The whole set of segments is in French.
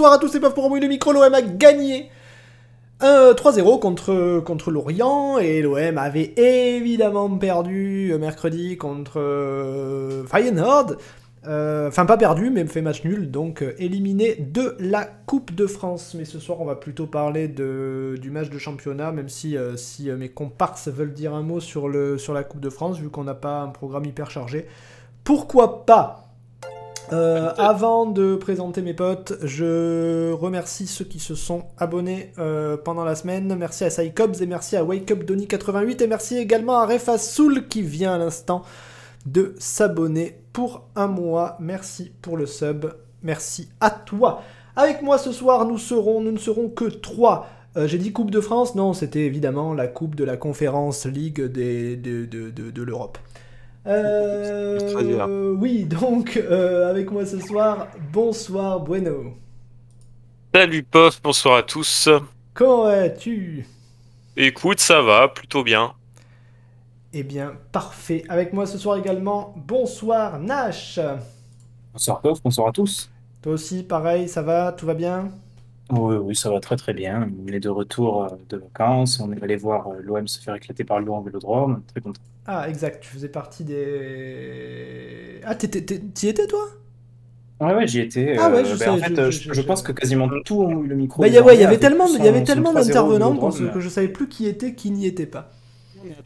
bonsoir à tous, c'est pas pour embrouiller le micro, l'OM a gagné 3-0 contre, contre Lorient et l'OM avait évidemment perdu mercredi contre euh, Feyenoord. Euh, enfin, pas perdu, mais fait match nul, donc euh, éliminé de la Coupe de France. Mais ce soir, on va plutôt parler de, du match de championnat, même si, si mes comparses veulent dire un mot sur, le, sur la Coupe de France, vu qu'on n'a pas un programme hyper chargé. Pourquoi pas euh, avant de présenter mes potes, je remercie ceux qui se sont abonnés euh, pendant la semaine. Merci à Psycobs et merci à Wake Up 88 et merci également à Refa Soul qui vient à l'instant de s'abonner pour un mois. Merci pour le sub. Merci à toi. Avec moi ce soir, nous ne serons que trois. Euh, j'ai dit Coupe de France, non, c'était évidemment la Coupe de la Conférence de, de l'Europe. Euh, oui, donc euh, avec moi ce soir, bonsoir Bueno. Salut Pof, bonsoir à tous. Comment vas-tu? Écoute, ça va, plutôt bien. Eh bien, parfait. Avec moi ce soir également, bonsoir Nash. Bonsoir Pof, bonsoir à tous. Toi aussi, pareil, ça va, tout va bien? Oui, oui, ça va très très bien. On est de retour euh, de vacances. On est allé voir euh, l'OM se faire éclater par Lyon en vélodrome. Très content. Ah, exact. Tu faisais partie des. Ah, t'y étais toi? Ouais, ouais, j'y étais. Ah ouais, je, euh, ben, en fait, je, pense que quasiment tout ont eu le micro. Bah, ouais, il y avait tellement, il y avait tellement d'intervenants que je savais plus qui était, qui n'y était pas.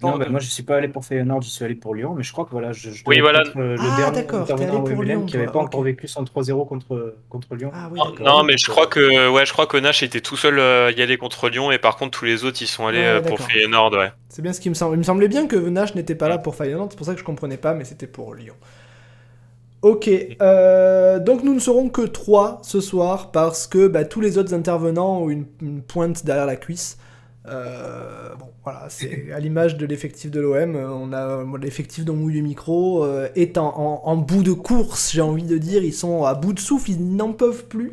Non, ben, moi je suis pas allé pour Feyenoord, je suis allé pour Lyon, mais je crois que voilà, je, oui, voilà. le ah, dernier intervenant pour Lyon, qui n'avait pas encore vécu son 3-0 contre, contre Lyon. Ah, oui, non, mais je crois que ouais, je crois que Nash était tout seul euh, y aller contre Lyon et par contre tous les autres ils sont allés euh, pour Feyenoord, ouais. C'est bien ce qui me semble. Il me semblait bien que Nash n'était pas là pour Feyenoord, c'est pour ça que je comprenais pas, mais c'était pour Lyon. Ok, euh, donc nous ne serons que 3 ce soir parce que bah, tous les autres intervenants ont une, une pointe derrière la cuisse. Euh, bon, voilà, c'est à l'image de l'effectif de l'OM. On a l'effectif dont mouille le micro euh, est en, bout de course, j'ai envie de dire. Ils sont à bout de souffle, ils n'en peuvent plus.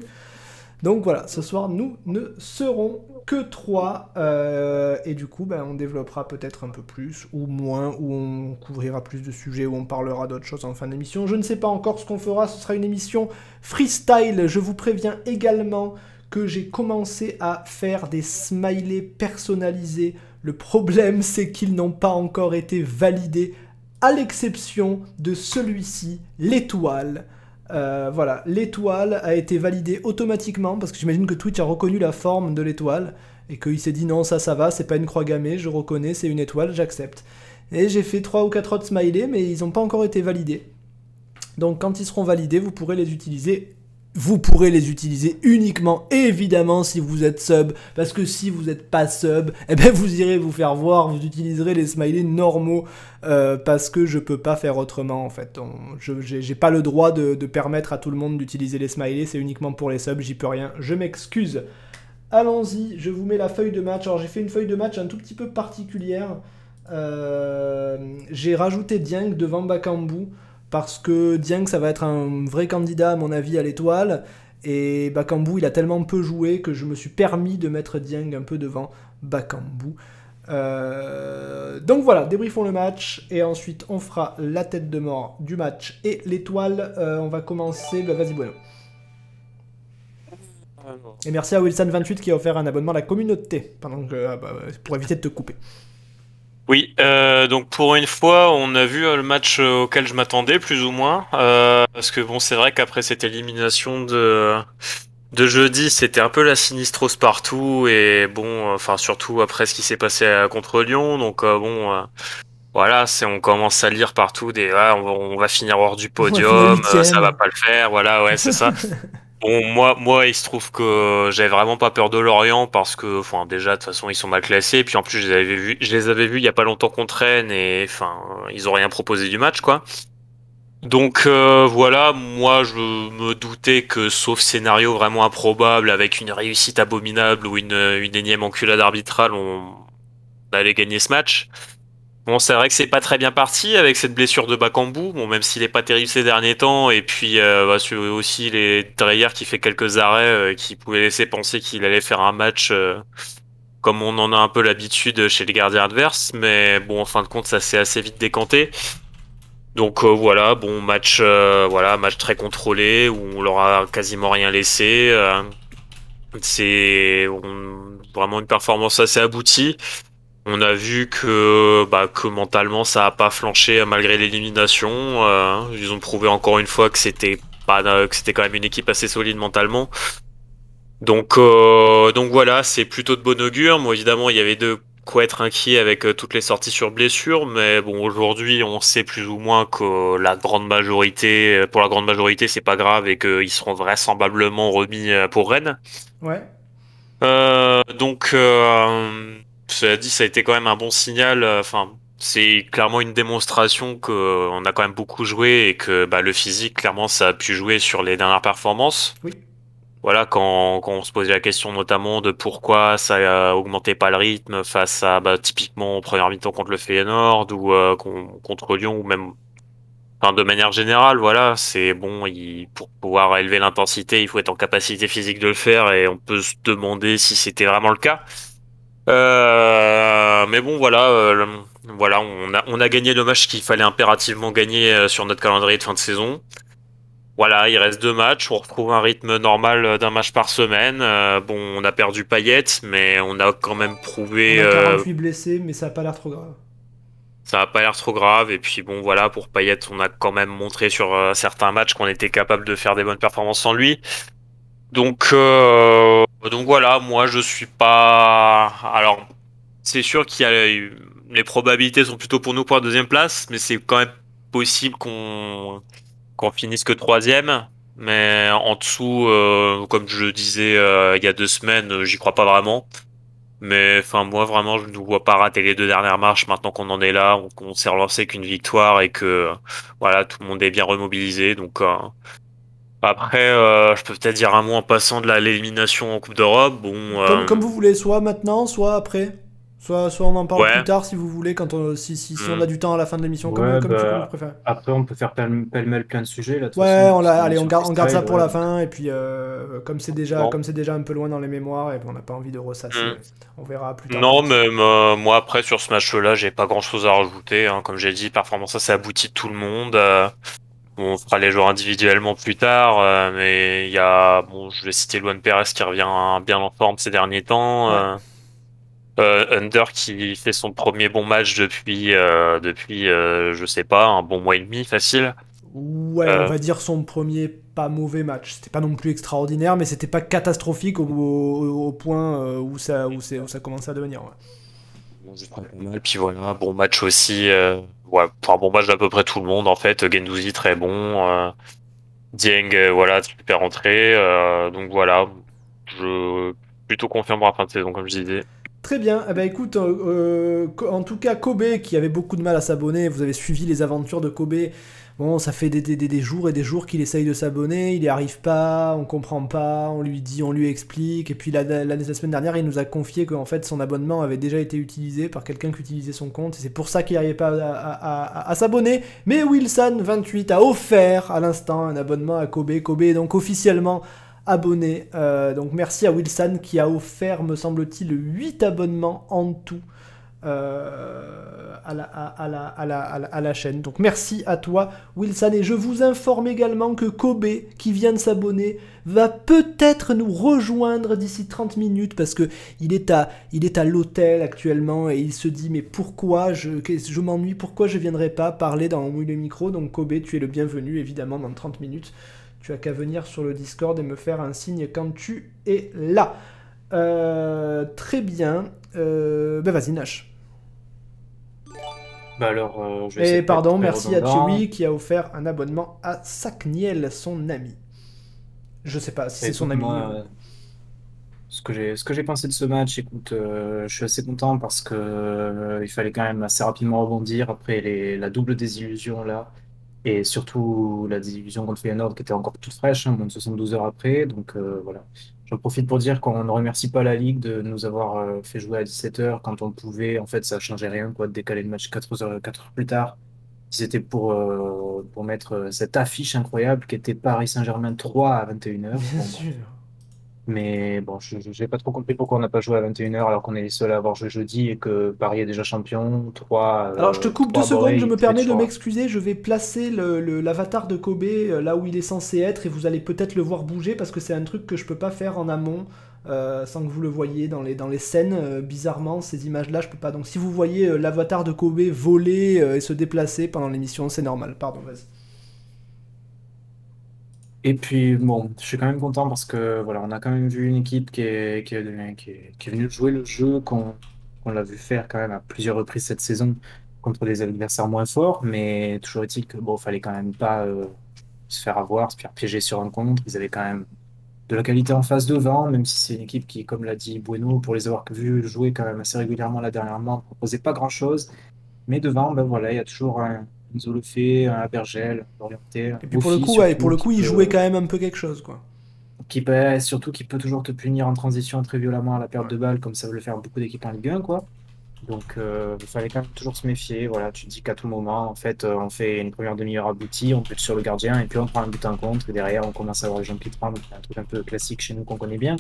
Donc voilà, ce soir, nous ne serons que trois. Euh, et du coup, ben, on développera peut-être un peu plus ou moins, ou on couvrira plus de sujets, ou on parlera d'autres choses en fin d'émission. Je ne sais pas encore ce qu'on fera. Ce sera une émission freestyle. Je vous préviens également que j'ai commencé à faire des smileys personnalisés. Le problème, c'est qu'ils n'ont pas encore été validés, à l'exception de celui-ci, l'étoile. Euh, voilà, l'étoile a été validée automatiquement parce que j'imagine que Twitch a reconnu la forme de l'étoile et qu'il s'est dit non, ça, ça va, c'est pas une croix gammée, je reconnais, c'est une étoile, j'accepte. Et j'ai fait 3 ou 4 autres smileys, mais ils n'ont pas encore été validés. Donc quand ils seront validés, vous pourrez les utiliser vous pourrez les utiliser uniquement, évidemment, si vous êtes sub. Parce que si vous n'êtes pas sub, eh ben vous irez vous faire voir, vous utiliserez les smileys normaux. Euh, parce que je peux pas faire autrement, en fait. je j'ai pas le droit de, permettre à tout le monde d'utiliser les smileys, c'est uniquement pour les subs, j'y peux rien. Je m'excuse. Allons-y, je vous mets la feuille de match. Alors j'ai fait une feuille de match un tout petit peu particulière. Euh, j'ai rajouté Dieng devant Bakambu parce que Dieng, ça va être un vrai candidat, à mon avis, à l'étoile. Et Bakambu, il a tellement peu joué que je me suis permis de mettre Dieng un peu devant Bakambu. Euh, donc voilà, débriefons le match et ensuite on fera la tête de mort du match et l'étoile. Euh, on va commencer. Bah, vas-y, Bueno. Et merci à Wilson28 qui a offert un abonnement à la communauté pendant que, ah, bah, pour éviter de te couper. Oui, euh, donc pour une fois, on a vu euh, le match euh, auquel je m'attendais, plus ou moins. parce que bon, c'est vrai qu'après cette élimination de, de jeudi, c'était un peu la sinistrose partout. Et bon, enfin, surtout après ce qui s'est passé contre Lyon. Donc bon, voilà, c'est on commence à lire partout des ah, on, va, finir hors du podium, ça va pas le faire. Voilà, ouais, c'est ça. Bon, moi, moi, il se trouve que j'avais vraiment pas peur de Lorient parce que, enfin, déjà, de toute façon, ils sont mal classés. Puis en plus, je les avais vus, je les avais vus il y a pas longtemps contre Rennes et, enfin, ils ont rien proposé du match, quoi. Donc euh, voilà, moi je me doutais que sauf scénario vraiment improbable avec une réussite abominable ou une, une énième enculade arbitrale, on allait gagner ce match. Bon, c'est vrai que c'est pas très bien parti avec cette blessure de Bakambu, bon, même s'il est pas terrible ces derniers temps, et puis euh, bah, aussi les Dreyer qui fait quelques arrêts euh, qui pouvaient laisser penser qu'il allait faire un match euh, comme on en a un peu l'habitude chez les gardiens adverses, mais bon, en fin de compte, ça s'est assez vite décanté. Donc euh, voilà, bon match, voilà, match très contrôlé où on leur a quasiment rien laissé. c'est vraiment une performance assez aboutie. On a vu que, bah, que mentalement ça a pas flanché malgré l'élimination. Euh, ils ont prouvé encore une fois que c'était pas que c'était quand même une équipe assez solide mentalement. Donc euh, donc voilà, c'est plutôt de bon augure. Moi évidemment il y avait de quoi être inquiet avec euh, toutes les sorties sur blessure, mais bon aujourd'hui on sait plus ou moins que la grande majorité, pour la grande majorité c'est pas grave et qu'ils seront vraisemblablement remis pour Rennes. Ouais. donc cela dit, ça a été quand même un bon signal. Euh, enfin, c'est clairement une démonstration qu'on euh, a quand même beaucoup joué et que bah, le physique, clairement, ça a pu jouer sur les dernières performances. Oui. Voilà, quand, quand on se posait la question notamment de pourquoi ça a augmenté pas le rythme face à bah, typiquement au premier mi-temps contre le Feyenoord ou euh, contre Lyon ou même enfin de manière générale voilà c'est bon il, pour pouvoir élever l'intensité il faut être en capacité physique de le faire et on peut se demander si c'était vraiment le cas euh, mais bon, voilà, euh, voilà, on a, on a gagné le match qu'il fallait impérativement gagner euh, sur notre calendrier de fin de saison. Voilà, il reste deux matchs, on retrouve un rythme normal d'un match par semaine. bon, on a perdu Payet, mais on a quand même prouvé. On a 48 blessés, mais ça a pas l'air trop grave. Ça a pas l'air trop grave, et puis bon, voilà, pour Payet, on a quand même montré sur certains matchs qu'on était capable de faire des bonnes performances sans lui. Donc, euh, donc voilà, moi je suis pas. Alors, c'est sûr qu'il y a les probabilités sont plutôt pour nous pour la deuxième place, mais c'est quand même possible qu'on qu'on finisse que troisième. Mais en dessous, euh, comme je le disais euh, il y a deux semaines, j'y crois pas vraiment. Mais enfin moi vraiment je ne vois pas rater les deux dernières marches maintenant qu'on en est là, qu'on s'est relancé qu'une victoire et que voilà tout le monde est bien remobilisé. Donc après, euh, je peux peut-être dire un mot en passant de l'élimination en Coupe d'Europe. Bon, euh, comme, vous voulez, soit maintenant, soit après. Soit, soit on en parle plus tard si vous voulez, quand on, si, si, si on mm. a du temps à la fin de l'émission, comme, comme, bah, Après, on peut faire pêle-mêle plein de sujets. Là, ouais, on allez, on garde, on garde ça pour la fin. Et puis, euh, comme c'est déjà, comme c'est déjà un peu loin dans les mémoires, et on n'a pas envie de ressasser, mm. on verra plus tard. Non, mais moi, après, sur ce match-là, j'ai pas grand-chose à rajouter. Hein. Comme j'ai dit, performance assez aboutie de tout le monde on fera les joueurs individuellement plus tard, euh, mais il y a, bon, je vais citer Luan Perez qui revient bien en forme ces derniers temps. Euh, euh, Under qui fait son premier bon match depuis, depuis je sais pas, un bon mois et demi facile. Ouais, on va dire son premier pas mauvais match. C'était pas non plus extraordinaire, mais c'était pas catastrophique au, point où ça, où, où ça commençait à devenir. Bon, mal, puis voilà, bon match aussi ouais, pour un bon match d'à peu près tout le monde en fait. Gendouzi très bon, euh, Dieng euh, voilà super rentré, euh, donc voilà, je plutôt confiant pour la fin de saison comme je disais. Très bien. Eh ben, écoute, en tout cas, Kobe, qui avait beaucoup de mal à s'abonner, vous avez suivi les aventures de Kobe Bon, ça fait des, jours et des jours qu'il essaye de s'abonner, il n'y arrive pas, on comprend pas, on lui dit, on lui explique, et puis la, semaine dernière, il nous a confié qu'en fait son abonnement avait déjà été utilisé par quelqu'un qui utilisait son compte, et c'est pour ça qu'il n'arrivait pas à, s'abonner. Mais Wilson28 a offert à l'instant un abonnement à Kobe. Kobe est donc officiellement abonné. Euh, donc merci à Wilson qui a offert, me semble-t-il, 8 abonnements en tout. À, la, chaîne. Donc merci à toi Wilson et je vous informe également que Kobe qui vient de s'abonner va peut-être nous rejoindre d'ici 30 minutes parce que il est à, il est à l'hôtel actuellement et il se dit mais pourquoi je, je m'ennuie, pourquoi je viendrai pas parler dans le micro? Donc Kobe tu es le bienvenu évidemment dans 30 minutes. Tu as qu'à venir sur le Discord et me faire un signe quand tu es là. Euh, très bien. Euh, ben vas-y Nash. Bah alors, euh, Et pardon, merci à Chewy qui a offert un abonnement à Sacniel, son ami. Je sais pas si c'est son ami. moi, euh. ce que j'ai, ce que j'ai pensé de ce match, écoute, euh, je suis assez content parce que euh, il fallait quand même assez rapidement rebondir après les, la double désillusion là. Et surtout la désillusion contre Feyenoord qui était encore toute fraîche, hein, moins de 72 heures après. Donc voilà. J'en profite pour dire qu'on ne remercie pas la Ligue de nous avoir euh, fait jouer à 17 heures quand on pouvait. En fait, ça changeait rien quoi, de décaler le match 4 heures, 4 heures plus tard. C'était pour, euh, pour mettre euh, cette affiche incroyable qui était Paris Saint-Germain 3 à 21 heures. Bien Bon, sûr. Mais bon, je n'ai pas trop compris pourquoi on n'a pas joué à 21 heures alors qu'on est les seuls à avoir joué jeudi et que Paris est déjà champion. 3, Alors je te coupe deux secondes, je me permets de m'excuser, je vais placer l'avatar de Kobe euh, là où il est censé être et vous allez peut-être le voir bouger parce que c'est un truc que je peux pas faire en amont euh, sans que vous le voyez dans les, dans les scènes. euh, bizarrement, ces images-là, je peux pas. Donc si vous voyez euh, l'avatar de Kobe voler euh, et se déplacer pendant l'émission, c'est normal. Pardon, vas-y. Et puis bon, je suis quand même content parce que voilà, on a quand même vu une équipe qui est, qui est, venue jouer le jeu qu'on l'a vu faire quand même à plusieurs reprises cette saison contre des adversaires moins forts, mais toujours est-il que bon, fallait quand même pas euh, se faire avoir, se faire piéger sur un contre. Ils avaient quand même de la qualité en face devant, même si c'est une équipe qui, comme l'a dit Bueno, pour les avoir vus jouer quand même assez régulièrement là dernièrement, ne proposait pas grand-chose. Mais devant, ben voilà, il y a toujours un Lefebvre, un Abergel, orienté, Et puis pour le coup, ouais, et pour le coup, il jouait quand même un peu quelque chose, quoi. qui peut, surtout qui peut toujours te punir en transition très violemment à la perte Ouais. de balle, comme ça veut le faire beaucoup d'équipes en Ligue 1, quoi. Donc, euh, il fallait quand même toujours se méfier. Voilà, tu te dis qu'à tout moment, en fait, euh, on fait une première demi-heure aboutie, on bute sur le gardien, et puis on prend un but en contre, et derrière, on commence à avoir les jambes qui tremblent. C'est un truc un peu classique chez nous qu'on connaît bien.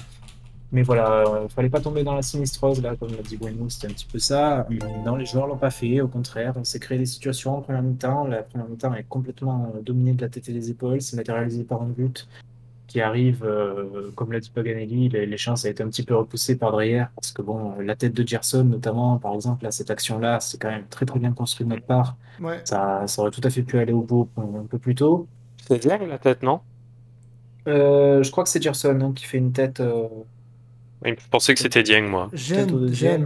Mais voilà, euh, fallait pas tomber dans la sinistrose, là, comme l'a dit Bueno, c'était un petit peu ça. Non, les joueurs l'ont pas fait, au contraire, on s'est créé des situations en première mi-temps. La première mi-temps est complètement euh, dominée de la tête et des épaules, c'est matérialisé par un but qui arrive, euh, comme l'a dit Paganelli, les, les chances a été un petit peu repoussées par derrière, parce que bon, la tête de Gerson, notamment, par exemple, là, cette action-là, c'est quand même très très bien construit de notre part. Ouais. Ça, ça aurait tout à fait pu aller au bout un peu plus tôt. C'est Dieng la tête, non? Euh, je crois que c'est Gerson hein, qui fait une tête, euh, Oui, Je pensais que c'était Dieng, moi. J'ai un, j'ai un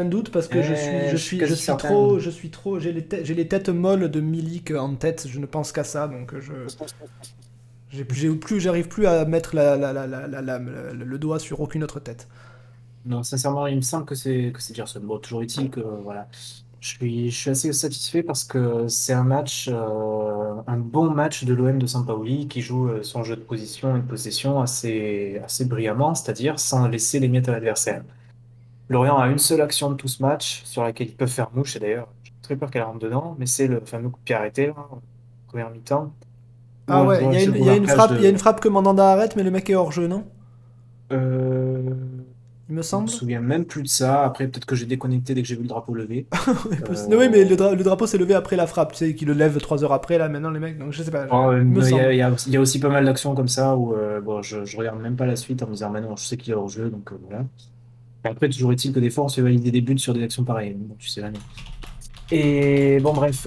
un doute parce que je suis, je je suis, suis je quasi suis certain. trop, je suis trop, j'ai les, têtes- j'ai les têtes molles de Milik en tête. Je ne pense qu'à ça, donc je, j'ai, plus, j'arrive plus à mettre la, la- la- la- la- la- le, le doigt sur aucune autre tête. Non, sincèrement, il me semble que c'est que c'est Gerson. Bon, toujours est-il que voilà, je suis je suis assez satisfait parce que c'est un match, euh, un bon match de l'OM de Sampaoli qui joue euh, son jeu de position et de possession assez assez brillamment, c'est-à-dire sans laisser les miettes à l'adversaire. Lorient a une seule action de tout ce match sur laquelle ils peuvent faire mouche et d'ailleurs, j'ai très peur qu'elle rentre dedans, mais c'est le fameux coup de pied arrêté là, en première mi-temps. Ah ouais, il y a une frappe que Mandanda arrête, mais le mec est hors jeu, non? Euh, Il me Je semble. me souviens même plus de ça. Après, peut-être que j'ai déconnecté dès que j'ai vu le drapeau levé. Euh, Oui, mais le, dra- le drapeau s'est levé après la frappe, tu sais, qu'il le lève trois heures après là, maintenant les mecs. Donc je sais pas. je- Oh, il y, a, y a aussi- y a pas mal d'actions comme ça où euh, bon, je, je regarde même pas la suite en me disant, mais non, je sais qu'il est hors jeu, donc euh, voilà. Après, toujours est-il que des fois, on se fait valider des buts sur des actions pareilles. Bon, tu sais jamais. Et bon, bref.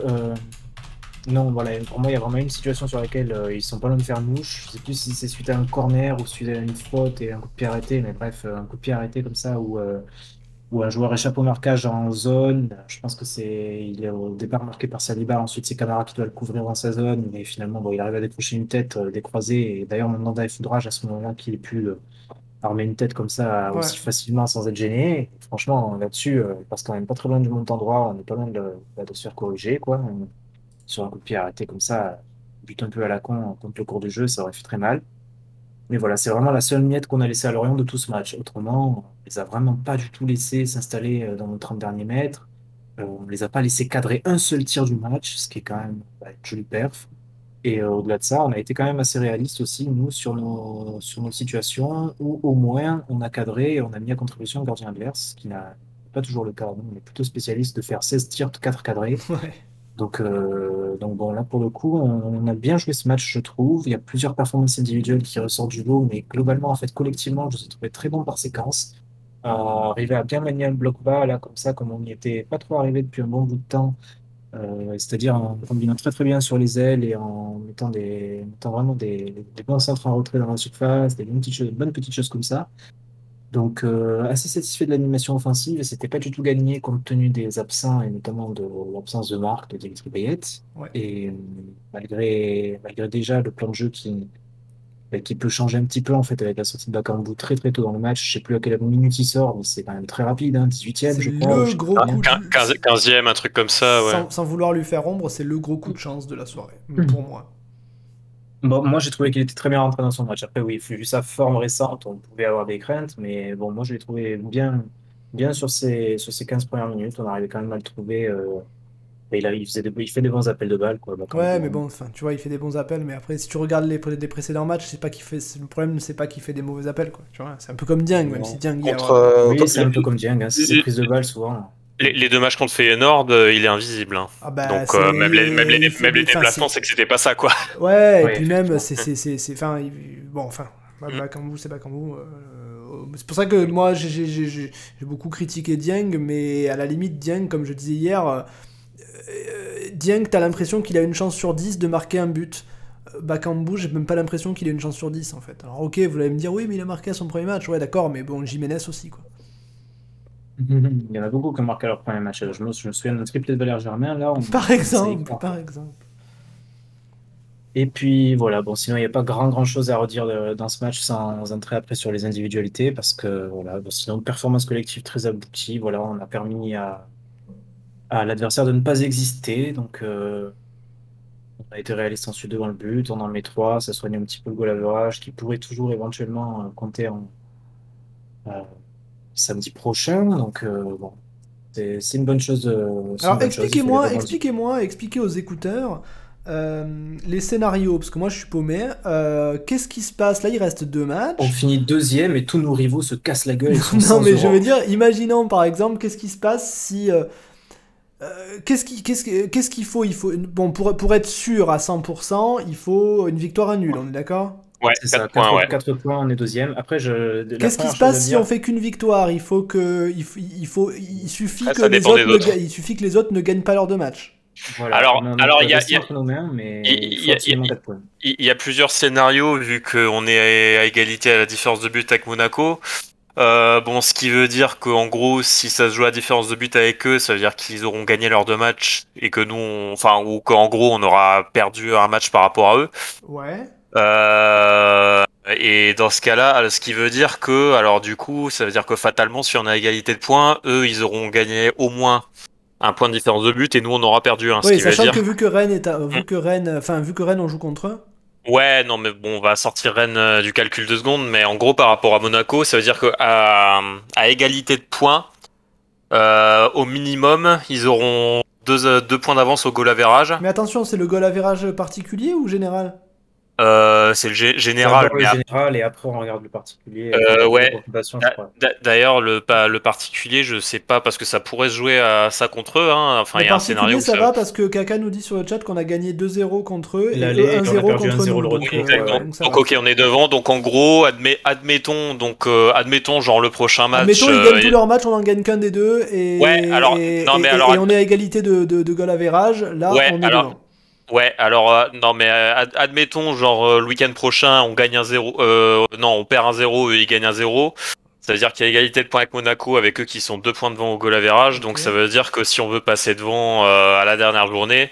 Non, voilà, pour moi, il y a vraiment une situation sur laquelle euh, ils sont pas loin de faire mouche. Je sais plus si c'est suite à un corner ou suite à une faute et un coup de pied arrêté, mais bref, euh, un coup de pied arrêté comme ça où, euh, où un joueur échappe au marquage en zone. Je pense que c'est, il est au départ marqué par Saliba, ensuite c'est Camara qui doit le couvrir dans sa zone, mais finalement, bon, il arrive à décrocher une tête euh, décroisée. Et d'ailleurs, maintenant, il foudrage à ce moment-là qu'il ait pu armer une tête comme ça Ouais. aussi facilement sans être gêné. Et franchement, là-dessus, passe quand même pas très loin du montant droit, on est pas loin de, de se faire corriger, quoi. On- sur un coup de pied arrêté comme ça, but un peu à la con contre le cours du jeu, ça aurait fait très mal. Mais voilà, c'est vraiment la seule miette qu'on a laissée à Lorient de tout ce match. Autrement, on les a vraiment pas du tout laissés s'installer euh, dans nos 30 derniers mètres. Euh, on les a pas laissés cadrer un seul tir du match, ce qui est quand même bah, une jolie perf. Et euh, au-delà de ça, on a été quand même assez réaliste aussi, nous, sur nos, sur nos situations, où au moins on a cadré et on a mis à contribution le gardien adverse, ce qui n'a pas toujours le cas. Nous, on est plutôt spécialiste de faire 16 tirs, 4 cadrés. Donc, euh, donc bon, là pour le coup, on, a bien joué ce match, je trouve. Il y a plusieurs performances individuelles qui ressortent du lot, mais globalement, en fait, collectivement, je les ai trouvés très bons par séquence. Euh, arriver à bien manier un bloc bas, là, comme ça, comme on n'y était pas trop arrivé depuis un bon bout de temps, euh, c'est-à-dire en combinant très très bien sur les ailes et en mettant des, mettant vraiment des, des bons centres en retrait dans la surface, des bonnes petites choses, bonnes petites choses comme ça. Donc, euh, assez satisfait de l'animation offensive, et c'était pas du tout gagné compte tenu des absents, et notamment de l'absence de Marc, de Dimitri Payet. Ouais. Et euh, malgré, malgré déjà le plan de jeu qui, et qui peut changer un petit peu en fait avec la sortie de Bakambu très très tôt dans le match. Je sais plus à quelle minute il sort, mais c'est quand même très rapide, hein, 18ème C'est je crois. le gros coup de... 15, 15e, un truc comme ça, ouais. sans, sans vouloir lui faire ombre, c'est le gros coup de chance de la soirée, Mm. pour moi. Bon, moi j'ai trouvé qu'il était très bien rentré dans son match. Après oui, vu sa forme récente, on pouvait avoir des craintes, mais bon, moi je l'ai trouvé bien, bien sur ses, sur ses 15 premières minutes. On arrivait quand même à le trouver. euh, et il, a- il faisait des, il fait des bons appels de balles quoi. Bakambu. Ouais, mais bon, enfin, tu vois, il fait des bons appels, mais après, si tu regardes les, pré- les précédents matchs, c'est pas qu'il fait, c'est- le problème, c'est pas qu'il fait des mauvais appels, quoi. Tu vois, c'est un peu comme Dieng, même si Dieng, il y a- Contre, euh, Oui, contre- c'est un peu comme Dieng, hein, c'est ses prises de balles souvent. Les, les deux matchs contre Feyenoord, euh, il est invisible. hein. Ah bah, Donc euh, même les, même les, les déplacements, c'est- que c'était pas ça, quoi. Ouais, et puis même, c'est, c'est, c'est, c'est- enfin, bon, enfin, Mm. Bakambu, c'est Bakambu. euh, c'est pour ça que moi, j'ai, beaucoup critiqué Dieng, mais à la limite, Dieng, comme je disais hier, euh, Dieng, t'as l'impression qu'il a une chance sur 10 de marquer un but. Bakambu, j'ai même pas l'impression qu'il a une chance sur 10, en fait. Alors, ok, vous allez me dire, oui, mais il a marqué à son premier match, ouais, d'accord, mais bon, Jiménez aussi, quoi. Il y en a beaucoup qui ont marqué leur premier match. Je me, je me souviens d'un triplé de Valère Germain là. on- Par exemple, par exemple. Et puis voilà, bon, sinon il n'y a pas grand grand chose à redire de- dans ce match sans entrer après sur les individualités parce que voilà, bon, sinon performance collective très aboutie. Voilà, on a permis à, à l'adversaire de ne pas exister. Donc euh, on a été réaliste ensuite devant le but, on en met trois, ça soigne un petit peu le goal average qui pourrait toujours éventuellement euh, compter en euh, samedi prochain. Donc euh, bon, c'est une bonne chose. euh, Alors expliquez-moi, expliquez-moi, expliquez aux écouteurs euh, les scénarios, parce que moi je suis paumé. Euh, Qu'est-ce qui se passe? Là Il reste deux matchs. On finit deuxième et tous nos rivaux se cassent la gueule. non mais je veux dire, imaginons par exemple, qu'est-ce qui se passe si... euh, qu'est-ce qu'il faut? Il faut bon pour, pour être sûr à 100%, il faut une victoire à nul, on est d'accord? Ouais, C'est ça, 4 points, 4 ouais. quatre points, on est deuxième. Après, je. la Qu'est-ce qui se passe si dire- on fait qu'une victoire? Il faut que il, faut- il faut il suffit que les autres ne autres. ga- il suffit que les autres ne gagnent pas leurs deux matchs. Voilà, Alors- il y a- y a- y a- a- plusieurs scénarios vu qu'on est à égalité à la différence de but avec Monaco. Euh, bon, ce qui veut dire qu'en gros, si ça se joue à différence de but avec eux, ça veut dire qu'ils auront gagné leurs deux matchs et que nous, on- enfin, ou qu'en gros, on aura perdu un match par rapport à eux. Ouais. Euh, et dans ce cas-là, ce qui veut dire que, alors du coup, ça veut dire que fatalement, si on a égalité de points, eux, ils auront gagné au moins un point de différence de but et nous, on aura perdu un. ce Oui, sachant dire que vu que Rennes est à- vu Mm. que Rennes enfin vu que Rennes on joue contre eux. Ouais, non, mais bon, on va sortir Rennes euh, du calcul de secondes, mais en gros, par rapport à Monaco, ça veut dire que à, à égalité de points, euh, au minimum, ils auront deux, euh, deux points d'avance au goal average. Mais attention, c'est le goal average particulier ou général? Euh, c'est le gé- général, mais le général et après on regarde le particulier. Euh, La ouais. d'ailleurs, le, pa- le particulier, je sais pas, parce que ça pourrait se jouer à ça contre eux. Hein. Enfin, il y a un scénario ça ça- va parce que Kaka nous dit sur le chat qu'on a gagné 2-0 contre eux et L'aller, eux et on a 1-0 perdu contre 1-0 nous. le Donc, retour, euh, donc donc, ok, on est devant. Donc, en gros, admet- admettons, donc, euh, admettons, genre le prochain match. Admettons, ils euh, gagnent tous leurs matchs, on en gagne qu'un des deux et, Ouais, alors- et, non, mais et- alors- et on est à égalité de, de, de goal average. Là, Ouais, on est alors- devant. Ouais, alors euh, non mais euh, ad- admettons genre euh, le week-end prochain on gagne un 0 euh, non, on perd un 0 et ils gagnent un 0. Ça veut dire qu'il y a égalité de points avec Monaco avec eux qui sont deux points devant au goal average. Donc ça veut dire que si on veut passer devant euh, à la dernière journée,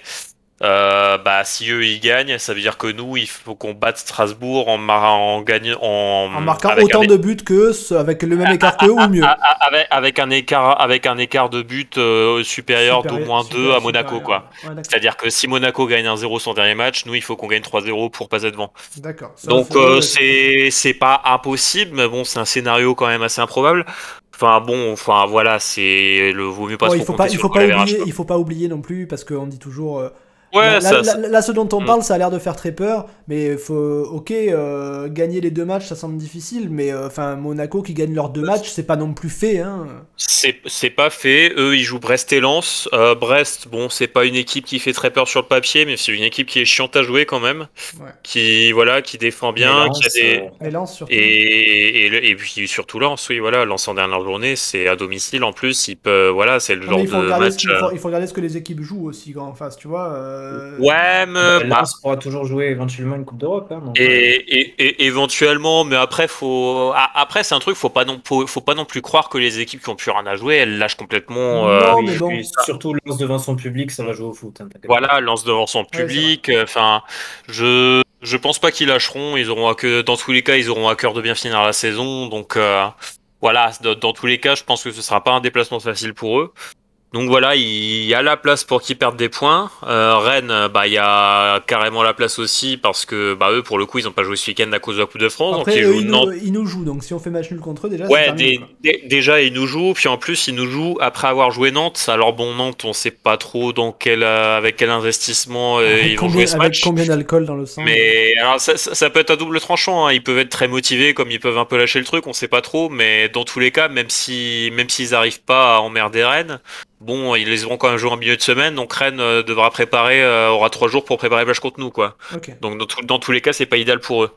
euh, bah si eux ils gagnent, ça veut dire que nous il faut qu'on batte Strasbourg en mar- en gagnant en, En marquant autant un- de buts qu'eux, avec le même écart qu'eux ou mieux. a- a- avec avec un écart avec un écart de but euh, supérieur d'au moins supérieur- 2 à Monaco supérieur. quoi. Ouais. C'est-à-dire que si Monaco gagne un 0 son dernier match, nous il faut qu'on gagne 3-0 pour passer devant. D'accord. Donc euh, ouais, c'est pas impossible, mais bon c'est un scénario quand même assez improbable. Enfin bon, enfin voilà, c'est le vaut mieux pas Bon, trop il faut pas, il faut pas oublier, il faut pas oublier non plus parce qu'on dit toujours. Ouais, là, ça, là- ça- là- là, ce dont on Mm. parle, ça a l'air de faire très peur, mais faut, ok, euh, gagner les deux matchs, ça semble difficile, mais euh, enfin Monaco qui gagne leurs deux matchs, c'est pas non plus fait, hein. c'est c'est pas fait. Eux ils jouent Brest et Lens. Euh, Brest, bon c'est pas une équipe qui fait très peur sur le papier, mais c'est une équipe qui est chiante à jouer quand même, Ouais. qui voilà, qui défend bien, qui a des Et Lens surtout. et, et, le- et puis surtout Lens, oui voilà, Lens en dernière journée, c'est à domicile en plus, il peut voilà, c'est le Non, genre il faut, de ce match. qu'il faut- il faut regarder ce que les équipes jouent aussi en face, tu vois. Euh, Ouais, mais bah, Lens pourra toujours jouer éventuellement une Coupe d'Europe. Hein, Et, euh, et, et éventuellement, mais après, faut, après c'est un truc, faut pas non, faut, faut pas non plus croire que les équipes qui ont plus rien à jouer, elles lâchent complètement. euh, Non, mais bon. surtout Lens devant son public, ça va jouer au foot. hein, voilà, lance devant son public. euh, Enfin, je, Je pense pas qu'ils lâcheront. Ils auront à que dans tous les cas, ils auront à cœur de bien finir la saison. Donc euh, voilà, dans, dans, tous les cas, je pense que ce sera pas un déplacement facile pour eux. Donc voilà, il y a la place pour qu'ils perdent des points. Euh, Rennes, bah il y a carrément la place aussi parce que bah eux pour le coup ils n'ont pas joué ce week-end à cause de la Coupe de France. Après, donc ils, eux, nous, ils, nous, jouent, donc si on fait match nul contre eux déjà. Ouais, des, des, déjà ils nous jouent, puis en plus ils nous jouent après avoir joué Nantes. Alors bon Nantes, on sait pas trop dans quel avec quel investissement euh, ils vont jouer ce avec match. combien d'alcool dans le sang Mais alors ça, ça, ça, peut être à double tranchant. Hein. Ils peuvent être très motivés, comme ils peuvent un peu lâcher le truc, on sait pas trop. Mais dans tous les cas, même si même s'ils arrivent pas à emmerder Rennes. Bon, ils les auront quand même joué en milieu de semaine, donc Rennes euh, devra préparer, euh, aura trois jours pour préparer le match contre nous, quoi. Okay. Donc dans, tout, dans, tous les cas, c'est pas idéal pour eux.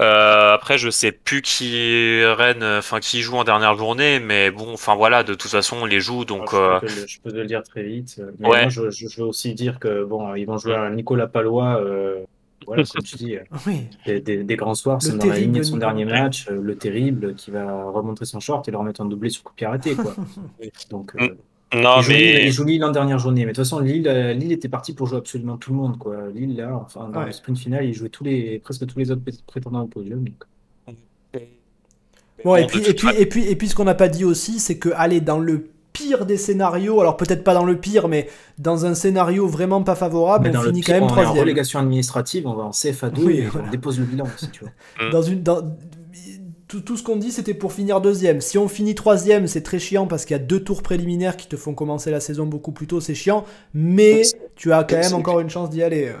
Euh, après, je sais plus qui Rennes, enfin qui joue en dernière journée, mais bon, enfin voilà, de toute façon, on les joue, donc. Alors, je, peux le, je, peux te le dire très vite. Mais ouais. moi, je, je, veux aussi dire que bon, ils vont jouer à Nicolas Palois. voilà, comme tu dis, oui. des, des, des, grands soirs, c'est dans la lignée de son dernier match, le terrible, qui va remontrer son short et le remettre en doublé sur coup de pied arrêté, quoi. donc. Mm. Non, il, mais... joue, il joue Lille en dernière journée. Mais de toute façon, Lille, euh, Lille était parti pour jouer absolument tout le monde. Quoi. Lille, là, enfin, dans Ouais. le sprint final, il jouait tous les, presque tous les autres prétendants au podium. Donc. Bon, et puis, et puis, et puis, et puis, ce qu'on n'a pas dit aussi, c'est que, allez, dans le pire des scénarios, alors peut-être pas dans le pire, mais dans un scénario vraiment pas favorable, Mais on dans le finit pire, quand même on est en troisième. relégation administrative, on va en CFA2 Oui, et voilà. on dépose le bilan, si tu veux. Dans une, dans, tout, tout ce qu'on dit, c'était pour finir deuxième. Si on finit troisième, c'est très chiant parce qu'il y a deux tours préliminaires qui te font commencer la saison beaucoup plus tôt, c'est chiant, mais tu as quand même encore une chance d'y aller. euh.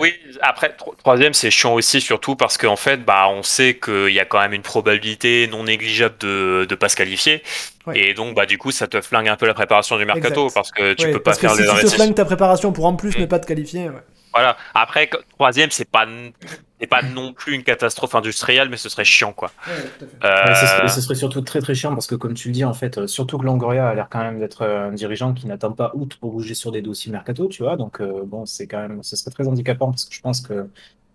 Oui, après, tro- troisième, c'est chiant aussi, surtout parce qu'en fait, bah, on sait qu'il y a quand même une probabilité non négligeable de ne pas se qualifier. Ouais. Et donc, bah, du coup, ça te flingue un peu la préparation du mercato Exact. parce que tu Ouais, peux pas que faire si les tu te investissements. flingues ta préparation pour en plus Mm. ne pas te qualifier, ouais. Voilà. Après, troisième, c'est pas, c'est pas non plus une catastrophe industrielle, mais ce serait chiant, quoi. Ouais, ce, serait, Euh, ce serait surtout très très chiant parce que, comme tu le dis, en fait, euh, surtout que Longoria a l'air quand même d'être euh, un dirigeant qui n'attend pas août pour bouger sur des dossiers mercato, tu vois. Donc, euh, bon, c'est quand même, ce serait très handicapant parce que je pense que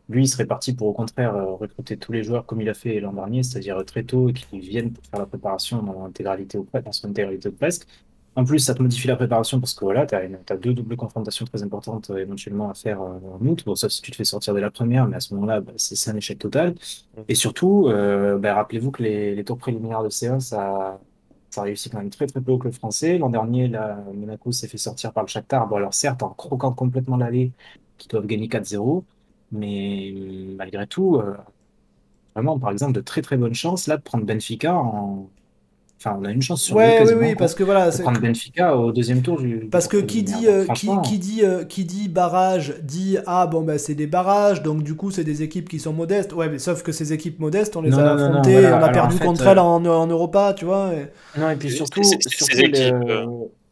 lui, il serait parti pour au contraire recruter tous les joueurs comme il a fait l'an dernier, c'est-à-dire très tôt et qu'ils viennent pour faire la préparation dans l'intégralité ou dans son intégralité ou presque. En plus, ça te modifie la préparation parce que voilà, tu as, deux doubles confrontations très importantes euh, éventuellement à faire euh, en août. Bon, sauf si tu te fais sortir dès la première, mais à ce moment-là, bah, c'est un échec total. Et surtout, euh, bah, rappelez-vous que les, les tours préliminaires de C1, ça, ça réussit quand même très très peu au club français. L'an dernier, là, Monaco s'est fait sortir par le Shakhtar. Bon, alors certes, en croquant complètement l'allée, qui doivent gagner 4-0, mais malgré tout, vraiment, par exemple, de très très bonnes chances là de prendre Benfica en. Enfin, on a une chance sur deux Ouais, oui, quasiment oui, parce que voilà, de c'est- prendre Benfica au deuxième tour du. Parce que qui dit, euh, qui, franchement, qui dit, euh, qui dit barrage dit ah bon bah c'est des barrages donc du coup c'est des équipes qui sont modestes ouais mais sauf que ces équipes modestes on les Non, a non, non, non, affrontées voilà. on a Alors, perdu en fait, contre euh, elles en, en Europa tu vois et- Non, et puis surtout, le, équipes,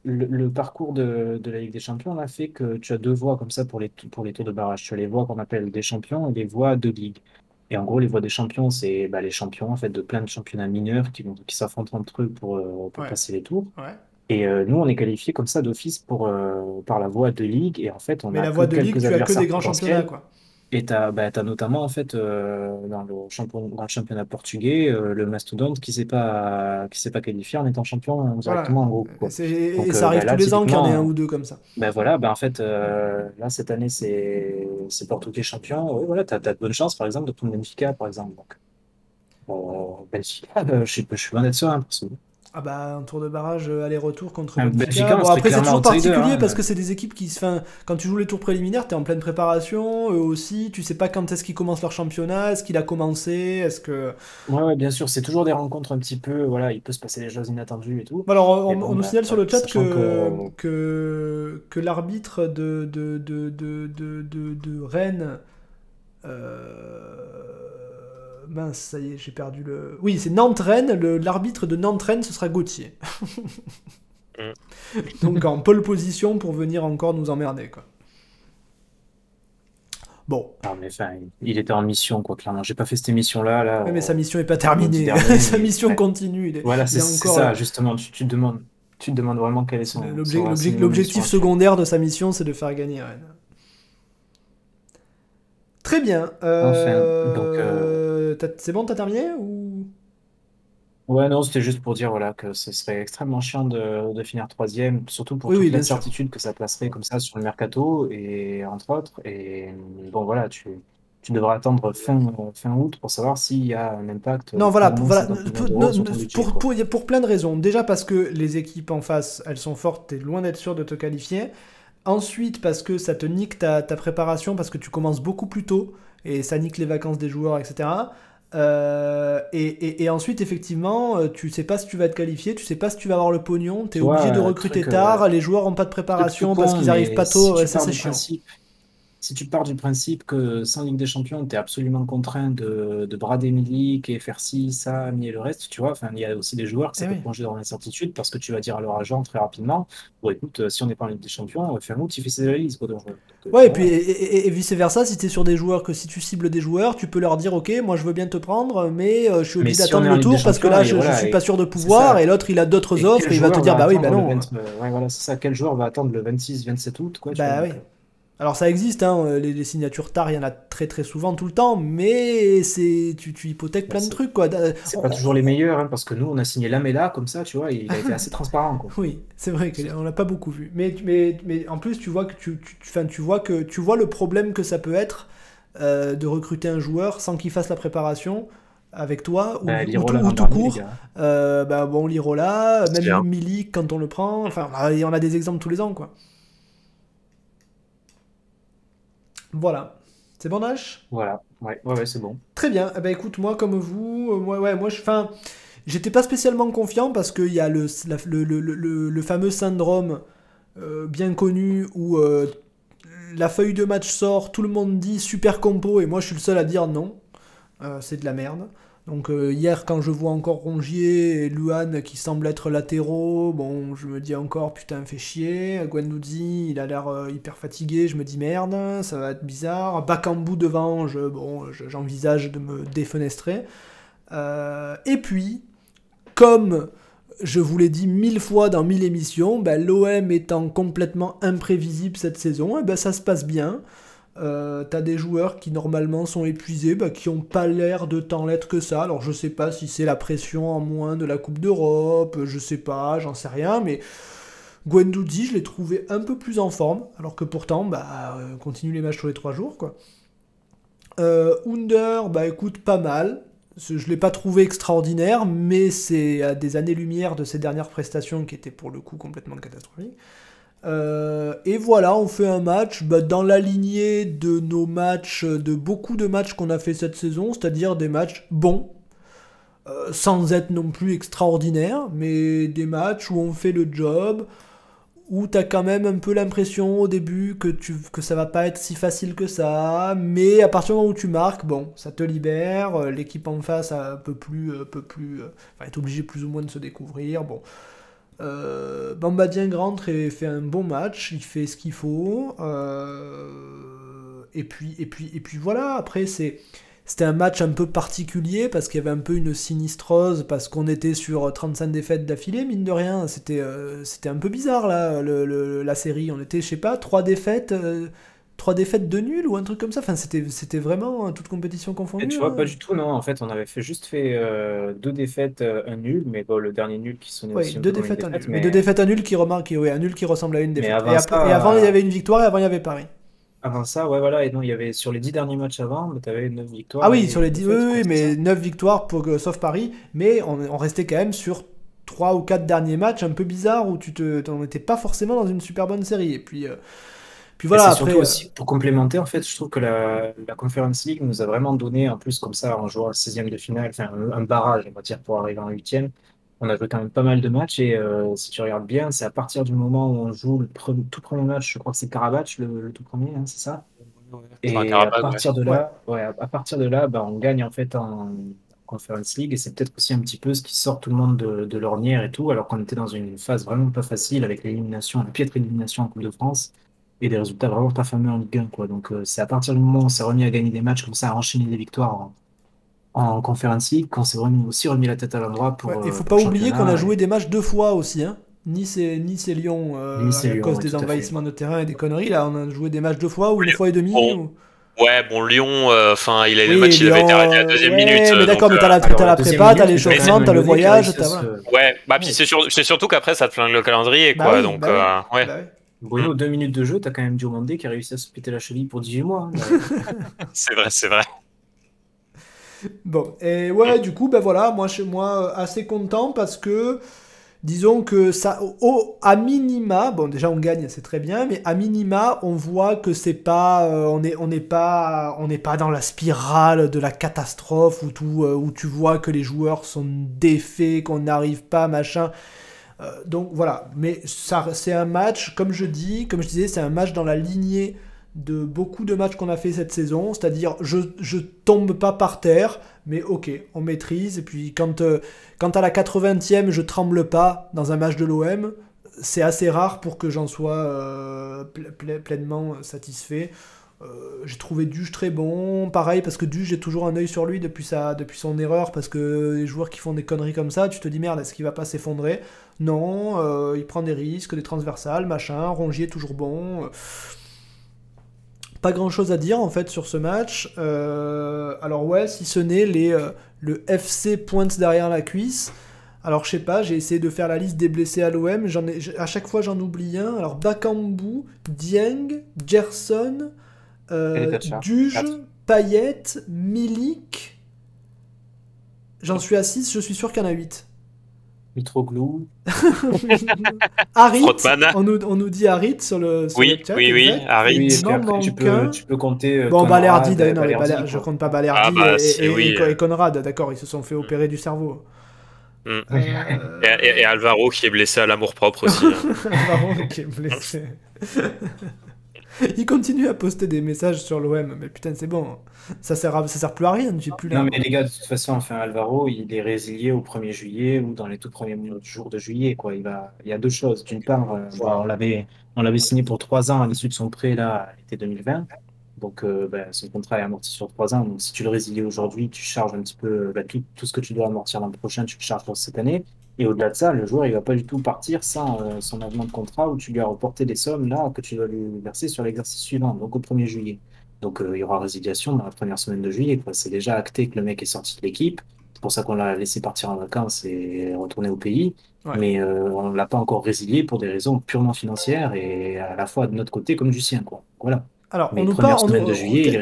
le, le parcours de, de la Ligue des Champions a fait que tu as deux voies comme ça pour les, pour les tours de barrage. Tu as les voies qu'on appelle des champions et les voies de ligue. Et en gros, les voies des champions, c'est bah, les champions en fait, de plein de championnats mineurs qui, vont- qui s'affrontent entre eux pour, euh, pour Ouais. passer les tours. ouais. Et euh, nous, on est qualifiés comme ça d'office pour, euh, par la voie de ligue. Et en fait, on mais a la que voie de ligue quelques tu as que adversaires des grands potentiels. championnats quoi Et tu as, bah, t'as notamment, en fait, euh, dans, le champion, dans le championnat portugais, euh, le Mastodonte qui ne s'est pas, qui s'est pas qualifié en étant champion euh, directement en groupe. et, Quoi. c'est- et Donc, ça euh, arrive bah, là, tous les ans qu'il y en ait un typiquement, ou deux comme ça Ben voilà, ben en fait, euh, là, cette année, c'est c'est Porto qui est champion. Oui, voilà, tu as, de bonnes chances, par exemple, de prendre Benfica, par exemple. Donc, euh, Benfica, euh, je suis, je suis loin d'être serein, perso. Ah bah un tour de barrage euh, aller-retour contre Ah, Benfica, Benfica, on bon après c'est toujours particulier hein. parce que c'est des équipes qui enfin, quand tu joues les tours préliminaires t'es en pleine préparation eux aussi tu sais pas quand est-ce qu'ils commencent leur championnat est-ce qu'il a commencé est-ce que Ouais, ouais, bien sûr, c'est toujours des rencontres un petit peu, voilà, il peut se passer des choses inattendues et tout. Bon, Alors, on, Mais bon, on nous bah, signale sur le chat que, que- que, que l'arbitre de, de, de, de, de, de, de Rennes. Euh, mince, ça y est, j'ai perdu le. Oui, c'est Nantes-Rennes. le- L'arbitre de Nantes-Rennes, ce sera Gauthier. Donc, en pole position pour venir encore nous emmerder, quoi. Bon, Non, mais enfin, il était en mission, quoi, clairement. J'ai pas fait cette émission-là, là. Ouais, mais sa mission est pas terminée. dernier, sa mission ouais. continue. Il est, Voilà, il c'est encore ça, justement. Tu, tu te demandes, tu te demandes vraiment quel est son. L'objectif secondaire de sa mission, c'est de faire gagner Rennes. Très bien. Euh, Enfin, donc, euh, t'as- C'est bon, t'as terminé ou... Ouais, non, c'était juste pour dire voilà, que ce serait extrêmement chiant de, de finir troisième, surtout pour Oui, toute oui, bien sûr. l'incertitude que ça placerait comme ça sur le mercato, et entre autres. Et bon, voilà, tu, tu devrais attendre fin, fin août pour savoir s'il y a un impact. Non, voilà, pour, voilà, 50 pour, non, pour- pour plein de raisons. Déjà parce que les équipes en face, elles sont fortes, t'es loin d'être sûr de te qualifier. Ensuite, parce que ça te nique ta, ta préparation, parce que tu commences beaucoup plus tôt, et ça nique les vacances des joueurs, etc. Euh, et, et- et ensuite, effectivement, euh, tu sais pas si tu vas être qualifié, tu sais pas si tu vas avoir le pognon, t'es Tu vois, obligé de recruter tard, euh, les joueurs ont pas de préparation parce qu'ils arrivent pas tôt, ouais, ça c'est chiant. principe- Si tu pars du principe que sans Ligue des Champions, tu es absolument contraint de, de brader Milik et faire ci, ça, et le reste, tu vois, enfin, il y a aussi des joueurs que ça Eh peut oui. plonger dans l'incertitude parce que tu vas dire à leur agent très rapidement, bon écoute, euh, si on n'est pas en Ligue des Champions, euh, août, il fait ses analyses, quoi. Donc, euh, donc, Ouais, et puis et, et- vice versa, si t'es sur des joueurs, que si tu cibles des joueurs, tu peux leur dire ok, moi je veux bien te prendre, mais euh, je suis obligé d'attendre le tour parce que là je, je voilà, suis et pas sûr de pouvoir, et l'autre il a d'autres offres, et il va te dire bah oui, bah non. le 20 euh, ouais, voilà, c'est ça. Quel joueur va attendre le 26, 27 août, quoi, tu Bah vois, oui. donc, Alors ça existe, hein, euh, les, les signatures tard, il y en a très très souvent tout le temps, mais c'est tu, tu hypothèques plein de trucs quoi. C'est pas toujours les meilleurs, hein, parce que nous, on a signé Lamela comme ça, tu vois, et il a été assez transparent, quoi. Oui, c'est vrai qu'on l'a pas beaucoup vu. Mais, mais, mais en plus, tu vois que tu, tu, tu- vois que tu vois le problème que ça peut être euh, de recruter un joueur sans qu'il fasse la préparation avec toi ou, Bah, ou tout, ou court. gars. Euh, bah bon, Lirola, même bien. Milik quand on le prend. Enfin, on a des exemples tous les ans, quoi. Voilà. C'est bon, Nash? Voilà, ouais, ouais, ouais, c'est bon. Très bien. Eh ben, écoute, moi, comme vous, euh, moi, ouais, moi, je, enfin, j'étais pas spécialement confiant parce qu'il y a le, la- le, le- le- le fameux syndrome euh, bien connu où euh, la feuille de match sort, tout le monde dit super compo et moi, je suis le seul à dire non. C'est de la merde. Donc euh, hier, quand je vois encore Rongier et Luan qui semblent être latéraux, bon, je me dis encore putain, fait chier. Guendouzi, il a l'air euh, hyper fatigué, je me dis merde, ça va être bizarre. Bakambu devant, je, bon, je- j'envisage de me défenestrer. Euh, et puis, comme je vous l'ai dit mille fois dans mille émissions, ben, l'OM étant complètement imprévisible cette saison, eh ben, ça se passe bien. Euh, T'as des joueurs qui normalement sont épuisés, bah, qui ont pas l'air de tant l'être que ça. Alors je sais pas si c'est la pression en moins de la Coupe d'Europe, je sais pas, j'en sais rien, mais Guendouzi, je l'ai trouvé un peu plus en forme, alors que pourtant, bah, euh, continue les matchs tous les trois jours, quoi. Euh, Under, bah écoute, pas mal. Je l'ai pas trouvé extraordinaire, mais c'est à des années-lumière de ses dernières prestations qui étaient pour le coup complètement catastrophiques. Euh, et voilà, on fait un match bah, dans la lignée de nos matchs, de beaucoup de matchs qu'on a fait cette saison, c'est-à-dire des matchs bons, euh, sans être non plus extraordinaires, mais des matchs où on fait le job, où t'as quand même un peu l'impression au début que, tu, que ça va pas être si facile que ça, mais à partir du moment où tu marques, bon, ça te libère, euh, l'équipe en face a un peu plus, un peu plus, enfin, est obligée plus ou moins de se découvrir, bon. Euh, Bamba et fait un bon match, il fait ce qu'il faut, euh, et puis, et puis, et puis voilà, après. C'était un match un peu particulier parce qu'il y avait un peu une sinistrose, parce qu'on était sur 35 défaites d'affilée, mine de rien. C'était euh, c'était un peu bizarre là, la série. On était, je sais pas, trois défaites, euh, trois défaites de nul ou un truc comme ça. Enfin, c'était c'était vraiment euh, toute compétition confondue. Et tu vois, hein. pas du tout, non. En fait, on avait fait, juste fait euh, deux défaites, euh, un nul, mais bon, le dernier nul qui sonnait Oui, aussi deux défaites, un nul. défaite, Mais mais deux défaites, un nul qui remarque, oui, un nul qui ressemble à une défaite. avant et, après- ça, et avant, il y euh, avait une victoire et avant, il y avait Paris. avant ça, ouais, voilà. Et non, il y avait sur les dix derniers matchs avant, tu avais neuf victoires. Ah oui, sur les une 10, défaite, oui, oui, mais. 9 victoires pour, que- sauf Paris, mais on, on restait quand même sur 3 ou 4 derniers matchs un peu bizarres où tu te, on n'était pas forcément dans une super bonne série. Et puis, euh, puis voilà, c'est après. surtout euh, aussi, pour complémenter, en fait, je trouve que la, la Conference League nous a vraiment donné, en plus, comme ça, en jouant le 16e de finale, enfin, un, un barrage, on va dire, pour arriver en 8e. On a joué quand même pas mal de matchs et euh, si tu regardes bien, c'est à partir du moment où on joue le pre- tout premier match, je crois que c'est Karabach, le, le tout premier, hein, c'est ça? Et Enfin, à ouais. partir de là, ouais, à à partir de là, bah, on gagne en fait en Conference League et c'est peut-être aussi un petit peu ce qui sort tout le monde de, de l'ornière et tout, alors qu'on était dans une phase vraiment pas facile avec l'élimination, la piètre élimination en Coupe de France et des résultats vraiment pas fameux en Ligue 1, quoi. Donc euh, c'est à partir du moment où on s'est remis à gagner des matchs comme ça, à enchaîner des victoires en, en Conference League, qu'on s'est remis, aussi remis la tête à l'endroit pour. ouais, euh, il faut pour pas oublier qu'on a et- joué des matchs deux fois aussi. Hein. Nice et, nice et Lyon, euh, Nice et à Lyon, cause ouais, des envahissements de terrain et des conneries. Là, on a joué des matchs deux fois ou une fois et demi. Bon. ou- Ouais, bon, Lyon, euh, enfin, il a Oui, le match, il avait été Lyon, arrêté à la deuxième ouais, minute. mais euh, d'accord, mais t'as euh, la, Alors, t'as la deuxième prépa, t'as l'échauffement, t'as le voyage, voilà. se- Ouais, bah puis c'est sur- c'est surtout qu'après ça te flingue le calendrier, Bah quoi. oui, donc, bah oui. euh, ouais. Oui. Bruno, deux minutes de jeu, t'as quand même Diomandé qui a réussi à se péter la cheville pour 18 mois. hein. C'est vrai, c'est vrai. Bon, et ouais, du coup, ben voilà, moi, chez moi, assez content parce que, disons que ça, au, à minima, bon, déjà on gagne, c'est très bien, mais à minima, on voit que c'est pas, euh, on est, on n'est pas, on n'est pas dans la spirale de la catastrophe où tout, euh, où tu vois que les joueurs sont défaits, qu'on n'arrive pas, machin. Euh, donc voilà, mais c'est un match, comme je dis, comme je disais, c'est un match dans la lignée de beaucoup de matchs qu'on a fait cette saison, c'est-à-dire je, je tombe pas par terre, mais ok, on maîtrise, et puis quand, euh, quand à la 80e je tremble pas dans un match de l'OM, c'est assez rare pour que j'en sois euh, ple- ple- pleinement satisfait. Euh, j'ai trouvé Duge très bon, pareil parce que Duge j'ai toujours un œil sur lui depuis, sa, depuis son erreur, parce que les joueurs qui font des conneries comme ça, tu te dis merde, est-ce qu'il va pas s'effondrer? Non, euh, il prend des risques, des transversales, machin, Rongier toujours bon. euh, pas grand chose à dire en fait sur ce match. Alors ouais, si ce n'est les, le FC pointe derrière la cuisse. Alors je sais pas, j'ai essayé de faire la liste des blessés à l'OM. À chaque fois j'en oublie un. Alors Bakambu, Dieng, Gerson, euh. Duge, Quatre. Payet, Milik. J'en suis à 6, je suis sûr qu'il y en a 8. Mitroglou. Harit, on nous, on nous dit Harit sur le, sur Oui, le chat. oui, oui. Harit. Oui, tu peux, tu peux compter. euh, Bon, Conrad, Balerdi, d'ailleurs, non, Balerdi, Baler- je compte pas Balerdi Ah bah, et, et- oui, et- euh. et Conrad, d'accord, ils se sont fait opérer du cerveau. Mm. Euh, Et, et- et Alvaro qui est blessé à l'amour propre aussi. hein. Varane qui est blessé. Il continue à poster des messages sur l'OM, mais putain, c'est bon. Ça sert, à- ça sert plus à rien, j'ai plus là. Non, mais les gars, de toute façon, enfin, Alvaro, il est résilié au 1er juillet ou dans les tout premiers jours de juillet, quoi. Il va... il y a deux choses. D'une part, euh, on l'avait, on l'avait signé pour trois ans à l'issue de son prêt, là, à l'été 2020. Donc, euh, ben, son contrat est amorti sur trois ans. Donc, si tu le résilies aujourd'hui, tu charges un petit peu ben, tout, tout ce que tu dois amortir l'an prochain, tu le charges pour cette année. Et au-delà de ça, le joueur, il va pas du tout partir sans euh, son avenant de contrat où tu lui as reporté des sommes là que tu dois lui verser sur l'exercice suivant, donc au 1er juillet. Donc, euh, il y aura résiliation dans la première semaine de juillet. C'est déjà acté que le mec est sorti de l'équipe. C'est pour ça qu'on l'a laissé partir en vacances et retourner au pays. Ouais. Mais euh, on ne l'a pas encore résilié pour des raisons purement financières et à la fois de notre côté comme du sien. Quoi. Voilà. Alors, Mais on nous parle. on de juillet,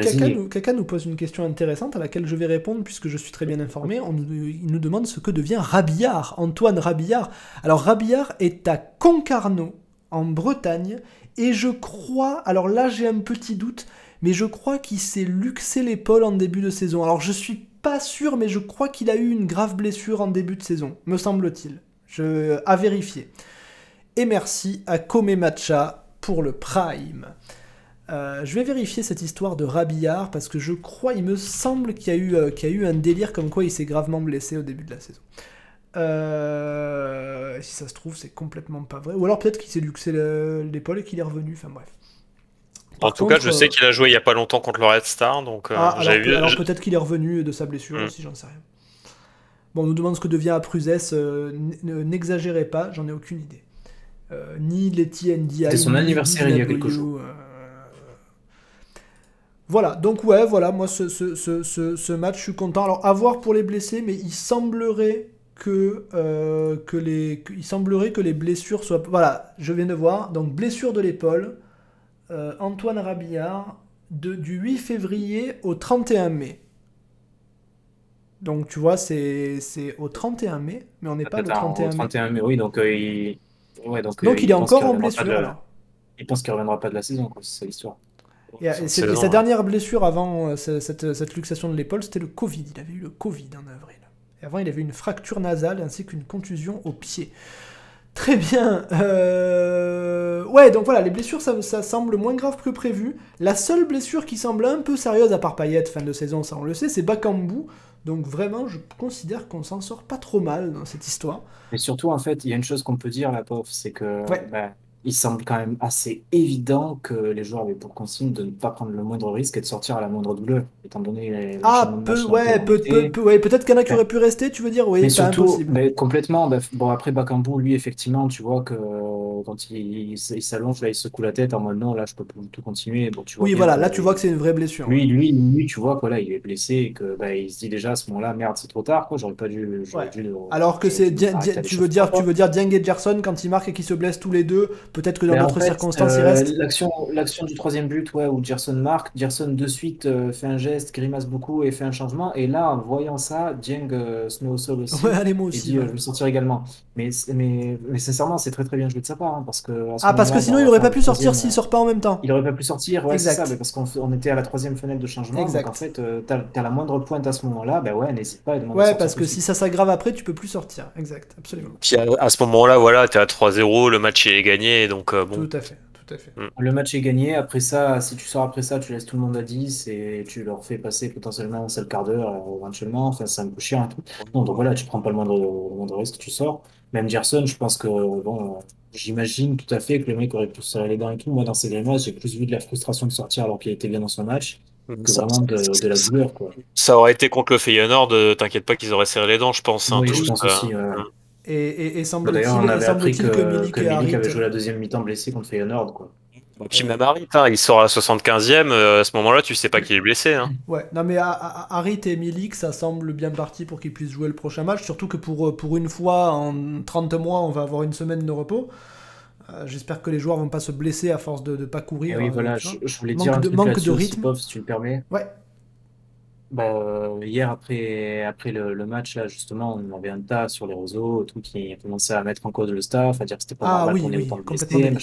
nous, pose une question intéressante à laquelle je vais répondre puisque je suis très bien informé. On il nous demande ce que devient Rabillard, Antoine Rabillard. Alors, Rabillard est à Concarneau, en Bretagne, et je crois. Alors là, j'ai un petit doute, mais je crois qu'il s'est luxé l'épaule en début de saison. Alors, je suis pas sûr, mais je crois qu'il a eu une grave blessure en début de saison, me semble-t-il. Je... À vérifier. Et merci à Kome Matcha pour le Prime. Euh, je vais vérifier cette histoire de Rabillard parce que je crois, il me semble qu'il y, a eu, euh, qu'il y a eu un délire comme quoi il s'est gravement blessé au début de la saison. Euh, si ça se trouve, c'est complètement pas vrai. Ou alors peut-être qu'il s'est luxé le- l'épaule et qu'il est revenu. Enfin bref. En tout cas, je sais qu'il a joué il y a pas longtemps contre le Red Star, donc euh, ah, alors, vu. peut-être qu'il est revenu de sa blessure Mm. aussi, j'en sais rien. Bon, on nous demande ce que devient Apruzès. euh, N'exagérez pas, j'en ai aucune idée. Euh, ni Letty NDI. C'était son ni anniversaire il y a quelques jours. Voilà, donc ouais, voilà, moi ce, ce, ce, ce, match, je suis content. Alors, à voir pour les blessés, mais il semblerait que, euh, que les, il semblerait que les blessures soient... Voilà, je viens de voir, donc blessure de l'épaule, euh, Antoine Rabillard, de, du 8 février au 31 mai. Donc tu vois, c'est au 31 mai, mais on n'est pas le Peut-être en- 31 au mai. 31 mai, oui, donc euh, il... Ouais, donc, Donc il est encore en blessure. Il pense qu'il reviendra pas de la saison, c'est l'histoire. C'est sa hein. dernière blessure avant euh, ce- cette, cette luxation de l'épaule, c'était le Covid. Il avait eu le Covid en avril. Et avant, il avait une fracture nasale ainsi qu'une contusion au pied. Très bien. euh, Ouais, donc voilà, les blessures, ça, ça semble moins grave que prévu. La seule blessure qui semble un peu sérieuse, à part Payet, fin de saison, ça on le sait, c'est Bakambu. Donc vraiment, je considère qu'on s'en sort pas trop mal dans cette histoire. Mais surtout, en fait, il y a une chose qu'on peut dire, la pauvre, c'est que Ouais. bah, il semble quand même assez évident que les joueurs avaient pour consigne de ne pas prendre le moindre risque et de sortir à la moindre douleur, étant donné les Ah, peu, ouais, peu, peu, peu- ouais, peut-être qu'il y en a qui auraient pu rester, tu veux dire Oui, Mais surtout, impossible. mais complètement. bah, bon, après Bakambu, lui, effectivement, tu vois que quand il, il s'allonge, là, il secoue la tête en mode non, là, je peux plus tout continuer. Bon, tu vois Oui, voilà, que là tu vois que c'est une vraie blessure. lui, lui, lui, tu vois, quoi, là, il est blessé et que bah, il se dit déjà à ce moment-là, merde, c'est trop tard, quoi, j'aurais pas dû. j'aurais Ouais. dû le- Alors que c'est tu veux dire tu veux dire Dieng et Gerson quand ils marquent et qu'ils se blessent tous les deux, peut-être que dans Mais en d'autres fait, circonstances ils euh, restent. L'action, l'action du troisième but, ouais, où Gerson marque, Gerson de suite euh, fait un geste, grimace beaucoup et fait un changement. Et là, en voyant ça, Dieng euh, se met au sol aussi Ouais, allez moi et aussi. dit euh, ouais. je me sortir également. Mais, mais, mais sincèrement, c'est très très bien joué de sa part, hein, parce que Ah parce que sinon dans il aurait pas pu sortir s'il sort pas en même temps. Il aurait pas pu sortir, ouais, c'est Exact. ça, mais parce qu'on était à la troisième fenêtre de changement. Exact. Donc en fait, euh, t'as, t'as la moindre pointe à ce moment-là, ben ouais, n'hésite pas à demander à Ouais parce que si ça s'aggrave après tu peux plus sortir. Exact, absolument. Puis à, à ce moment-là, voilà, t'es à 3-0, le match est gagné, donc euh, bon. Tout à fait, tout à fait. Le match est gagné. Après ça, si tu sors après ça, tu laisses tout le monde à 10 et tu leur fais passer potentiellement un seul quart d'heure euh, éventuellement. Enfin, c'est un peu chiant et tout. Non, donc voilà, tu prends pas le moindre, le moindre risque, tu sors. Même Gerson, je pense que, bon, euh, j'imagine tout à fait que le mec aurait pu se serrer les dents et tout. Moi, dans ces grimaces, j'ai plus vu de la frustration de sortir alors qu'il était bien dans son match que Ça, vraiment de, de la douleur, quoi. ça aurait été contre le Feyenoord, euh, t'inquiète pas qu'ils auraient serré les dents, je pense. hein, Oui, je pense euh, aussi. ouais. Et, et, et semble-t-il on avait appris que, que Milik que avait joué la deuxième mi-temps blessé contre Feyenoord, quoi. Et puis même Harit, hein, il sort à la 75e, euh, à ce moment-là, tu sais pas qu'il est blessé. Hein. Ouais, non mais Harit et Milik, ça semble bien parti pour qu'ils puissent jouer le prochain match, surtout que pour, pour une fois, en 30 mois, on va avoir une semaine de repos. Euh, J'espère que les joueurs vont pas se blesser à force de ne pas Et courir. oui, euh, voilà, je, voulais Manque dire un de- truc manque de rythme. Si tu le permets. Ouais, Bah, euh, hier, après, après le, le match, là, justement, on avait un tas sur les réseaux, tout qui commençait à mettre en cause le staff, à dire que c'était pas Ah normal oui, qu'on ait oui, autant de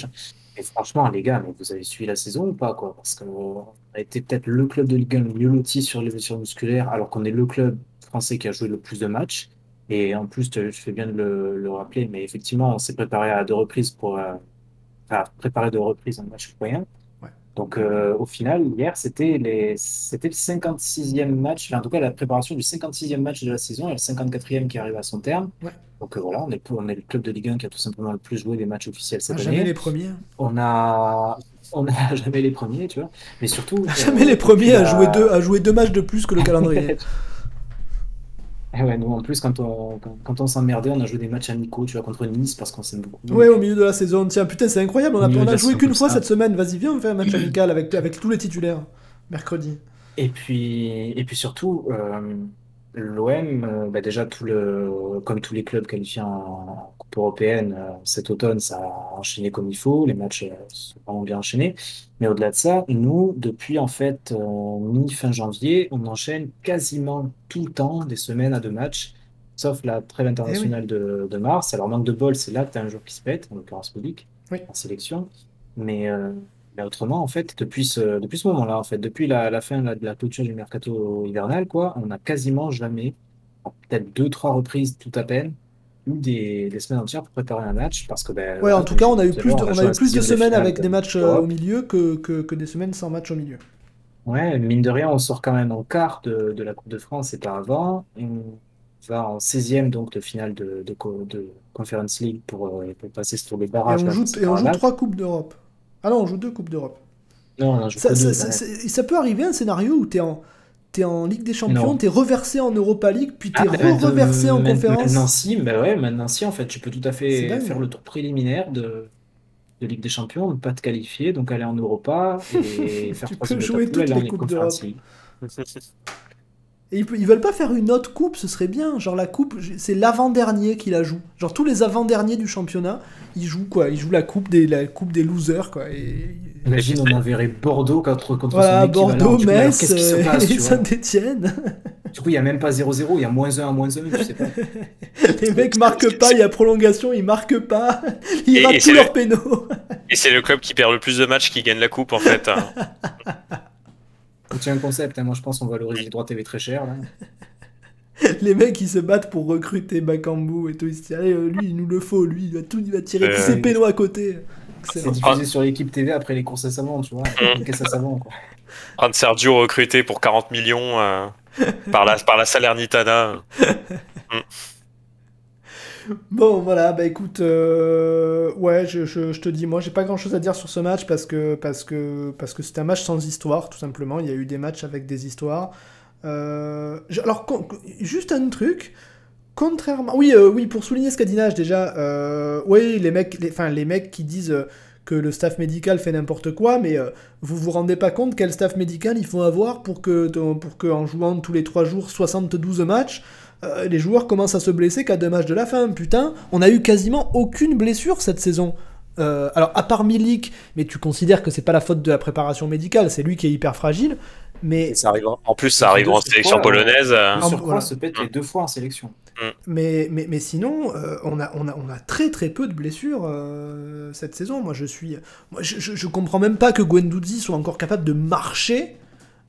Et franchement, les gars, mais vous avez suivi la saison ou pas, quoi? Parce qu'on a été peut-être le club de Ligue 1 le mieux loti sur les blessures musculaires, alors qu'on est le club français qui a joué le plus de matchs. Et en plus, tu fais bien de le, le rappeler, mais effectivement, on s'est préparé à deux reprises pour, euh, enfin, préparé deux reprises un match citoyen. Donc euh, au final, hier, c'était les... c'était le 56e match, enfin, en tout cas la préparation du 56e match de la saison et le 54e qui arrive à son terme. Ouais. Donc euh, voilà, on est, on est le club de Ligue 1 qui a tout simplement le plus joué des matchs officiels cette jamais année. les premiers. On a... on n'a jamais les premiers, tu vois. Mais surtout... Jamais euh, les premiers à jouer, deux, à jouer deux matchs de plus que le calendrier. Et ouais, nous en plus, quand on, quand, quand on s'emmerdait, on a joué des matchs amicaux, tu vois, contre Nice parce qu'on s'aime beaucoup. ouais, au milieu de la saison. Tiens, putain, c'est incroyable, on a, on a joué qu'une fois ça. cette semaine. Vas-y, viens, on fait un match amical avec, avec tous les titulaires. Mercredi. Et puis, et puis surtout, euh, l'OM, euh, bah déjà, tout le, comme tous les clubs qualifiés en Coupe européenne, euh, cet automne, ça a enchaîné comme il faut. Les matchs euh, sont vraiment bien enchaînés. Mais au-delà de ça, nous, depuis en fait euh, mi-fin janvier, on enchaîne quasiment tout le temps des semaines à deux matchs, sauf la trêve internationale de, de mars. Alors, manque de bol, c'est là que tu as un jour qui se pète, en l'occurrence Public, Oui. en sélection. Mais, euh, mais autrement, en fait, depuis ce, depuis ce moment-là, en fait, depuis la, la fin là, de la clôture du mercato hivernal, quoi, on n'a quasiment jamais, peut-être deux, trois reprises tout à peine, eu des, des semaines entières pour préparer un match, parce que ben, Ouais, en tout cas, on a eu plus de, on a eu plus de semaines avec des matchs euh, au milieu que, que, que des semaines sans match au milieu. Ouais, mine de rien, on sort quand même en quart de, de la Coupe de France et pas avant. On va en 16e, donc de finale de, de, de Conference League pour, euh, pour passer sur les Et barrages. on joue, et on joue trois Coupes d'Europe. Ah non, on joue deux Coupes d'Europe. Non, on en joue Ça, ça, deux, ça- ça peut arriver un scénario où t'es en, t'es en Ligue des Champions, Non. t'es reversé en Europa League, puis t'es Ah, bah, de- re-reversé en maintenant- conférence. Maintenant, si, bah ouais, maintenant, si, en fait, tu peux tout à fait faire le tour préliminaire de, de Ligue des Champions, ne pas te qualifier, donc aller en Europa et faire Tu peux jouer toutes les en Coupes d'Europe. Et ils, ils veulent pas faire une autre coupe, ce serait bien. Genre la coupe, c'est l'avant-dernier qui la joue. Genre tous les avant-derniers du championnat, ils jouent quoi Ils jouent la coupe des, la coupe des losers quoi. Et... Imagine, on enverrait Bordeaux contre, contre Voilà, son. Bordeaux, coup, alors, Metz qui se euh, passe, et Saint-Etienne. Du coup, il n'y a même pas 0-0, il y a moins 1 à moins 1, tu sais pas. Les mecs marquent pas, il y a prolongation, ils marquent pas. Ils Et- ratent et tous leurs le- pénaux. Et c'est le club qui perd le plus de matchs qui gagne la coupe en fait. hein. Tient un concept, hein, moi je pense qu'on valorise les droits TV très cher. Là. Les mecs ils se battent pour recruter Bakambu et tout. Ils se disent, allez, euh, lui il nous le faut, lui il va tout, il va tirer tous Euh, ses pénaux à côté. C'est diffusé sur l'équipe TV après les courses à savon, tu vois. Les caisses à savon, quoi. Un de Sergio recruté pour 40 millions euh, par, la, par la Salernitana. Bon, voilà, bah écoute, euh, ouais, je, te dis, moi, j'ai pas grand chose à dire sur ce match parce que c'était un match sans histoire, tout simplement. Il y a eu des matchs avec des histoires. Euh, alors, juste un truc, Contrairement. Oui, euh, oui, pour souligner ce qu'a dit déjà, oui, les mecs, enfin, les mecs qui disent que le staff médical fait n'importe quoi, mais vous vous rendez pas compte quel staff médical il faut avoir pour que, pour que en jouant tous les 3 jours 72 matchs, euh, les joueurs commencent à se blesser qu'à deux matchs de la fin. Putain, on a eu quasiment aucune blessure cette saison. Euh, alors, à part Milik, mais tu considères que c'est pas la faute de la préparation médicale, c'est lui qui est hyper fragile. Mais, ça arrive en... en plus, ça arrive en sélection euh, polonaise. euh, Le Ah, surcroît voilà. se pète les deux fois en sélection. mais, mais, mais sinon, euh, on, a, on, a, on a très très peu de blessures euh, cette saison. Moi, je suis. Moi, je, je, je comprends même pas que Guendouzi soit encore capable de marcher.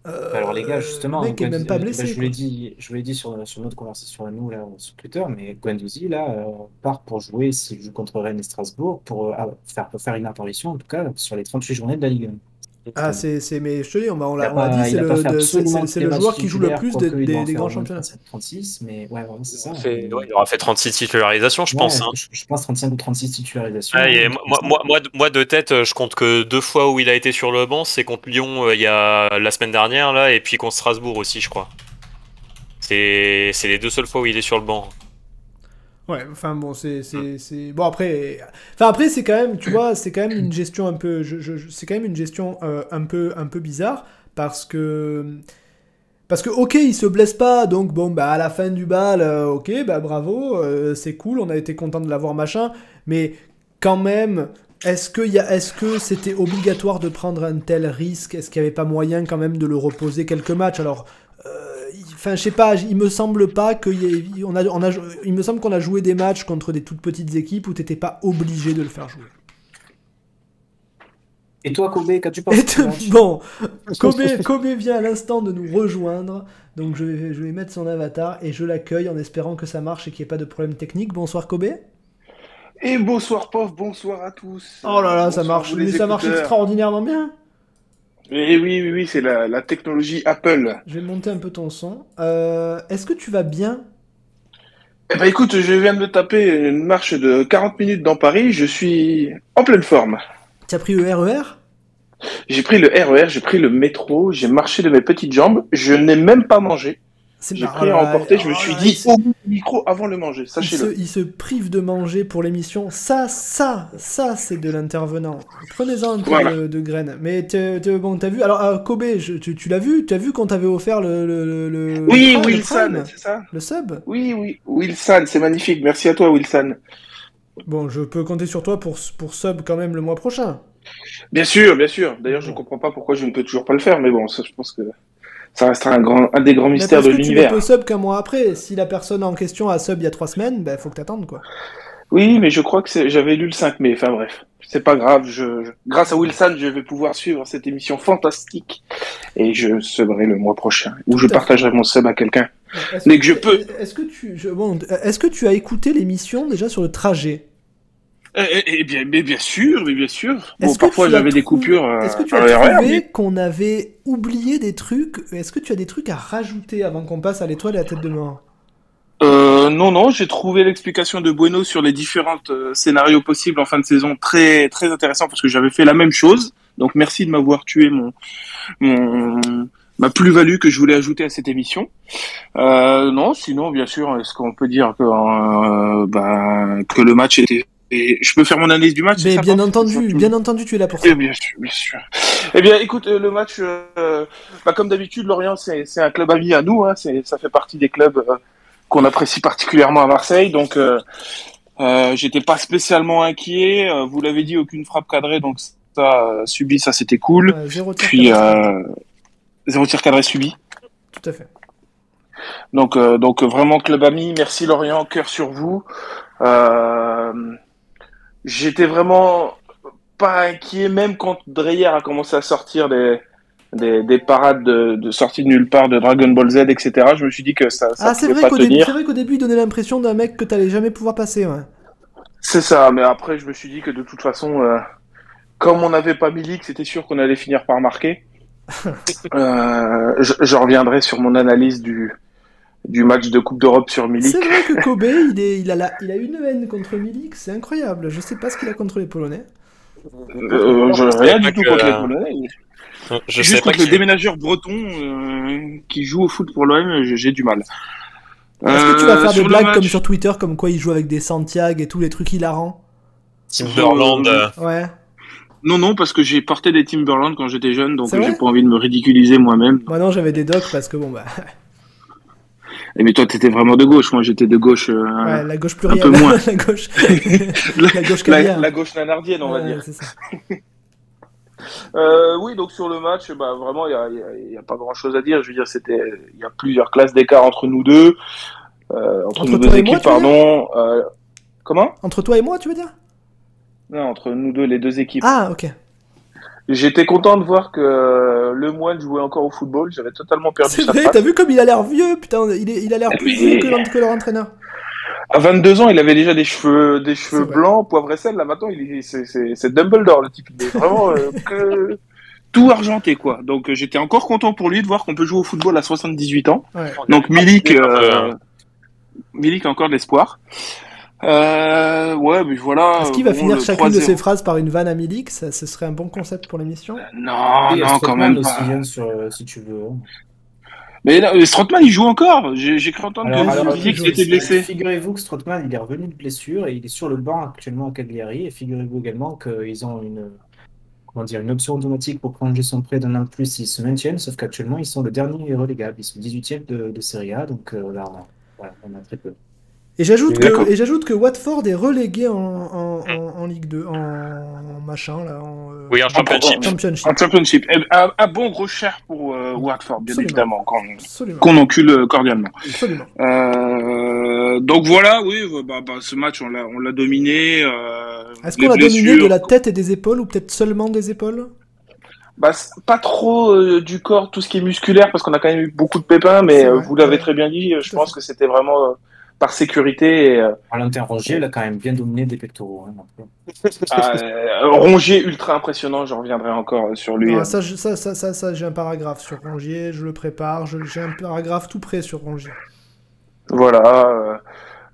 Euh, Alors les gars, justement, le mec est même pas euh, blessé. bah, je vous quoi. l'ai dit, je vous l'ai dit sur, sur notre conversation à nous là sur Twitter, mais Guendouzi là euh, part pour jouer s'il joue contre Rennes et Strasbourg pour euh, ah, faire pour faire une apparition en tout cas sur les 38 journées de la Ligue. Ah, c'est, c'est, mais je te dis, on, m'a- on l'a on l'a pas- dit, c'est le, de- c'est, le joueur qui joue le plus des, grands championnats. 37, 36, mais ouais, voilà, c'est ça. fait- ouais, il aura fait 36 titularisations, je Ouais, pense. hein. je, je pense 35 ou 36 titularisations. Et moi, de- moi, de tête, euh, je compte que deux fois où il a été sur le banc, c'est contre Lyon euh, il y a la semaine dernière là, et puis contre Strasbourg aussi, je crois. C'est c'est les deux seules fois où il est sur le banc. Ouais, enfin bon, c'est, c'est. Bon, après... Enfin, après, c'est quand même, tu vois, c'est quand même une gestion un peu... Je, je- c'est quand même une gestion euh, un, peu, un peu bizarre, parce que... Parce que, ok, il se blesse pas, donc bon, bah, à la fin du bal, euh, ok, bah, bravo, euh, c'est cool, on a été content de l'avoir, machin, mais quand même... Est-ce que, y a, est-ce que c'était obligatoire de prendre un tel risque? Est-ce qu'il n'y avait pas moyen quand même de le reposer quelques matchs? Alors, euh, Enfin, je sais pas, il me semble pas que y ait- on a, on a, il me semble qu'on a joué des matchs contre des toutes petites équipes où t'étais pas obligé de le faire jouer. Et toi, Kobe, qu'as-tu pensé de bon, Kobe, Kobe vient à l'instant de nous rejoindre, donc je vais, je vais mettre son avatar et je l'accueille en espérant que ça marche et qu'il n'y ait pas de problème technique. Bonsoir Kobe. Et bonsoir Pof, bonsoir à tous. Oh là là, ça marche, mais ça marche extraordinairement bien. Et oui, oui, oui, c'est la, la technologie Apple. Je vais monter un peu ton son. Euh, Est-ce que tu vas bien? Eh ben écoute, je viens de me taper une marche de 40 minutes dans Paris, je suis en pleine forme. Tu as pris le RER J'ai pris le RER, j'ai pris le métro, j'ai marché de mes petites jambes, je n'ai même pas mangé. C'est J'ai pris à emporter, je me oh suis dit au bout du micro avant le manger, sachez-le. il se prive de manger pour l'émission. Ça, ça, ça, c'est de l'intervenant. Prenez-en un peu Voilà. de, de graines. Mais bon, t'as vu Alors, euh, Kobe, je- tu, tu l'as vu Tu as vu qu'on t'avait offert le, le, le- Oui, le Prime, le Wilson, c'est ça? Le sub? Oui, oui, Wilson, c'est magnifique. Merci à toi, Wilson. Bon, je peux compter sur toi pour, pour sub quand même le mois prochain. Bien sûr, bien sûr. D'ailleurs, je ne comprends pas pourquoi je ne peux toujours pas le faire, mais bon, ça, je pense que ça restera un, grand, un des grands mystères de que tu ne l'univers. peux sub qu'un mois après. Si la personne en question a sub il y a trois semaines, ben faut que t'attendes quoi. Oui, mais je crois que j'avais lu le 5 mai. Enfin bref, c'est pas grave. Je, je- grâce à Wilson, je vais pouvoir suivre cette émission fantastique et je subrai le mois prochain ou je partagerai mon sub à quelqu'un. Dès que je peux. Est-ce que tu, je- bon, est-ce que tu as écouté l'émission déjà sur le trajet? Eh, eh, eh bien, mais bien sûr, mais bien sûr. Bon, parfois j'avais des coupures. euh, Est-ce que tu as trouvé mais- qu'on avait oublié des trucs Est-ce que tu as des trucs à rajouter avant qu'on passe à l'étoile et à la tête de mort Euh, non, non, j'ai trouvé l'explication de Bueno sur les différents euh, scénarios possibles en fin de saison très très intéressant parce que j'avais fait la même chose. Donc merci de m'avoir tué mon mon ma plus-value que je voulais ajouter à cette émission. Euh, non, sinon bien sûr, est-ce qu'on peut dire que euh, ben, que le match était et je peux faire mon analyse du match Mais bien entendu, bien entendu, tu es là pour ça. eh bien sûr, bien sûr. Eh bien, écoute, euh, le match, euh, bah, comme d'habitude, Lorient, c'est c'est un club ami à nous. Hein, c'est- ça fait partie des clubs euh, qu'on apprécie particulièrement à Marseille. Donc, euh, j'étais pas spécialement inquiet. Vous l'avez dit, aucune frappe cadrée, donc ça subi, ça c'était cool. Zéro tir Puis cadré. euh, zéro tir cadré subi. Tout à fait. Donc, euh, donc vraiment club ami. Merci Lorient, cœur sur vous. Euh, J'étais vraiment pas inquiet, même quand Dreyer a commencé à sortir des, des, des parades de, de sortie de nulle part de Dragon Ball Z, etc. Je me suis dit que ça, ça Ah, c'est vrai pas qu'au début, c'est vrai qu'au début, il donnait l'impression d'un mec que t'allais jamais pouvoir passer. Ouais. C'est ça, mais après, je me suis dit que de toute façon, euh, comme on n'avait pas Milik, c'était sûr qu'on allait finir par marquer. euh, je, je reviendrai sur mon analyse du, du match de Coupe d'Europe sur Milik. C'est vrai que Kobe, il, est, il, a la- il a une haine contre Milik, c'est incroyable. Je sais pas ce qu'il a contre les Polonais. Euh, je Je rien du tout contre les Polonais. Je sais Juste pas contre le déménageur breton euh, qui joue au foot pour l'OM, j'ai du mal. Est-ce que tu vas Euh, faire des blagues match- comme sur Twitter, comme quoi il joue avec des Santiago et tous les trucs hilarants? Timberland. euh, Ouais. Non, non, parce que j'ai porté des Timberland quand j'étais jeune, donc euh, j'ai pas envie de me ridiculiser moi-même. Moi non, j'avais des docs parce que bon bah. Et mais toi, t'étais vraiment de gauche, moi j'étais de gauche. euh, Ouais, la gauche plurielle. peu moins. la gauche. la, gauche la- caviar. la gauche nanardienne, on va dire. c'est ça. Euh, oui, donc sur le match, bah, vraiment, il n'y a, pas grand-chose à dire. Je veux dire, c'était, il y a plusieurs classes d'écart entre nous deux, euh, entre, Entre nous toi deux moi, équipes, pardon. Euh, comment? Entre toi et moi, tu veux dire? Non, entre nous deux, les deux équipes. Ah, ok. J'étais content de voir que euh, le moine jouait encore au football. J'avais totalement perdu C'est sa vrai, t'as vu comme il a l'air vieux Putain, il, est, il a l'air plus vieux que, leur entraîneur. À 22 ans, il avait déjà des cheveux, des cheveux blancs, poivre et sel. Là, maintenant, il est, c'est, c'est, c'est Dumbledore, le type. Il est vraiment euh, que tout argenté, quoi. Donc, euh, j'étais encore content pour lui de voir qu'on peut jouer au football à 78 ans. Ouais. Donc, Milik, euh, Milik a encore de l'espoir. Euh, ouais, mais voilà. Est-ce qu'il va bon, finir chacune de 3-0. ses phrases par une vanne à Milik ça, Ce serait un bon concept pour l'émission. Non, Et non, quand même pas. sur, euh, si tu veux. Mais là, euh, Strootman, il joue encore. J'ai, cru entendre Alors, que alors, vous qu'il était blessé. Figurez-vous que Strootman, il est revenu de blessure et il est sur le banc actuellement à Cagliari. Et figurez-vous également qu'ils ont une, comment dire, une option automatique pour prolonger son prêt d'un an de plus s'ils se maintiennent. Sauf qu'actuellement, ils sont le dernier relégable. Ils sont 18e de, de Serie A. Donc euh, là, on a, voilà, on a très peu. Et j'ajoute que, et j'ajoute que Watford est relégué en, en, en, en Ligue 2, en machin, là, en euh, Oui, en championship. championship. En championship. Un, un bon gros cher pour euh, Watford, bien Absolument. évidemment, qu'on, encule euh, cordialement. Absolument. Euh, donc voilà, oui, bah, bah, ce match, on l'a, on l'a dominé. Euh, Est-ce qu'on l'a dominé de la tête et des épaules, ou peut-être seulement des épaules? Bah, pas trop euh, du corps, tout ce qui est musculaire, parce qu'on a quand même eu beaucoup de pépins, mais euh, vous l'avez très bien dit, je pense que c'était vraiment euh, par sécurité. Et, euh, Valentin Rongier, il a quand même bien dominé des pectoraux. hein, donc, euh, Rongier ultra impressionnant, je reviendrai encore euh, sur lui. Non, euh. ça, je- ça, ça, ça, ça, j'ai un paragraphe sur Rongier, je le prépare, je- j'ai un paragraphe tout prêt sur Rongier. Voilà. Euh,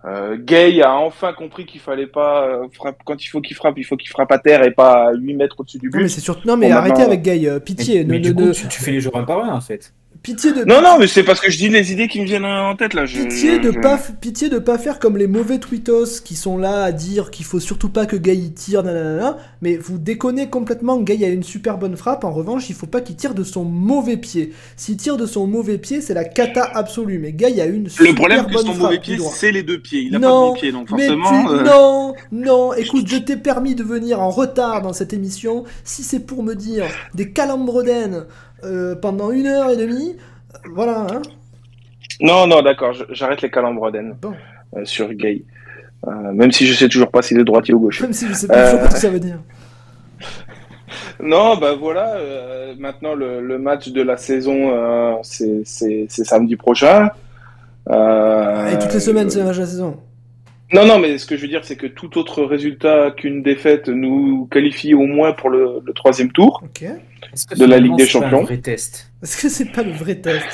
euh, Gay a enfin compris qu'il fallait pas euh, frappe quand il faut qu'il frappe, il faut qu'il frappe à terre et pas à 8 mètres au-dessus du Non mais but. surtout non mais arrêtez maintenant- avec Gay, euh, pitié, Mais, ne, mais ne- du coup, ne- tu, tu fais les joueurs un par un, en fait. Pitié de Non, non, mais c'est parce que je dis les idées qui me viennent en tête là. Je, Pitié de je- pas, pitié de pas faire comme les mauvais tweetos qui sont là à dire qu'il faut surtout pas que Gay y tire, nanana, mais vous déconnez complètement. Gay a une super bonne frappe. En revanche, il faut pas qu'il tire de son mauvais pied. S'il tire de son mauvais pied, c'est la cata absolue. Mais Gay a une super Le problème, que bonne son frappe mauvais pied, c'est les deux pieds. Il a Non, pas de pied, donc Mais forcément. tu... euh, Non, non, écoute, je t'ai permis de venir en retard dans cette émission. Si c'est pour me dire des calembredaines euh, pendant une heure et demie, voilà, hein. Non, non, d'accord, j'arrête les calembredaines Bon, euh, sur Gay. Euh, même si je sais toujours pas s'il est droitier ou gaucher. même si je sais pas toujours ce que ça veut dire. Non, bah voilà. maintenant, le, le match de la saison, c'est samedi prochain. Euh, Et toutes les semaines, c'est le match de la saison. Non, non, mais ce que je veux dire, c'est que tout autre résultat qu'une défaite nous qualifie au moins pour le, le troisième tour. Ok. Est-ce que De la Ligue des c'est pas Champions. Est-ce que c'est pas le vrai test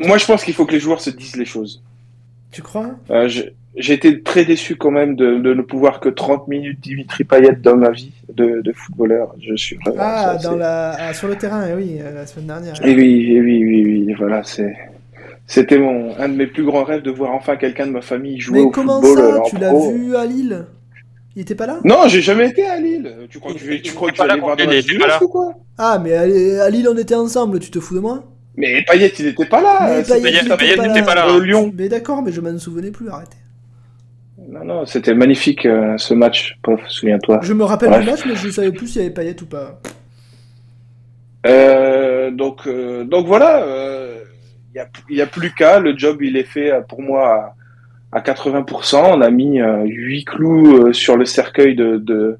Moi, je pense qu'il faut que les joueurs se disent les choses. Tu crois? Euh, J'ai été très déçu quand même de, de ne pouvoir que 30 minutes Dimitri Payet dans ma vie de, de footballeur. Je suis vraiment- Ah, ça, dans la... ah, sur le terrain, eh oui, euh, la semaine dernière. Eh oui, eh oui, oui, oui, voilà, c'est. C'était mon un de mes plus grands rêves de voir enfin quelqu'un de ma famille jouer Mais au comment football ça en Tu l'as vu à Lille? Il était pas là? Non, j'ai jamais été à Lille. Tu crois que tu, tu crois que tu pas vas là aller voir pas là. ou quoi? Ah, mais à à Lille, on était ensemble, tu te fous de moi? Mais Payet, il était pas là. Mais euh, Payet, Payet- il juste Payet était n'était pas là. contre Lyon. Mais d'accord, mais je m'en souvenais plus, arrêtez. Non, non, c'était magnifique euh, ce match. Pof, souviens-toi. Je me rappelle du match, mais je savais plus s'il y avait Payet ou pas. Euh, donc, euh, donc voilà, il y, a, y a plus qu'à. Le job, il est fait euh, pour moi à, à 80%. On a mis euh, 8 clous euh, sur le cercueil de, de,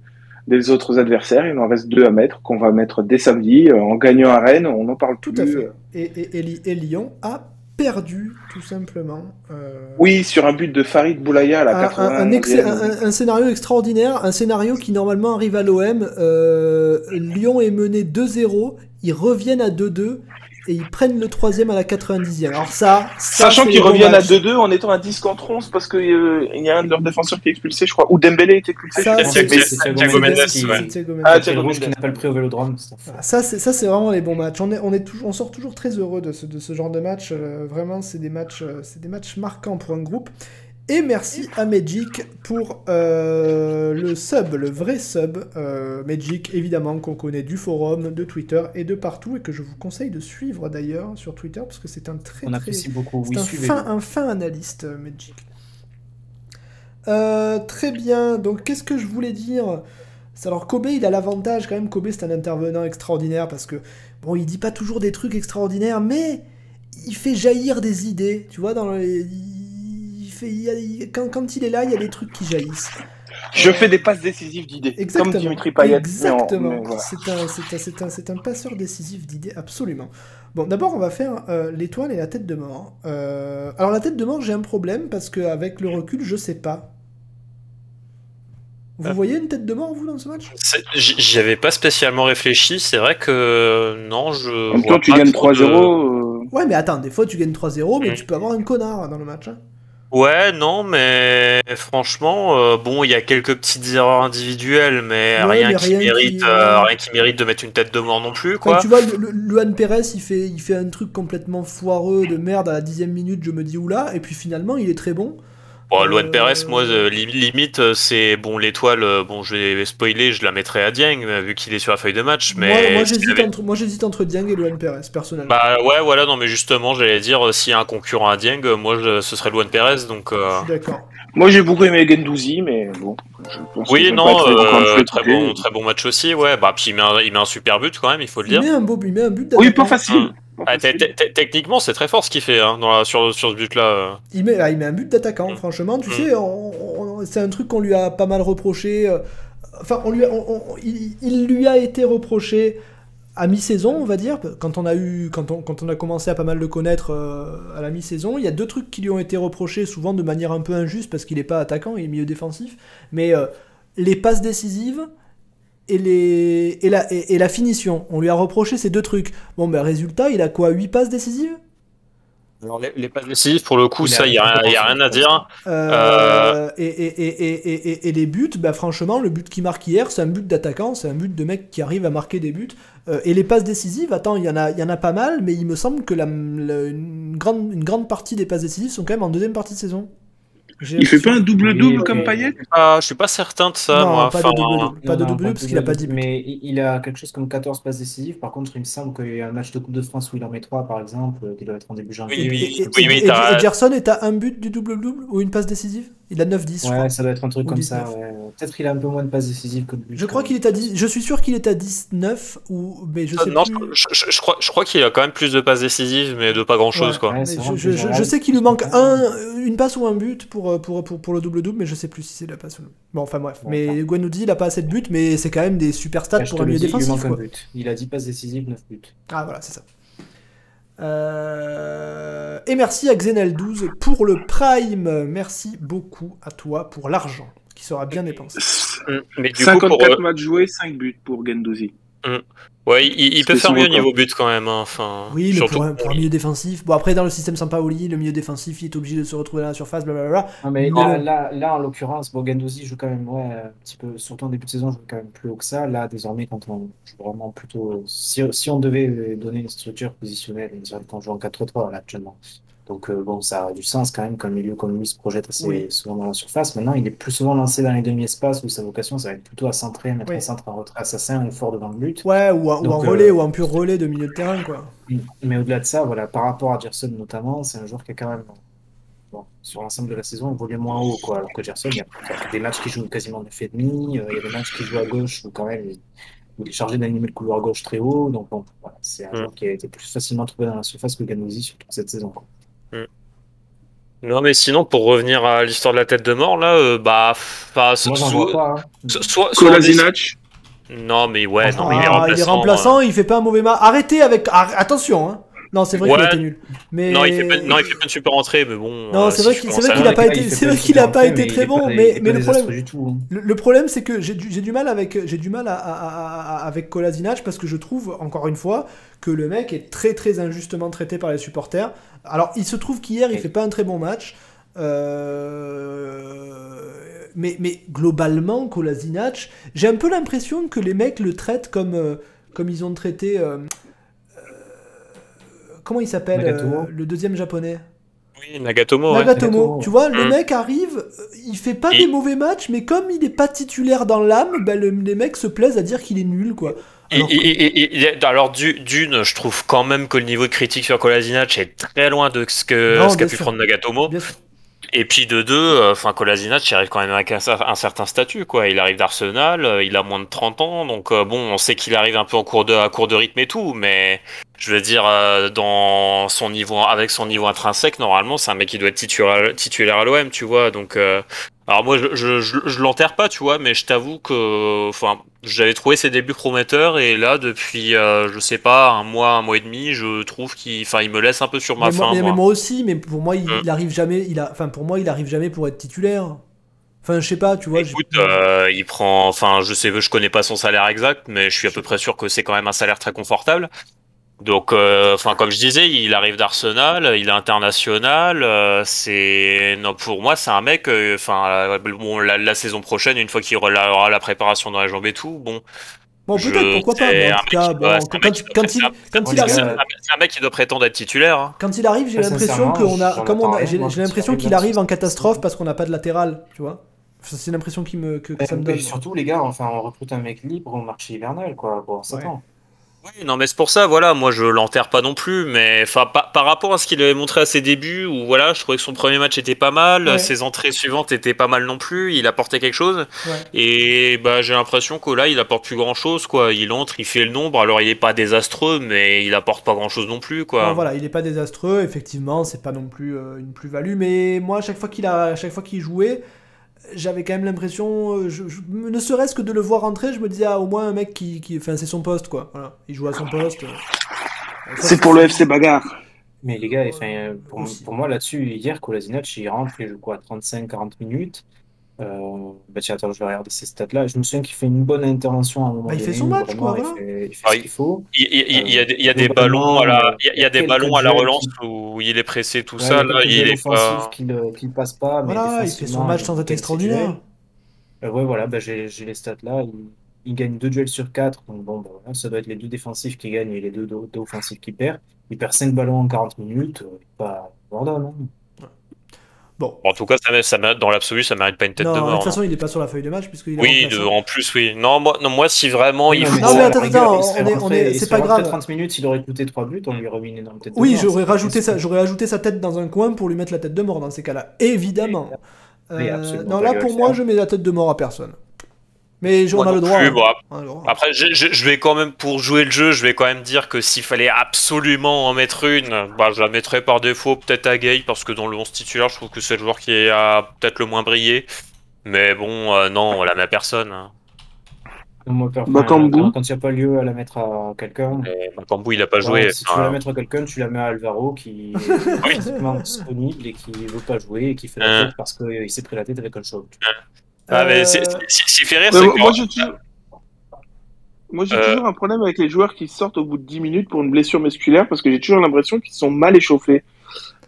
des autres adversaires. Il en reste deux à mettre, qu'on va mettre dès samedi. Euh, en gagnant à Rennes, on n'en parle Tout plus. à fait. Et, et, Lyon a perdu, tout simplement. euh, Oui, sur un but de Farid Boulaya à la un, 80 un- un un- un- un scénario extraordinaire, un scénario qui normalement arrive à l'OM. euh, Lyon est mené 2-0, ils reviennent à 2-2, et ils prennent le troisième à la 90e. Alors ça, ça Sachant qu'ils reviennent à matchs. 2-2 en étant à 10 contre 11 parce qu'il y a un de leurs défenseurs qui est expulsé, je crois. Ou Dembélé est expulsé. Ça, c'est- Thiago Mendes, Thiago Mendes. Ah, Thiago rouge qui Mendes. n'a pas le prix au vélodrome. Ça, c'est ça, c'est vraiment les bons matchs. On est, on est toujours, on sort toujours très heureux de ce, de ce genre de match. Euh, vraiment, c'est des matchs, euh, c'est des matchs marquants pour un groupe. Et merci à Magic pour euh, le sub, le vrai sub. Euh, Magic, évidemment, qu'on connaît du forum, de Twitter et de partout, et que je vous conseille de suivre d'ailleurs sur Twitter, parce que c'est un très On très, apprécie beaucoup. c'est Oui, un fin, un fin analyste, euh, Magic. Euh, très bien, donc qu'est-ce que je voulais dire? Alors Kobe, il a l'avantage quand même, Kobe c'est un intervenant extraordinaire parce que, bon, il dit pas toujours des trucs extraordinaires, mais il fait jaillir des idées, tu vois, dans les- fait, il y a- il- quand, quand il est là, il y a des trucs qui jaillissent. Je fais des passes décisives d'idées. Exactement. Comme Dimitri Payet. Exactement. voilà. C'est un, passeur décisif d'idées, absolument. Bon, d'abord, on va faire euh, l'étoile et la tête de mort. Euh, alors, la tête de mort, j'ai un problème parce qu'avec le recul, je sais pas. Vous Ah. voyez une tête de mort, vous, dans ce match? J'y avais pas spécialement réfléchi, c'est vrai que non, je. En même temps, tu gagnes trop de- 3-0. euh, Ouais, mais attends, des fois, tu gagnes 3-0, mais Mm. tu peux avoir un connard dans le match. hein. Ouais, non, mais franchement, euh, bon, il y a quelques petites erreurs individuelles, mais Ouais, rien mais qui rien qui- mérite, euh, rien qui mérite de mettre une tête de mort non plus, Quand quoi. tu vois, le, Luan Perez, il fait, il fait un truc complètement foireux de merde à la dixième minute, je me dis oula, et puis finalement, il est très bon. Bon, Euh, Luan Perez, moi, li- limite, euh, c'est bon, l'étoile, euh, bon, je vais spoiler, je la mettrai à Dieng, euh, vu qu'il est sur la feuille de match, mais. moi, j'hésite avait- entre, moi, j'hésite entre Dieng et Luan Perez, personnellement. Bah ouais, voilà, non, mais justement, j'allais dire, s'il y a un concurrent à Dieng, moi, je- ce serait Luan Perez, donc. euh, Je suis d'accord. Moi, j'ai beaucoup aimé Gendouzi, mais bon. Je pense Oui, non, pas euh, très bon, très bon match aussi, ouais. Bah, puis il met un, il met un super but quand même, il faut le Il dire. met un beau, il met un but Oui, pas facile. Pas Ah, techniquement, c'est très fort ce qu'il fait hein, dans la- sur, sur ce but-là. Il met, il met un but d'attaquant, Mm. franchement. Tu Mm. sais, c'est un truc qu'on lui a pas mal reproché. euh, Enfin, on lui a- on- on- il, il lui a été reproché à mi-saison, on va dire, quand on a eu, quand on, quand on a commencé à pas mal le connaître euh, à la mi-saison. Il y a deux trucs qui lui ont été reprochés, souvent de manière un peu injuste parce qu'il est pas attaquant, il est milieu défensif. Mais euh, les passes décisives et, les, et, la, et, et la finition. On lui a reproché ces deux trucs. Bon, ben résultat, il a quoi 8 passes décisives? Alors, les, les passes décisives, pour le coup, Il ça, il n'y a, y a rien à dire. Euh, et, et, et, et, et, et- et les buts, bah franchement, le but qui marque hier, c'est un but d'attaquant, c'est un but de mec qui arrive à marquer des buts. Euh, et les passes décisives, attends, il y, en a- il y en a pas mal, mais il me semble que la, la- une, grande, une grande partie des passes décisives sont quand même en deuxième partie de saison. Il fait pas un double-double comme mais- Payet Ah, je suis pas certain de ça, Non, moi. pas Enfin, de double-double, pas de double parce qu'il a pas 10 buts. Mais il a quelque chose comme 14 passes décisives. Par contre, il me semble qu'il y a un match de Coupe de France où il en met 3, par exemple, euh, qui doit être en début janvier. Oui, oui, Et- et- oui, oui, et- t'as- et Gerson est à un but du double-double ou une passe décisive? Il a 9-10, je crois. Ouais, ça doit être un truc Ou comme 19. ça. ouais. Peut-être qu'il a un peu moins de passes décisives que de buts. Je crois quand qu'il est à 10, je suis sûr qu'il est à 19 ou mais je Ah, sais non, plus. je, je- je crois, je crois qu'il a quand même plus de passes décisives, mais de pas grand-chose, Ouais. quoi. Ouais, je, sais qu'il lui manque un, une passe ou un but pour, euh, pour, pour, pour le double-double, mais je sais plus si c'est la passe ou le... Bon, enfin bref. Mais Gwen nous dit il a pas assez de buts, mais c'est quand même des super stats pour un milieu il lui défensif. un but. Il a 10 passes décisives, 9 buts. Ah voilà, c'est ça. Euh, Et merci à Xenel12 pour le Prime. Merci beaucoup à toi pour l'argent qui sera bien dépensé. Mm. Mais du coup, 54 pour, euh, matchs joués, 5 buts pour Gendouzi. Ouais, il, il peut faire mieux record. niveau but quand même. hein, Enfin, Oui, mais surtout pour un, pour un milieu défensif. Bon, après, dans le système Sampaoli, le milieu défensif, il est obligé de se retrouver dans la surface, blablabla. Non, mais Non. là, là, là, en l'occurrence, bon, Guendouzi joue quand même, ouais, un petit peu, surtout en début de saison, joue quand même plus haut que ça. Là, désormais, quand on joue vraiment plutôt. Si, si on devait donner une structure positionnelle, on joue en 4-3 là actuellement. Donc, euh, bon, ça a du sens quand même qu'un milieu comme lui se projette assez Oui. souvent dans la surface. Maintenant, il est plus souvent lancé dans les demi-espaces où sa vocation, ça va être plutôt à centrer, mettre Oui. un centre en retrait assassin ou fort devant le but. Ouais, ou, un- ou Donc, un euh, relais, ou un pur relais de milieu de terrain, quoi. Mais au-delà de ça, voilà, par rapport à Gerson notamment, c'est un joueur qui est quand même, bon, sur l'ensemble de la saison, évolué moins haut, quoi. Alors que Gerson, il y a, a des matchs qui jouent quasiment 9,5, euh, il y a des matchs qui jouent à gauche où quand même il, il est chargé d'animer le couloir gauche très haut. Donc bon, voilà, c'est un Mm. joueur qui a été plus facilement trouvé dans la surface que Ganouzi sur toute cette saison. quoi. Non, mais sinon, pour revenir à l'histoire de la tête de mort, là, euh, bah, so- Moi, pas. hein. so- soit, soit Non, mais ouais, non, mais il est Ah, remplaçant. il est remplaçant, il fait pas un mauvais match. Arrêtez avec. ar- Attention, hein. Non, c'est vrai Ouais. qu'il était nul. Mais... Non, il fait pas, non, il fait pas une super entrée, mais bon. Non, euh, c'est vrai qu'il- commence c'est vrai à- qu'il a pas été- c'est vrai qu'il a pas été très bon, mais- le problème- désastreux du tout. hein. Le, le problème, c'est que j'ai du, mal avec j'ai du mal à, à- à- à- avec Kolasinac parce que je trouve encore une fois que le mec est très très injustement traité par les supporters. Alors, il se trouve qu'hier, il fait pas un très bon match. Euh, Mais, mais globalement, Kolasinac, j'ai un peu l'impression que les mecs le traitent comme, euh, comme ils ont traité. euh, comment il s'appelle euh, Le deuxième japonais Oui, Nagatomo, ouais. Nagatomo, tu vois, le Mm. mec arrive, euh, il fait pas Et- des mauvais matchs, mais comme il est pas titulaire dans l'âme, ben le- les mecs se plaisent à dire qu'il est nul, quoi. Et- Alors et- et- et- et- alors du- d'une, je trouve quand même que le niveau de critique sur Kolasinac est très loin de ce que Non, ce qu'a pu sûr. prendre Nagatomo. Et puis de deux, euh, enfin Kolasinac, arrive quand même avec un, cer- un certain statut, quoi. Il arrive d'Arsenal, euh, il a moins de 30 ans, donc euh, bon, on sait qu'il arrive un peu en cours de, à court de rythme et tout, mais je veux dire, dans son niveau, avec son niveau intrinsèque, normalement, c'est un mec qui doit être titulaire, titulaire à l'OM, tu vois. Donc, alors moi, je, je, je, je l'enterre pas, tu vois, mais je t'avoue que, enfin, j'avais trouvé ses débuts prometteurs et là, depuis, euh, je sais pas, un mois, un mois et demi, je trouve qu'il, enfin, il me laisse un peu sur ma mais, moi, mais- moi. mais moi aussi, mais pour moi, il, Mm. il arrive jamais, il a, enfin pour moi, il arrive jamais pour être titulaire. Enfin, je sais pas, tu vois. Écoute, euh, il prend, enfin, je sais, je connais pas son salaire exact, mais je suis à peu près sûr que c'est quand même un salaire très confortable. Donc, euh, enfin, comme je disais, il arrive d'Arsenal, il est international. euh, c'est, non, pour moi, c'est un mec. euh, Enfin, euh, bon, la, la saison prochaine, une fois qu'il aura la, la préparation dans les jambes et tout, bon, Bon, je- peut-être, pourquoi pas. c'est mais un en tout mec cas, quand, mec qui doit quand il, quand arrive, c'est un, mec qui doit prétendre être titulaire. hein. quand il arrive, j'ai l'impression qu'on a, comme on a, j'ai l'impression qu'il arrive en catastrophe parce qu'on n'a pas de latéral, tu vois. C'est l'impression qui me, que, que ça me Et donne. surtout, les gars, enfin, on recrute un mec libre au marché hivernal, quoi, pour 7 Ouais. ans. Oui, non, mais c'est pour ça, voilà, moi je l'enterre pas non plus, mais enfin par, par rapport à ce qu'il avait montré à ses débuts, où voilà, je trouvais que son premier match était pas mal, Ouais. ses entrées suivantes étaient pas mal non plus, il apportait quelque chose, Ouais. et bah j'ai l'impression que là il apporte plus grand chose, quoi. Il entre, il fait le nombre, alors il est pas désastreux, mais il apporte pas grand chose non plus, quoi. Non, voilà, il est pas désastreux, effectivement, c'est pas non plus euh, une plus-value, mais moi, à chaque fois qu'il a, à chaque fois qu'il jouait, j'avais quand même l'impression, euh, je- je- ne serait-ce que de le voir rentrer, je me disais, ah, au moins un mec qui, qui enfin, c'est son poste, quoi. Voilà, il joue à son poste. euh. C'est pour le FC Bagarre. Mais les gars, enfin, euh, pour, pour moi, là-dessus, hier, Kolasinac, il rentre, il joue quoi, 35-40 minutes. Euh, bah tiens, attends, je vais regarder ces stats-là. Je me souviens qu'il fait une bonne intervention à un moment Bah, il fait son match, vraiment, quoi, il fait, il fait Ah, ce il- qu'il faut. Il, il- y a, des- il y a des Globalement, ballons à la, euh, il y a, des ballons à la relance qui- où il est pressé, tout Ouais, ça, là, il est pas. qu'il euh, qu'il passe pas, mais Voilà, il fait son match sans être extraordinaire. Euh, ouais, voilà, bah, j'ai les stats là. Il, il gagne deux duels sur quatre. Donc, bon, bah, voilà, ça doit être les deux défensifs qui gagnent et les deux, deux, deux offensifs qui perdent. Il perd 5 ballons en 40 minutes. euh, Pas Gordon, hein. Bon. En tout cas, ça, ça dans l'absolu, ça mérite pas une tête Non, de de mort. toute non. façon, il est pas sur la feuille de match, puisqu'il est Oui, de- en plus, oui. Non, moi, non, moi si vraiment il faut. Non, ça, mais attends, attends, c'est fait pas grave. 30 minutes, il aurait coûté 3 buts, on lui aurait mis une énorme tête de Oui, mort, j'aurais rajouté, possible. ça, j'aurais ajouté sa tête dans un coin pour lui mettre la tête de mort dans ces cas-là. Évidemment. Oui, Euh, non, là, pour moi, je mets la tête de mort à personne. Mais on Moi a non le droit. plus, hein. On a le droit. Après, je, je- je vais quand même, pour jouer le jeu, je vais quand même dire que s'il fallait absolument en mettre une, bah, je la mettrais par défaut peut-être à Gay, parce que dans le 11 titulaire, je trouve que c'est le joueur qui a peut-être le moins brillé. Mais bon, euh, non, on la met à personne. hein. Moi, per- Bakambu. quand- il n'y a pas lieu à la mettre à quelqu'un, Bakambu, il a pas ouais, joué. si tu veux la mettre à quelqu'un, tu la mets à Alvaro qui est disponible et qui veut pas jouer et qui fait la Euh. tête parce qu'il s'est pris la tête avec un choc. Ah, mais Euh, c'est- c'est- ce qui fait rire, Ouais, c'est moi, que. moi, j'ai toujours... Euh. toujours un problème avec les joueurs qui sortent au bout de 10 minutes pour une blessure musculaire parce que j'ai toujours l'impression qu'ils sont mal échauffés.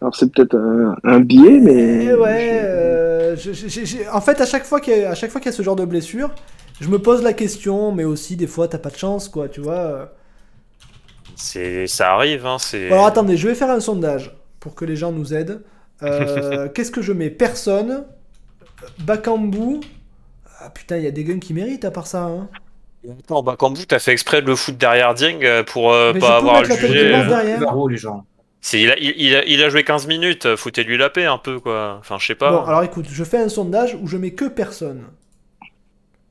Alors, c'est peut-être un, un biais, mais. Eh ouais, euh, je- je- je- je- en fait, à chaque fois qu'il y, a- à chaque fois qu'il y a ce genre de blessure, je me pose la question, mais aussi des fois, t'as pas de chance, quoi, tu vois. c'est- Ça arrive, hein. C'est. Alors attendez, je vais faire un sondage pour que les gens nous aident. Euh, Qu'est-ce que je mets? Personne. Bakambu. Ah putain, il y a des guns qui méritent à part ça. Hein. Attends, Bakambu, t'as fait exprès de le foutre derrière Dieng euh, pour euh, je pas avoir à le juger. euh. les gens. Il, a, il, il a, il a joué 15 minutes, foutez-lui la paix un peu, quoi. Enfin, je sais pas. Bon, alors écoute, je fais un sondage où je mets que personne.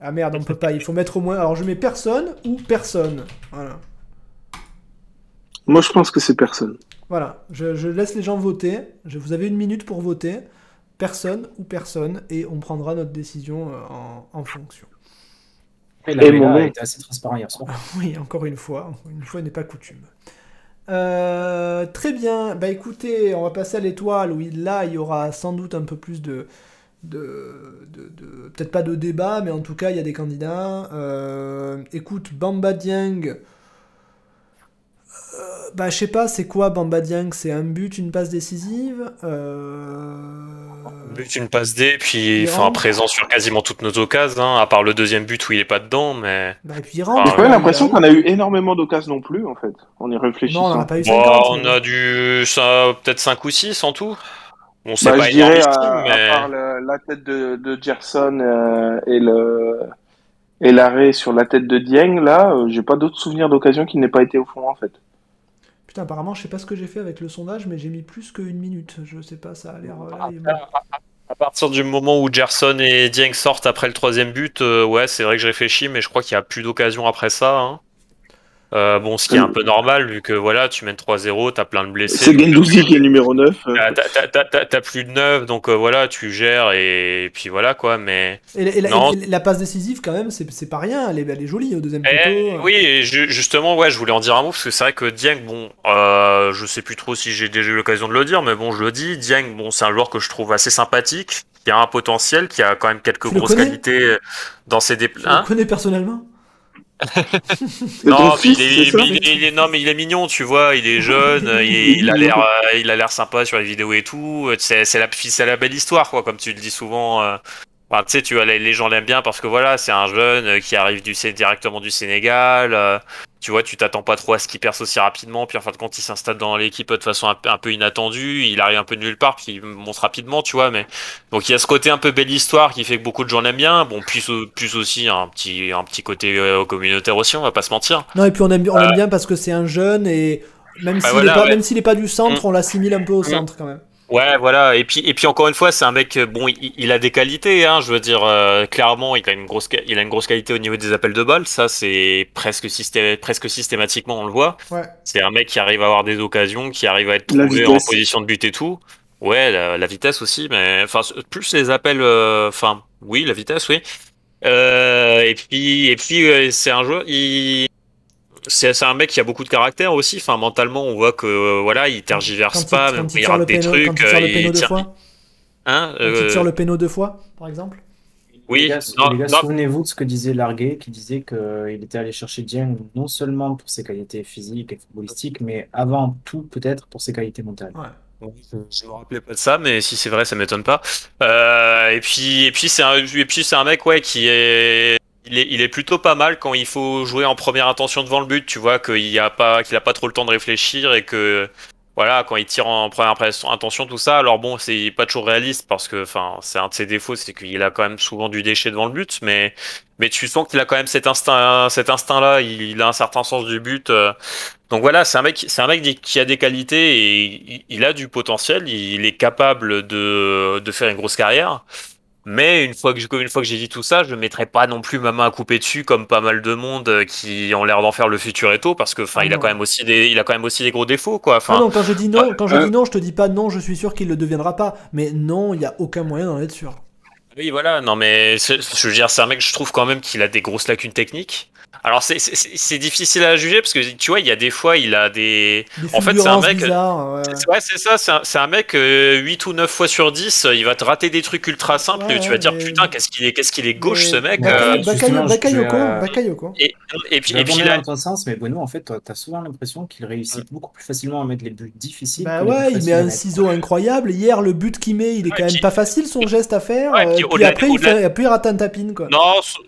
Ah merde, on peut pas, il faut mettre au moins. Alors je mets personne ou personne. Voilà. Moi, je pense que c'est personne. Voilà, je, je laisse les gens voter. Je, vous avez une minute pour voter. Personne ou personne. Et on prendra notre décision euh, en, en fonction. Et la mon été assez transparent hier soir. Oui, encore une fois. Encore une fois n'est pas coutume. Euh, très bien. Bah écoutez, on va passer à l'étoile où il- là il y aura sans doute un peu plus de. de, de- de- Peut-être pas de débat, mais en tout cas il y a des candidats. Euh, écoute, Bamba Dieng. euh, bah je sais pas, c'est quoi Bamba Dieng? C'est un but, une passe décisive? Euh... But, une passe D, puis Il enfin présent sur quasiment toutes nos occasions, hein, à part le deuxième but où il est pas dedans, mais Bah, et puis il Ah, rentre. J'ai pas ouais. eu l'impression qu'on a eu énormément d'occasions non plus, en fait, en y réfléchissant. Non, on a pas eu Bon, 50. on mais- a dû ça peut-être 5 ou 6 en tout. Bon, c'est Bah, pas je dirais, à, mais à part le- la tête de, de Gerson euh, et le et l'arrêt sur la tête de Dieng, là, euh, j'ai pas d'autres souvenirs d'occasion qui n'aient pas été au fond, en fait. Putain, apparemment, je sais pas ce que j'ai fait avec le sondage, mais j'ai mis plus qu'une minute. Je sais pas, ça a l'air. euh, là, il est- à partir du moment où Gerson et Dieng sortent après le troisième but, euh, ouais, c'est vrai que je réfléchis, mais je crois qu'il y a plus d'occasion après ça. hein. Euh, bon, ce qui est un peu normal, vu que voilà, tu mènes 3-0, t'as plein de blessés. C'est donc Gendouzi qui est numéro 9. euh, t'as- plus de 9, donc euh, voilà, tu gères et, puis voilà quoi, mais. Et, la- et la, Non. et la passe décisive, quand même, c'est pas rien. Elle est, elle est jolie au deuxième Eh, poteau. oui, et ju- justement, ouais, je voulais en dire un mot parce que c'est vrai que Dieng, bon, euh, je sais plus trop si j'ai déjà eu l'occasion de le dire, mais bon, je le dis, Dieng, bon, c'est un joueur que je trouve assez sympathique, qui a un potentiel, qui a quand même quelques Tu grosses qualités dans ses Je déplacements. le connais personnellement? Non, mais il est, mignon, tu vois, il est jeune, il, il a l'air, euh, il a l'air sympa sur les vidéos et tout. C'est, c'est la, c'est la belle histoire, quoi, comme tu le dis souvent. euh. Enfin, tu sais, tu vois, les, gens l'aiment bien parce que voilà, c'est un jeune euh, qui arrive du, directement du Sénégal. euh, tu vois, tu t'attends pas trop à ce qu'il perce aussi rapidement. Puis en fin de compte, il s'installe dans l'équipe de façon un, peu- un peu inattendue. Il arrive un peu de nulle part, puis il monte rapidement, tu vois. Mais donc il y a ce côté un peu belle histoire qui fait que beaucoup de gens l'aiment bien. Bon, plus, au- plus aussi un petit, un petit côté euh, communautaire aussi, on va pas se mentir. Non, et puis on aime, on bien parce que c'est un jeune et même Bah s'il voilà, est, pas- ouais. même s'il est pas du centre, Mm. on l'assimile un peu au Mm. centre quand même. Ouais, voilà. Et puis, et puis encore une fois, c'est un mec. euh, Bon, il, il a des qualités. Hein, je veux dire, euh, clairement, il a une grosse, il a une grosse qualité au niveau des appels de balles. Ça, c'est presque systé- presque systématiquement, on le voit. Ouais. C'est un mec qui arrive à avoir des occasions, qui arrive à être trouvé en position de but et tout. Ouais, la, la vitesse aussi, mais enfin plus les appels. euh, Enfin, oui, la vitesse, oui. Euh, et puis, et puis, euh, c'est un joueur. Il c'est un mec qui a beaucoup de caractère aussi. Enfin, mentalement, on voit que euh, voilà, il tergiverse Quand pas, il, même quand quand il rate des péno, trucs. quand il tire le euh, péno deux tient- fois. Hein, Quand il euh, tire le péno deux fois, par exemple. Oui, souvenez-vous de ce que disait Larguet, qui disait qu'il était allé chercher Dieng non seulement pour ses qualités physiques et footballistiques, mais avant tout peut-être pour ses qualités mentales. Ouais. Je me rappelais pas de ça, mais si c'est vrai, ça m'étonne pas. Euh, et puis, et puis c'est un, et puis c'est un mec ouais qui est, il est, il est plutôt pas mal quand il faut jouer en première intention devant le but. Tu vois qu'il y a pas, qu'il a pas trop le temps de réfléchir et que voilà quand il tire en première intention tout ça. Alors bon, c'est pas toujours réaliste parce que enfin c'est un de ses défauts, c'est qu'il a quand même souvent du déchet devant le but, mais mais tu sens qu'il a quand même cet instinct, cet instinct là. Il, il a un certain sens du but. euh, donc voilà, c'est un mec, c'est un mec qui a des qualités et il, il a du potentiel. Il est capable de, de faire une grosse carrière. Mais une fois que, je- une fois que j'ai dit tout ça, je ne mettrai pas non plus ma main à couper dessus comme pas mal de monde euh, qui ont l'air d'en faire le futur éto parce que enfin Ah il a quand même aussi des il a quand même aussi des gros défauts quoi. Ah non, quand je dis non, quand je euh, dis non, je te dis pas non, je suis sûr qu'il le deviendra pas. Mais non, il y a aucun moyen d'en être sûr. oui voilà non mais c'est- je veux dire c'est un mec je trouve quand même qu'il a des grosses lacunes techniques. Alors c'est c'est- c'est c'est difficile à juger parce que tu vois il y a des fois il a des Des En fait, c'est un mec- bizarres, ouais. C'est- Ouais, c'est ça, c'est un, c'est un mec, euh, 8 ou 9 fois sur 10, euh, il va te rater des trucs ultra simples, Ouais, et tu vas te dire, mais- putain, qu'est-ce qu'il est, qu'est-ce qu'il est gauche, Mais- ce mec. Baka- euh, Baka- Bakayoko, euh, Bakayoko. et, et puis, et puis là, dans ton sens, mais Bruno, en fait, toi, t'as souvent l'impression qu'il réussit beaucoup plus facilement à mettre les buts difficiles. Bah ouais, il met un ciseau incroyable. Hier, le but qu'il met, il est Ouais, quand même pas facile son geste à faire. Euh, puis après, il, fait, il rate un tapine, quoi. non,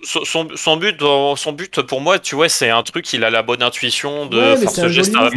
son, but, son but, pour moi, tu vois, c'est un truc, il a la bonne intuition de Ouais, faire c'est ce un geste à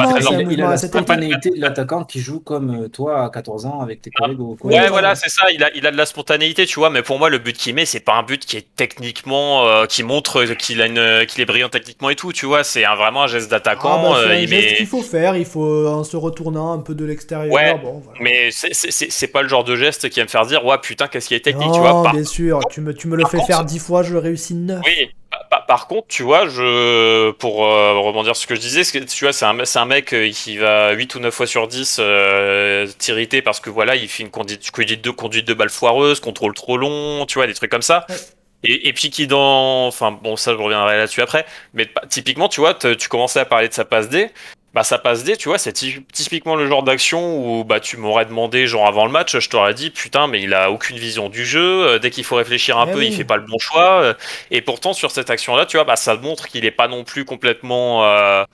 la spontanéité de l'attaquant qui joue comme euh, toi à 14 ans avec tes collègues au Ouais, collège. voilà, c'est ça. Il a, il a de la spontanéité, tu vois. Mais pour moi, le but qu'il met, c'est pas un but qui est techniquement, euh, qui montre qu'il a une, qu'il est brillant techniquement et tout, tu vois. C'est un, vraiment un geste Ah, d'attaquant. bah, c'est euh, un geste met- qu'il faut faire. Il faut, euh, en se retournant un peu de l'extérieur. Ouais, bon, voilà. Mais c'est- c'est c'est- c'est pas le genre de geste qui va me faire dire, ouais, putain, qu'est-ce qui est technique, non, tu vois. Par, bien sûr, tu me, tu me le fais contre- faire dix fois, je le réussis neuf. oui, par- par, par contre, tu vois, je, pour euh, rebondir sur ce que je disais, tu vois, c'est un, un mec euh, qui va 8 ou 9 fois sur 10 euh, t'irriter parce que voilà, il fait une conduite, conduite de, conduite de balle foireuse, contrôle trop long, tu vois, des trucs comme ça. Ouais. Et, et puis qui dans, enfin bon, ça je reviendrai là-dessus après, mais bah, typiquement, tu vois, tu commençais à parler de sa passe D, bah ça passe D, tu vois, c'est ty- typiquement le genre d'action où bah tu m'aurais demandé genre avant le match, je t'aurais dit putain mais il a aucune vision du jeu, euh, dès qu'il faut réfléchir un Eh peu, oui. il fait pas le bon choix euh, et pourtant sur cette action-là, tu vois, bah ça montre qu'il est pas non plus complètement euh,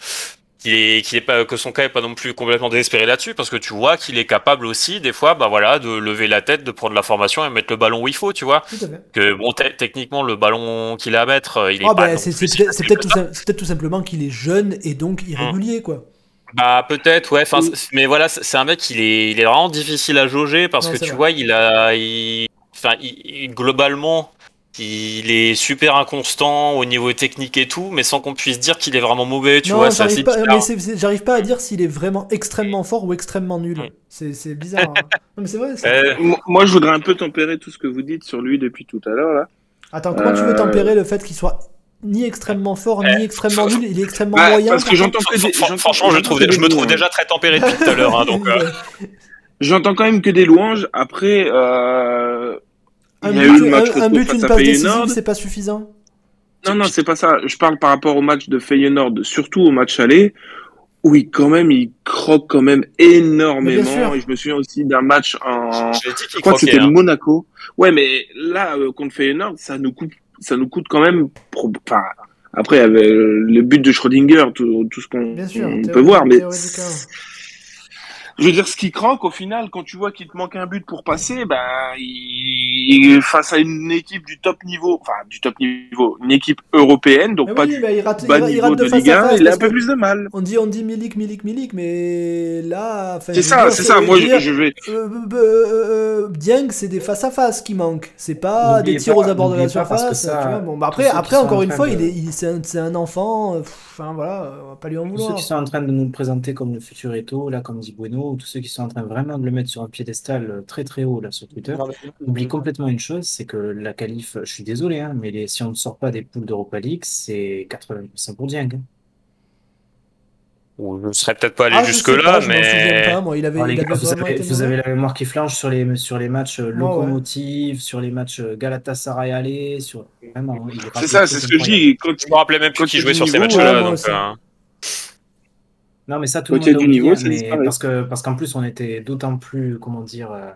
qu'il est qu'il est pas que son cas est pas non plus complètement désespéré là-dessus parce que tu vois qu'il est capable aussi des fois bah voilà de lever la tête, de prendre la formation et mettre le ballon où il faut, tu vois. Que bon te- techniquement le ballon qu'il a à mettre, euh, il est Ah, pas bah, c'est peut-être tout, simplement qu'il est jeune et donc Mmh. irrégulier, quoi. Bah peut-être ouais enfin mais voilà c'est un mec il est il est vraiment difficile à jauger parce que tu vrai. vois il a il enfin il- globalement il est super inconstant au niveau technique et tout mais sans qu'on puisse dire qu'il est vraiment mauvais tu non, vois j'arrive pas, j'arrive pas à dire s'il est vraiment extrêmement fort ou extrêmement nul. Mm. C'est c'est bizarre. hein. Non, mais c'est vrai. c'est- Euh, Mo- Moi, je voudrais un peu tempérer tout ce que vous dites sur lui depuis tout à l'heure là. Attends, comment tu veux Euh, tempérer le fait qu'il soit ni extrêmement fort, ni Eh, extrêmement nul Il est extrêmement Bah, moyen. parce que j'entends contre que des, fran- j'entends- franchement je j'entends trouve que des je me trouve déjà très tempéré depuis tout à l'heure hein, donc euh, J'entends quand même que des louanges. Après, euh, Un il y a but, eu le match un- un retour but, une passe décisive, Feyenoord. c'est pas suffisant. Non, non, c'est pas ça. Je parle par rapport au match de Feyenoord, surtout au match aller, où il, quand même, il croque quand même énormément. Et je me souviens aussi d'un match en, je crois que c'était hein. Monaco. Ouais, mais là, euh, contre Feyenoord, ça nous coûte, ça nous coûte quand même, pro- enfin, après, il y avait le but de Schrödinger, tout, tout ce qu'on peut voir, mais. Je veux dire, ce qui croque au final, quand tu vois qu'il te manque un but pour passer, ben, il, face à une équipe du top niveau, enfin, du top niveau, une équipe européenne, donc Mais pas oui, du il rate, il bas il niveau rate de de face Ligue à 1, face. il a un peu plus de mal. On dit, on dit Milik, Milik, Milik, mais là. enfin, C'est ça, c'est ça. Moi, je dire, je, je vais, Euh, euh, euh, Dieng, c'est des face à face qui manquent. C'est pas des tirs pas- aux abords de la surface. ça, tu vois. Bon, bah après, après encore en une fois, de- il est, il- c'est un, c'est un enfant. euh, Enfin voilà, on va pas lui en Tous ceux vouloir. qui sont en train de nous le présenter comme le futur Eto, là, comme dit Ou tous ceux qui sont en train vraiment de le mettre sur un piédestal euh, très très haut là sur Twitter, oublie complètement une chose, c'est que la qualif, je suis désolé, hein, mais les- si on ne sort pas des poules d'Europa League, c'est 80% pour Dieng. Ou je serais peut-être pas allé Ah, je jusque sais là pas, je m'en souviens mais pas, moi, il avait, Alors, les il gars, avait vous avez, vous la mémoire qui flanche sur les, sur les matchs euh, ouais. Locomotive, sur les matchs euh, Galatasaray aller, sur vraiment, c'est ça, c'est ce que je dis. Quand, je me rappelais même plus Quand qui tu jouait sur ces matchs-là ouais, donc euh, Non, mais ça, tout le monde du niveau, oublié, mais parce que, parce qu'en plus, on était d'autant plus, comment dire, euh,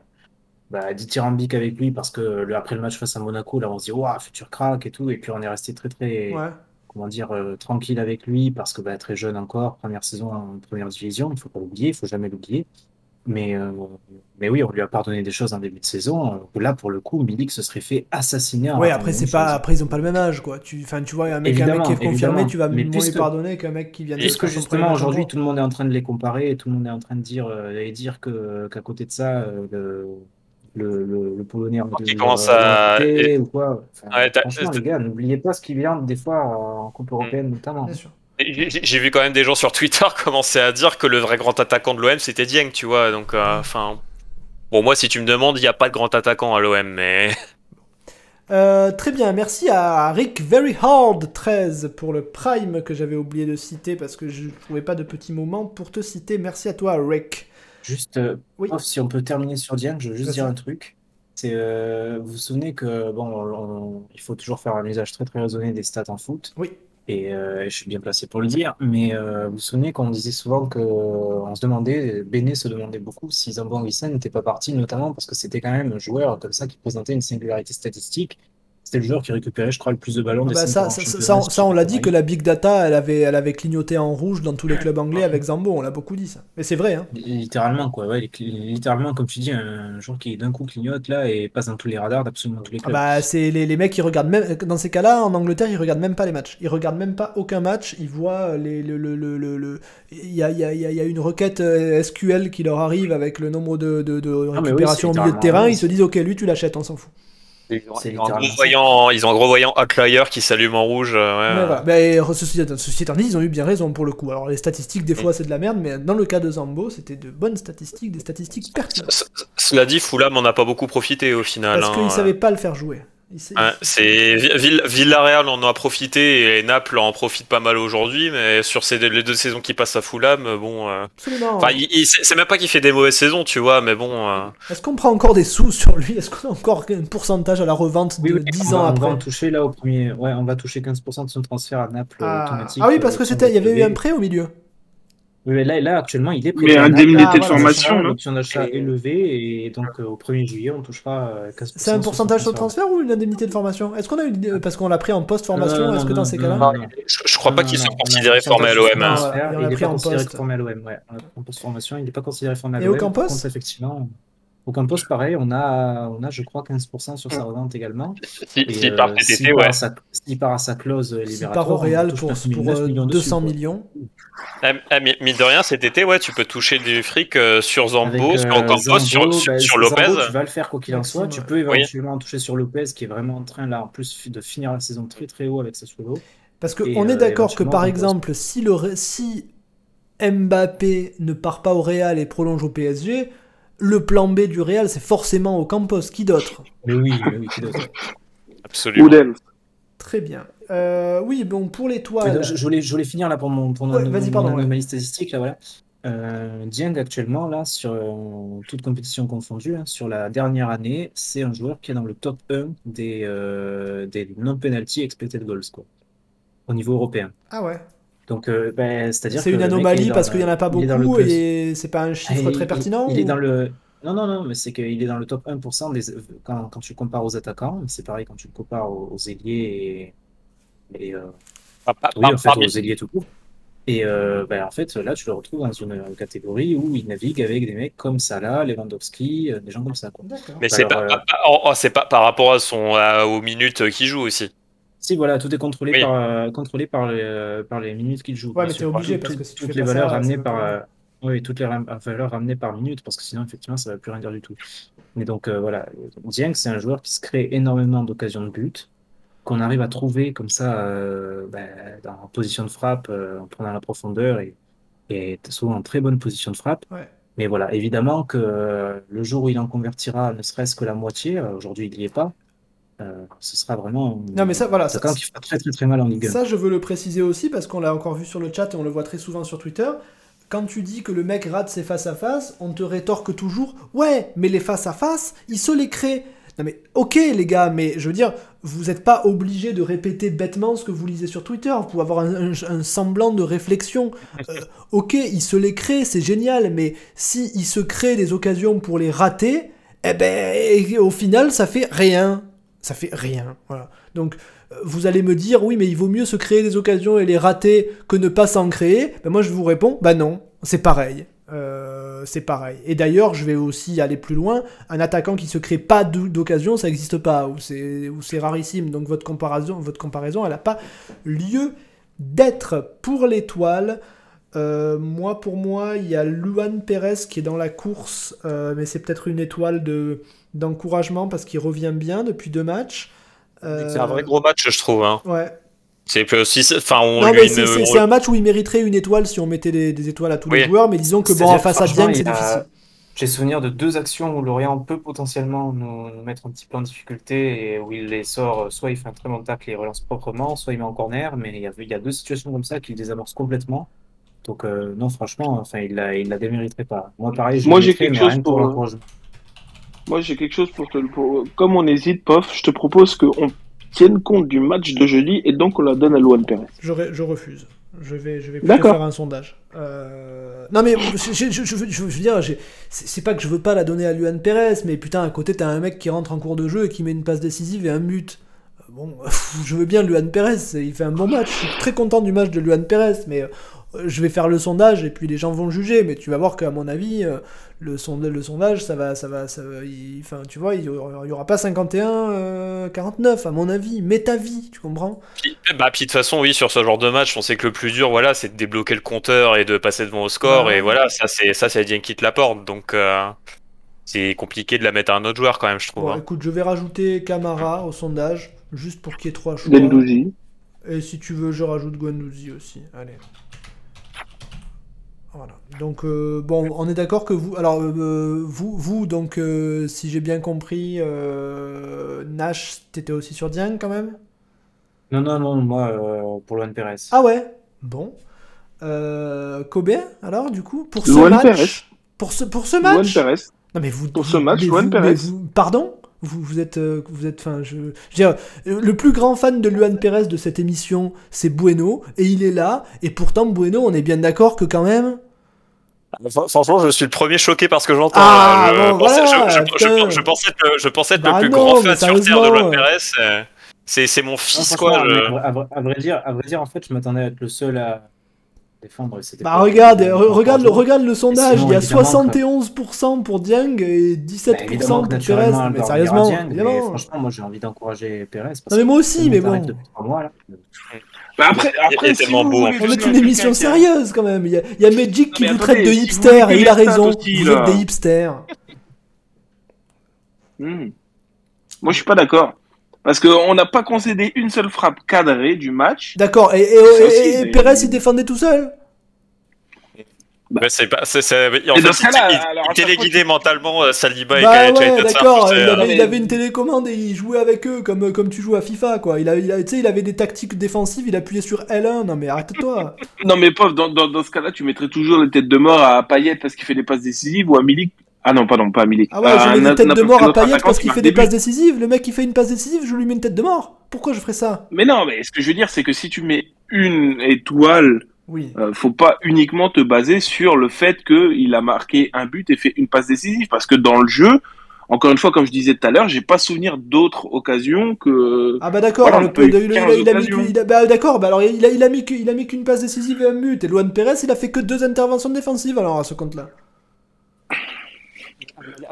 bah, dithyrambique avec lui, parce que le, après le match face à Monaco, là, on se dit, waouh, futur crack et tout, et puis on est resté très, très, Ouais. comment dire, euh, tranquille avec lui, parce que bah, très jeune encore, première saison en première division, il faut pas l'oublier, il faut jamais l'oublier. Mais, euh, mais oui, on lui a pardonné des choses en début de saison. euh, Là, pour le coup, Milik se serait fait assassiner ratant après c'est pas, chose. après ils ont pas le même âge quoi. Tu, enfin, tu vois, un mec, un mec qui est confirmé, tu vas Mais moins lui pardonner qu'un mec qui vient de. Puisque justement aujourd'hui tout le monde est en train de les comparer et tout le monde est en train de dire euh, et dire que qu'à côté de ça euh, le le, le, le polonais en il commence à- ou quoi. Enfin, Ouais, franchement les gars, n'oubliez pas ce qui vient des fois en coupe européenne notamment. Bien sûr. J'ai vu quand même des gens sur Twitter commencer à dire que le vrai grand attaquant de l'OM c'était Dieng, tu vois. Donc, euh, enfin. bon, moi, si tu me demandes, il n'y a pas de grand attaquant à l'OM, mais. Euh, très bien, merci à Rick Very Hard 13 pour le Prime que j'avais oublié de citer parce que je trouvais pas de petit moment pour te citer. Merci à toi, Rick. Juste euh, Oui. prof, si on peut terminer sur Dieng, je veux juste dire un truc. C'est euh, vous vous souvenez que bon on- on- il faut toujours faire un usage très très raisonné des stats en foot. Oui. Et euh, je suis bien placé pour le dire, mais euh, vous vous souvenez qu'on disait souvent que on se demandait, Béné se demandait beaucoup si Zambo Anguissa n'était pas parti, notamment parce que c'était quand même un joueur comme ça qui présentait une singularité statistique. C'était le joueur qui récupérait, je crois, le plus de ballons des Bah, ça, ça, on l'a dit que la Big Data, elle avait, elle avait clignoté en rouge dans tous les clubs anglais avec Zambo. On l'a beaucoup dit ça. Mais c'est vrai, hein. Littéralement, quoi. Ouais, littéralement, comme tu dis, un joueur qui d'un coup clignote là et passe dans tous les radars d'absolument tous les Ah clubs. bah, c'est les, les mecs qui regardent même. Dans ces cas-là, en Angleterre, ils regardent même pas les matchs. Ils regardent même pas aucun match. Ils voient les. Le, le, le, le, Il y a, il y, a, il y a- une requête euh, SQL qui leur arrive avec le nombre de, de, de Ah, oui, récupérations au milieu de terrain. Ils se disent, ok, lui, tu l'achètes, on s'en fout. Ils ont, C'est ils ont un gros voyant, ils ont un gros voyant outlier qui s'allume en rouge. euh, ouais. Mais voilà. Mais ceci, ceci étant dit, ils ont eu bien raison pour le coup. Alors, les statistiques, des fois, c'est de la merde, mais dans le cas de Zambo, c'était de bonnes statistiques, des statistiques pertinentes. Cela dit, Fulham en a pas beaucoup profité au final. Parce hein. qu'ils savaient pas le faire jouer. Ouais, c'est Vill- Villarreal en a profité et Naples en profite pas mal aujourd'hui, mais sur ces deux- les deux saisons qui passent à Fulham, bon. euh, c'est même pas qu'il fait des mauvaises saisons, tu vois, mais bon. euh, Est-ce qu'on prend encore des sous sur lui? Est-ce qu'on a encore un pourcentage à la revente de Oui, oui, 10 on ans on après va en toucher là au premier. Ouais, on va toucher 15% de son transfert à Naples ah. automatique. Ah oui, parce que c'était, il y avait eu un prêt au milieu. Mais là, là, actuellement, il est Mais à Naples. indemnité Ah, de voilà, formation, non L'option d'achat Et- élevée et donc euh, au 1er juillet, on touchera euh, 15% C'est un pourcentage sur le transfert ou une indemnité de formation? Est-ce qu'on a une... Parce qu'on l'a pris en post-formation, Euh, est-ce que dans ces cas-là? non, non. Je, je crois pas Non, qu'il non, soit non, on a considéré un formé à l'OM. hein. il n'est pris pas en considéré poste. formé à l'OM. Ouais. En post-formation, il n'est pas considéré formé à Et l'OM. au Par Campos contre, effectivement, au Campos, pareil, on a, on a je crois, 15% sur sa revente également. Si- Et, S'il part euh, cet s'il été, part ouais. à sa- S'il part à sa clause S'il libératoire, part au on Real pour, 9 000, pour 9 euh, millions 200. Ah, ah, mi- mine de rien, cet été, ouais, tu peux toucher du fric euh, sur Zambo, Avec, sur euh, Campos, Zambo, sur, sur, bah, sur Zambo, Lopez. tu vas le faire quoi qu'il en soit. Tu peux Oui. éventuellement toucher sur Lopez, qui est vraiment en train, là, en plus, de finir la saison très très haut avec Sassuolo. Parce Et, qu'on est euh, d'accord que par exemple, si, le, si Mbappé ne part pas au Real et prolonge au PSG, le plan B du Real, c'est forcément au Campos. Qui d'autre? Mais oui, mais oui, qui d'autre? Absolument. Oudel. Très bien. Euh, oui, bon, pour l'étoile. donc, je, je voulais, je voulais finir là pour mon, pour Ouais, mon pardon, ouais. anomalie statistique. Là, voilà. Euh, Dieng, actuellement, là, sur euh, toute compétition confondue, hein, sur la dernière année, c'est un joueur qui est dans le top 1 des, euh, des non-penalty expected goals, quoi, au niveau européen. Ah ouais. Donc, euh, ben, c'est-à-dire C'est que une anomalie dans parce qu'il n'y en a pas beaucoup et c'est pas un chiffre Ah, il- très il- pertinent Il, est ou- dans le. Non, non, non, mais c'est qu'il est dans le top 1% des... quand, quand tu compares aux attaquants. C'est pareil quand tu le compares aux, aux ailiers et. et, euh, Oui, en fait, aux ailiers tout court. Et euh, ben, en fait, là, tu le retrouves dans une catégorie où il navigue avec des mecs comme Salah, Lewandowski, euh, des gens comme ça. Quoi. Mais c'est Alors, pas, euh, oh, oh, c'est pas par rapport à son, à- aux minutes qu'il joue aussi. Si, voilà, tout est contrôlé Oui. par, euh, contrôlé par, les, euh, par les minutes qu'il joue. Ouais, mais t'es obligé, Toutes- parce que si tu toutes fais les pas valeurs ça, ramenées par. euh, oui, toutes les ram- valeurs ramenées par minute, parce que sinon, effectivement, ça va plus rien dire du tout. Mais donc, euh, voilà, Dieng, c'est un joueur qui se crée énormément d'occasions de but, qu'on arrive à trouver comme ça, euh, ben, dans, en position de frappe, euh, en prenant la profondeur, et, et souvent en très bonne position de frappe. Ouais. Mais voilà, évidemment que euh, le jour où il en convertira ne serait-ce que la moitié, aujourd'hui il n'y est pas, euh, ce sera vraiment Non, mais ça, voilà, ça- qui fera très très très mal en Ligue 1. Ça, je veux le préciser aussi parce qu'on l'a encore vu sur le chat et on le voit très souvent sur Twitter. Quand tu dis que le mec rate ses face-à-face, on te rétorque toujours Ouais, mais les face-à-face, il se les crée. Non, mais ok, les gars, mais je veux dire, vous n'êtes pas obligé de répéter bêtement ce que vous lisez sur Twitter. Vous pouvez avoir un, un- un semblant de réflexion. Euh, ok, il se les crée, c'est génial, mais si se crée des occasions pour les rater, eh ben, au final, ça fait rien. Ça fait rien. Donc, euh, vous allez me dire, oui, mais il vaut mieux se créer des occasions et les rater que ne pas s'en créer. Ben, moi, je vous réponds, bah non, c'est pareil. Euh, c'est pareil. Et d'ailleurs, je vais aussi aller plus loin. Un attaquant qui se crée pas d'o- d'occasion, ça n'existe pas, ou c'est rarissime. Donc votre comparaison, votre comparaison, elle n'a pas lieu d'être pour l'étoile. euh, moi, pour moi, il y a Luan Perez qui est dans la course, mais c'est peut-être une étoile de d'encouragement parce qu'il revient bien depuis deux matchs. Euh, C'est un vrai gros match, je trouve. Hein. Ouais. C'est que si, c'est- enfin, c'est- un match où il mériterait une étoile si on mettait des, des étoiles à tous les joueurs, mais disons que bon, en face à Dieng, c'est difficile. J'ai souvenir de deux actions où Lorient peut potentiellement nous, nous mettre un petit peu en difficulté et où il les sort, euh, soit il fait un très bon tacle et il relance proprement, soit il met en corner, mais il y a, il y a deux situations comme ça qu'il désamorce complètement. Donc euh, non, franchement, enfin, il la, il la démériterait pas. Moi, pareil, je Moi, j'ai quelque chose pour, pour euh. Moi, j'ai quelque chose pour te le. pour- Comme on hésite, pof, je te propose qu'on tienne compte du match de jeudi et donc on la donne à Luan Perez. Je, je refuse. Je vais, je vais plutôt D'accord. faire un sondage. Euh, Non mais je, je- je- je veux, je veux dire, j'ai- c'est c'est pas que je veux pas la donner à Luan Perez, mais putain, à côté t'as un mec qui rentre en cours de jeu et qui met une passe décisive et un but. Euh, Bon, je veux bien Luan Perez, il fait un bon match. Je suis très content du match de Luan Perez, mais euh, je vais faire le sondage et puis les gens vont le juger. Mais tu vas voir qu'à mon avis, euh, le, sonde- le sondage, ça va, ça va, ça va. il- Enfin, tu vois, il y aura, pas 51, euh, 49 à mon avis. Mets ta vie, tu comprends? Puis, bah, puis de toute façon, oui, sur ce genre de match, on sait que le plus dur, voilà, c'est de débloquer le compteur et de passer devant au score. Ouais. Et voilà, ça, c'est ça, c'est Dieng qui te l'apporte. Donc, euh, c'est compliqué de la mettre à un autre joueur quand même, je trouve. Bon, hein. écoute, je vais rajouter Camara au sondage, juste pour qu'il y ait trois choix. Gendouzi. Et si tu veux, je rajoute Guendouzi aussi. Allez. Voilà. Donc, euh, bon, on est d'accord que vous. Alors, euh, vous, vous, donc, euh, si j'ai bien compris, euh, Nash, t'étais aussi sur Dieng quand même? Non, non, non, moi, euh, pour Luan Perez. Ah ouais? Bon. Euh, Kobe, alors, du coup, pour ce Luan match Perez. Pour ce, pour ce Luan match Perez. Non mais vous Pour ce match, mais Luan vous- Perez. mais vous- pardon? Vous, vous êtes euh, vous êtes enfin je, je veux dire, euh, le plus grand fan de Luan Perez de cette émission c'est Bueno et il est là et pourtant Bueno on est bien d'accord que quand même Fran- Franchement, je suis le premier choqué par ce que j'entends. Ah, je, bon, pensais, voilà, je- je- je- putain. je pensais que, je pensais être Bah le plus non, grand fan sur Terre de Luan. Perez. euh, C'est, c'est mon fils, quoi. à, vrai, à vrai dire, à vrai dire, en fait, je m'attendais à être le seul à défendre. et c'était Bah regarde, regarde, le, regarde le sondage, sinon, il y a évidemment, 71% pour Dieng et Bah, 17% évidemment pour Perez. Mais sérieusement, Dieng, mais franchement, moi j'ai envie d'encourager Perez. Parce Non, mais moi aussi, mais bon. mois, là. Bah après, après si tellement vous beau, voulez en On est une émission sérieuse quand même. Il y a, il y a Magic qui vous attendez, traite de si vous hipster et il a raison. aussi, vous êtes des hipsters. Hmm. Moi, je suis pas d'accord. Parce qu'on n'a pas concédé une seule frappe cadrée du match. D'accord, et, et, et- et Perez il défendait tout seul Ouais, c'est pas, c'est, c'est- en Et fait, il- alors, téléguidait mentalement Saliba et Bah Khaled ouais, d'accord, il, euh, avait, mais- il avait une télécommande et il jouait avec eux comme, comme tu joues à FIFA quoi. Il, a, il, a, tu sais, il avait des tactiques défensives, il appuyait sur L1. Non mais arrête-toi. Non, mais pauvre, dans, dans, dans ce cas-là, tu mettrais toujours les têtes de mort à Payet parce qu'il fait des passes décisives ou à Milik. Ah non, pardon, pas à Milik. Ah ouais, je mets un- des têtes de mort à Payet parce qui qu'il fait des passes décisives. Le mec qui fait une passe décisive, je lui mets une tête de mort. Pourquoi je ferais ça? Mais non, mais ce que je veux dire, c'est que si tu mets une étoile, Oui. euh, faut pas uniquement te baser sur le fait qu'il a marqué un but et fait une passe décisive. Parce que dans le jeu, encore une fois, comme je disais tout à l'heure, j'ai pas souvenir d'autres occasions que. Ah bah d'accord, Voilà, il, a, 15 il a mis il a- bah d'accord, bah alors il a, il a mis il a mis qu'une passe décisive et un but. Et Luan Perez, il a fait que deux interventions défensives alors à ce compte-là.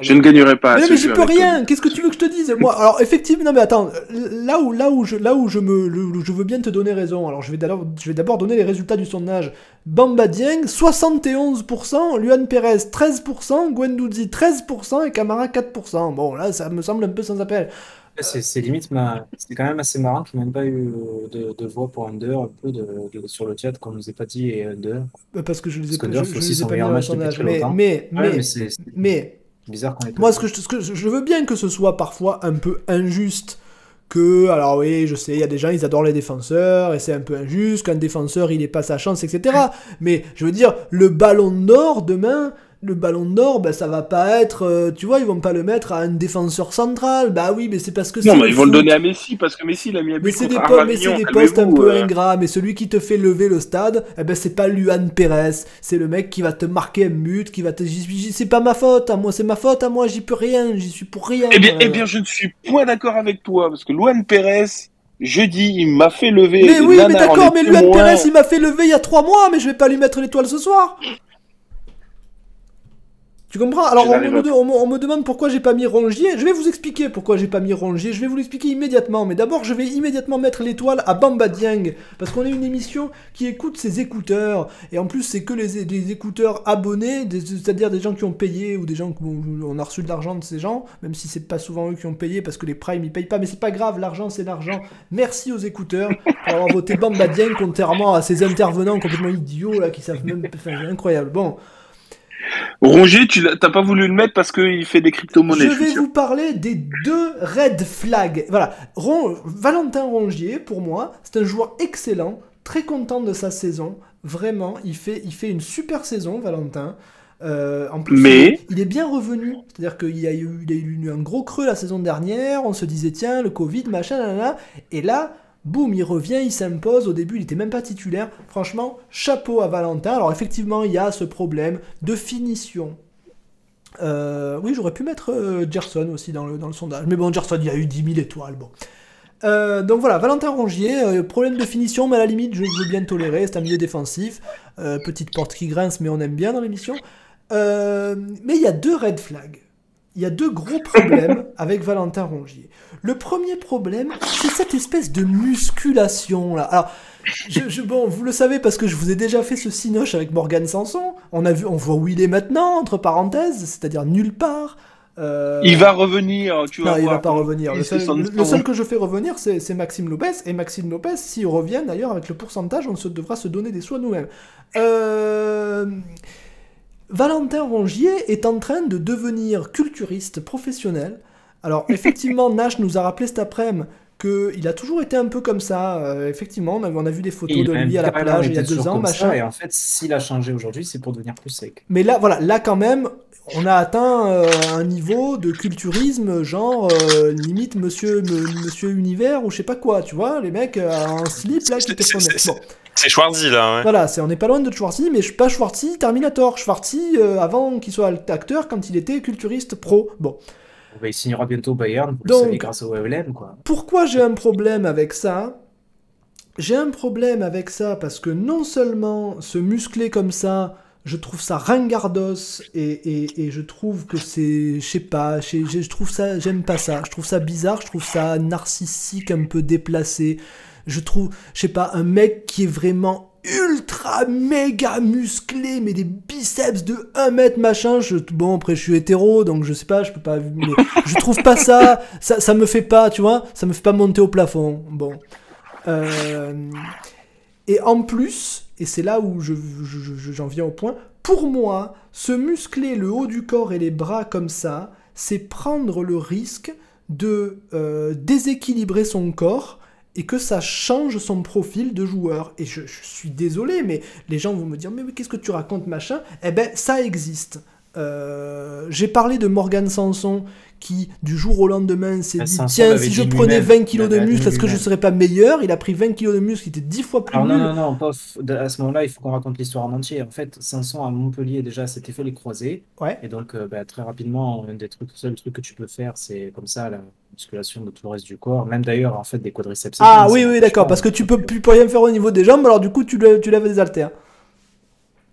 Je ne gagnerai pas. Mais non, mais j'y jeu peux rien. Qu'est-ce que tu veux que je te dise Moi, alors effectivement, non mais attends, là où là où je là où je me le- je veux bien te donner raison. Alors je vais d'abord je vais d'abord donner les résultats du sondage. Bamba Dieng 71%, Luan Perez 13%, Guendouzi 13% et Camara 4%. Bon là, ça me semble un peu sans appel. C'est limite, ma... c'est quand même assez marrant qu'il n'y ait même pas eu euh, de, de voix pour Under, un peu de, de- sur le chat, qu'on nous ait pas dit et Under. Euh, Parce que je les ai Parce que pas, je, je aussi les ai pas mis dans le sondage. très Mais longtemps. mais Ouais, mais mais c'est c'est mais bizarre qu'on ait Moi, ce que, je, ce que je je veux bien que ce soit parfois un peu injuste. Que, alors oui, je sais, il y a des gens, ils adorent les défenseurs, et c'est un peu injuste, qu'un défenseur, il ait pas sa chance, etc. Mais, je veux dire, le ballon d'or, demain, le ballon d'or, ben, ça va pas être, euh, tu vois, ils vont pas le mettre à un défenseur central. Bah oui, mais c'est parce que c'est Non, mais ils vont le donner à Messi parce que Messi, il a mis un Mais c'est des, po- mais des postes un peu euh. ingrats, mais celui qui te fait lever le stade, eh ben c'est pas Luan Perez, c'est le mec qui va te marquer un but, qui va te... C'est pas ma faute à moi, c'est ma faute à moi, j'y peux rien, j'y suis pour rien. Eh bien, euh. eh bien, je ne suis point d'accord avec toi parce que Luan Perez, jeudi, il m'a fait lever. Mais oui, mais d'accord, mais Luan. Perez il m'a fait lever il y a trois mois, mais je vais pas lui mettre l'étoile ce soir. Tu comprends? Alors on me, pas. on me- on me demande pourquoi j'ai pas mis Rongier. Je vais vous expliquer pourquoi j'ai pas mis Rongier. Je vais vous l'expliquer immédiatement. Mais d'abord, je vais immédiatement mettre l'étoile à Bamba Dieng. Parce qu'on est une émission qui écoute ses écouteurs. Et en plus, c'est que les, les écouteurs abonnés, c'est-à-dire des gens qui ont payé ou des gens qui ont, on a reçu de l'argent de ces gens. Même si c'est pas souvent eux qui ont payé parce que les primes ils payent pas. Mais c'est pas grave, l'argent c'est l'argent. Merci aux écouteurs pour avoir voté Bamba Dieng contrairement à ces intervenants complètement idiots là qui savent même. Enfin, c'est incroyable. Bon. Rongier, tu t'as pas voulu le mettre parce qu'il fait des crypto-monnaies. Je vais vous parler des deux red flags. Voilà, Ron- Valentin Rongier, pour moi, c'est un joueur excellent, très content de sa saison. Vraiment, il fait, il fait une super saison, Valentin. Euh, en plus, Mais- il, est bien revenu. C'est-à-dire qu'il y a eu, il y a eu un gros creux la saison dernière. On se disait, tiens, le Covid, machin, nanana. Et là, boum, il revient, il s'impose. Au début, il était même pas titulaire. Franchement, chapeau à Valentin. Alors, effectivement, il y a ce problème de finition. Euh, oui, j'aurais pu mettre euh, Gerson aussi dans le, dans le sondage. Mais bon, Gerson, il y a eu 10 000 étoiles. Bon. Euh, donc voilà, Valentin Rongier, euh, problème de finition, mais à la limite, je veux bien tolérer. C'est un milieu défensif. Petite porte qui grince, mais on aime bien dans l'émission. Mais il y a deux red flags. Il y a deux gros problèmes avec Valentin Rongier. Le premier problème, c'est cette espèce de musculation là. Alors, je, je- bon, vous le savez parce que je vous ai déjà fait ce cinoche avec Morgan Sanson. On a vu, on voit où il est maintenant, entre parenthèses, c'est-à-dire nulle part. Euh, Il va revenir, tu vas non, il voir. va pas revenir. Le Il seul, le- le que je fais revenir, c'est c'est Maxime Lopez. Et Maxime Lopez, s'il revient d'ailleurs avec le pourcentage, on se devra se donner des soins nous-mêmes. Euh, Valentin Rongier est en train de devenir culturiste professionnel. Alors, effectivement, Nash nous a rappelé cet après-midi qu'il a toujours été un peu comme ça. Euh, effectivement, on a, on a vu des photos il de lui à la plage il y a deux ans, comme ça, machin. et en fait, s'il a changé aujourd'hui, c'est pour devenir plus sec. Mais là, voilà, là quand même, on a atteint euh, un niveau de culturisme, genre euh, limite Monsieur, me- Monsieur Univers ou je sais pas quoi, tu vois, les mecs euh, en slip là qui te C'est- Bon, Schwarzy là, ouais. voilà, c'est on n'est pas loin de Schwarzy, mais je pas Schwarzy Terminator, Schwarzy euh, avant qu'il soit acteur quand il était culturiste pro. Bon, Bah, il signera bientôt Bayern, vous Donc- le savez, grâce au WLM, quoi. pourquoi j'ai un problème avec ça? J'ai un problème avec ça parce que non seulement se muscler comme ça, je trouve ça ringardos et, et, je trouve que c'est, je sais pas, je, trouve ça, j'aime pas ça. Je trouve ça bizarre, je trouve ça narcissique, un peu déplacé. Je trouve, je sais pas, un mec qui est vraiment ultra méga musclé, mais des biceps de 1 mètre machin. Je, bon, après je suis hétéro, donc je sais pas, je peux pas, je trouve pas ça, ça, ça me fait pas, tu vois, ça me fait pas monter au plafond. Bon. Euh, et en plus, et c'est là où je, je- je- j'en viens au point, pour moi, se muscler le haut du corps et les bras comme ça, c'est prendre le risque de euh, déséquilibrer son corps et que ça change son profil de joueur. Et je, suis désolé, mais les gens vont me dire, mais, mais qu'est-ce que tu racontes, machin? Eh ben, ça existe. Euh, J'ai parlé de Morgan Sanson qui, du jour au lendemain, s'est Ah, dit Tiens, si je prenais lui-même. 20 kilos Il de muscle, est-ce que je serais pas meilleur Il a pris 20 kilos de muscle, il était 10 fois plus Alors non, nul. non, non, pas f- à ce moment-là, il faut qu'on raconte l'histoire en entier. En fait, Sanson à Montpellier déjà s'était fait les croisés. Ouais. Et donc, euh, bah, très rapidement, un des trucs, seul truc que tu peux faire, c'est comme ça, la musculation de tout le reste du corps. Même d'ailleurs, en fait, des quadriceps. Ah oui, oui, d'accord, parce que hein. tu peux, tu peux rien faire au niveau des jambes, alors du coup, tu, lèves- tu lèves des haltères.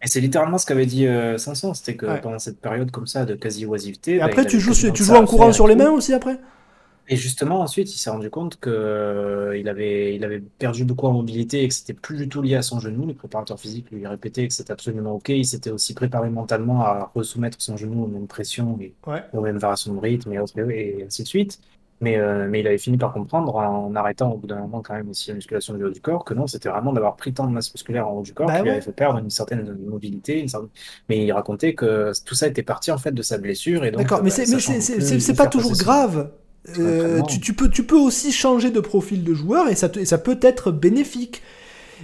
Et c'est littéralement ce qu'avait dit euh, Sanson, c'était que Ouais. pendant cette période comme ça de quasi-oisivité, Et bah, après, il tu avait joues, quasiment tu que joues ça en à courant faire sur les mains aussi après? Et justement, ensuite, il s'est rendu compte que euh, il avait, il avait perdu beaucoup en mobilité et que c'était plus du tout lié à son genou. Le préparateur physique lui répétait que c'était absolument OK. Il s'était aussi préparé mentalement à resoumettre son genou aux mêmes pressions et Ouais. aux mêmes variations de rythme et, autres, et ainsi de suite. Mais, euh, mais il avait fini par comprendre en arrêtant au bout d'un moment quand même aussi la musculation du haut du corps que non, c'était vraiment d'avoir pris tant de masse musculaire en haut du corps Bah qui lui ouais. avait fait perdre une certaine mobilité. une certaine- Mais il racontait que tout ça était parti en fait de sa blessure et donc D'accord, mais bah, c'est mais sachant c'est- c'est- plus c'est- c'est où pas faire toujours passer son- grave. Euh, entraînement. tu, tu peux, tu peux aussi changer de profil de joueur et ça, te- et ça peut être bénéfique.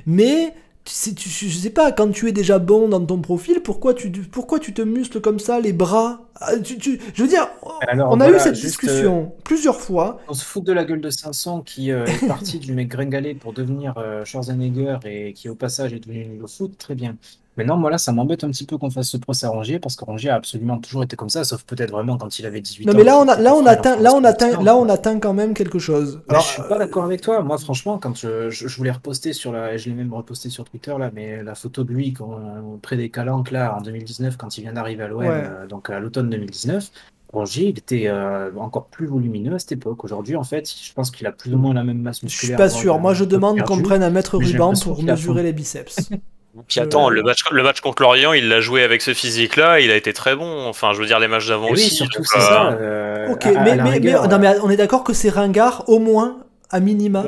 Mais tu je sais pas, quand tu es déjà bon dans ton profil, pourquoi tu, pourquoi tu te muscles comme ça, les bras? Ah, tu- tu- Je veux dire, Alors, on a voilà, eu cette discussion plusieurs fois. On se fout de la gueule de Sanson qui euh, est parti du mec gringalé pour devenir euh, Schwarzenegger et qui au passage est devenu au foot, très bien. Maintenant, moi là, ça m'embête un petit peu qu'on fasse ce procès à Rongier parce que Rongier a absolument toujours été comme ça, sauf peut-être vraiment quand il avait 18 Non ans. mais là on a là on atteint là on atteint là on atteint quand même quelque chose. Mais Alors, je suis pas d'accord avec toi. Moi, franchement, quand je, je, je voulais reposter sur la, je l'ai même reposté sur Twitter là, mais la photo de lui quand, près des Calanques là en 2019 quand il vient d'arriver à l'OM, Ouais. euh, donc à l'automne 2019. Rongier, il était euh, encore plus volumineux à cette époque. Aujourd'hui, en fait, je pense qu'il a plus ou moins la même masse je musculaire. suis pas sûr. Moi je demande qu'on prenne un mètre mais ruban pour mesurer les biceps. Puis attends, le match, le match contre Lorient, il l'a joué avec ce physique-là, il a été très bon. Enfin, je veux dire, les matchs d'avant Et oui, aussi. surtout, donc, c'est euh, ça. euh, Ok, à- à mais, mais, non, on est d'accord que c'est ringard au moins à minima.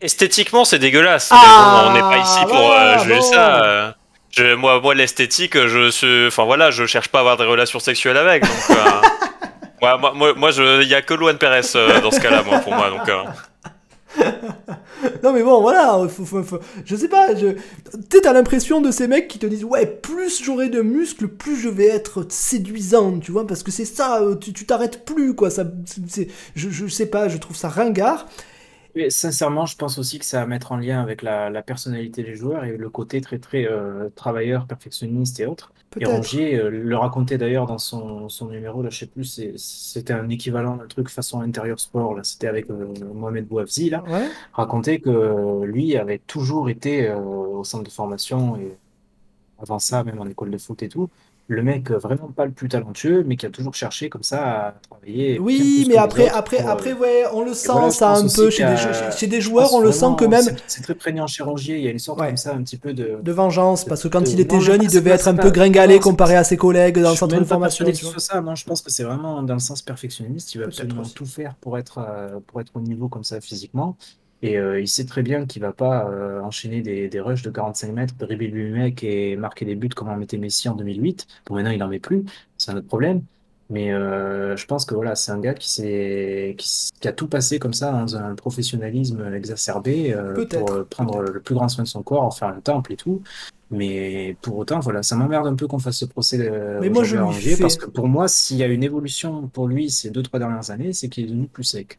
Esthétiquement, c'est dégueulasse. Ah, mais bon, on n'est pas ici pour voilà, euh, juger bon. ça. euh. Je, moi, moi l'esthétique, je suis, enfin voilà, je cherche pas à avoir des relations sexuelles avec. Donc, euh, moi, moi, moi, moi, je, il y a que Luan Perez euh, dans ce cas-là, moi, pour moi. Donc, euh. Non mais bon voilà, je sais pas, je... t'as l'impression de ces mecs qui te disent ouais plus j'aurai de muscles, plus je vais être séduisante, tu vois, parce que c'est ça, euh, tu t'arrêtes plus quoi, ça, je, je sais pas, je trouve ça ringard. Sincèrement, je pense aussi que ça va mettre en lien avec la, la personnalité des joueurs et le côté très très euh, travailleur, perfectionniste et autres. Et. Rongier euh, le racontait d'ailleurs dans son, son numéro, là, je sais plus, c'était un équivalent d'un truc façon intérieur sport, là, c'était avec euh, Mohamed Bouafzi, là, Ouais. racontait que lui avait toujours été au centre de formation et avant ça, même en école de foot et tout, le mec euh, vraiment pas le plus talentueux, mais qui a toujours cherché comme ça à travailler. Oui, mais après, après, pour, euh, après, ouais, on le sent voilà, ça un peu chez des, chez, joueurs, on le sent que même c'est- très prégnant chez Rongier, il y a une sorte Ouais. comme ça, un petit peu de. de vengeance, parce que quand de- il était non, jeune, il devait être un peu gringalé comparé à ses collègues dans le centre de formation. ça. Non, je pense que c'est vraiment dans le sens perfectionniste. Il va Peut-être absolument tout faire pour être, euh, pour être au niveau comme ça physiquement. Et euh, il sait très bien qu'il va pas euh, enchaîner des, des rushs de 45 mètres, dribbler lui mec et marquer des buts comme en mettait Messi en 2008. Bon, maintenant, il en met plus. C'est un autre problème. Mais euh, je pense que voilà, c'est un gars qui, s'est, qui, s- qui a tout passé comme ça dans un professionnalisme exacerbé euh, pour euh, prendre peut-être. le plus grand soin de son corps, en faire un temple et tout. Mais pour autant, voilà, ça m'emmerde un peu qu'on fasse ce procès euh, Mais moi, je aujourd'hui à lui Angers, fais. parce que pour moi, s'il y a une évolution pour lui ces deux, trois dernières années, c'est qu'il est devenu plus sec.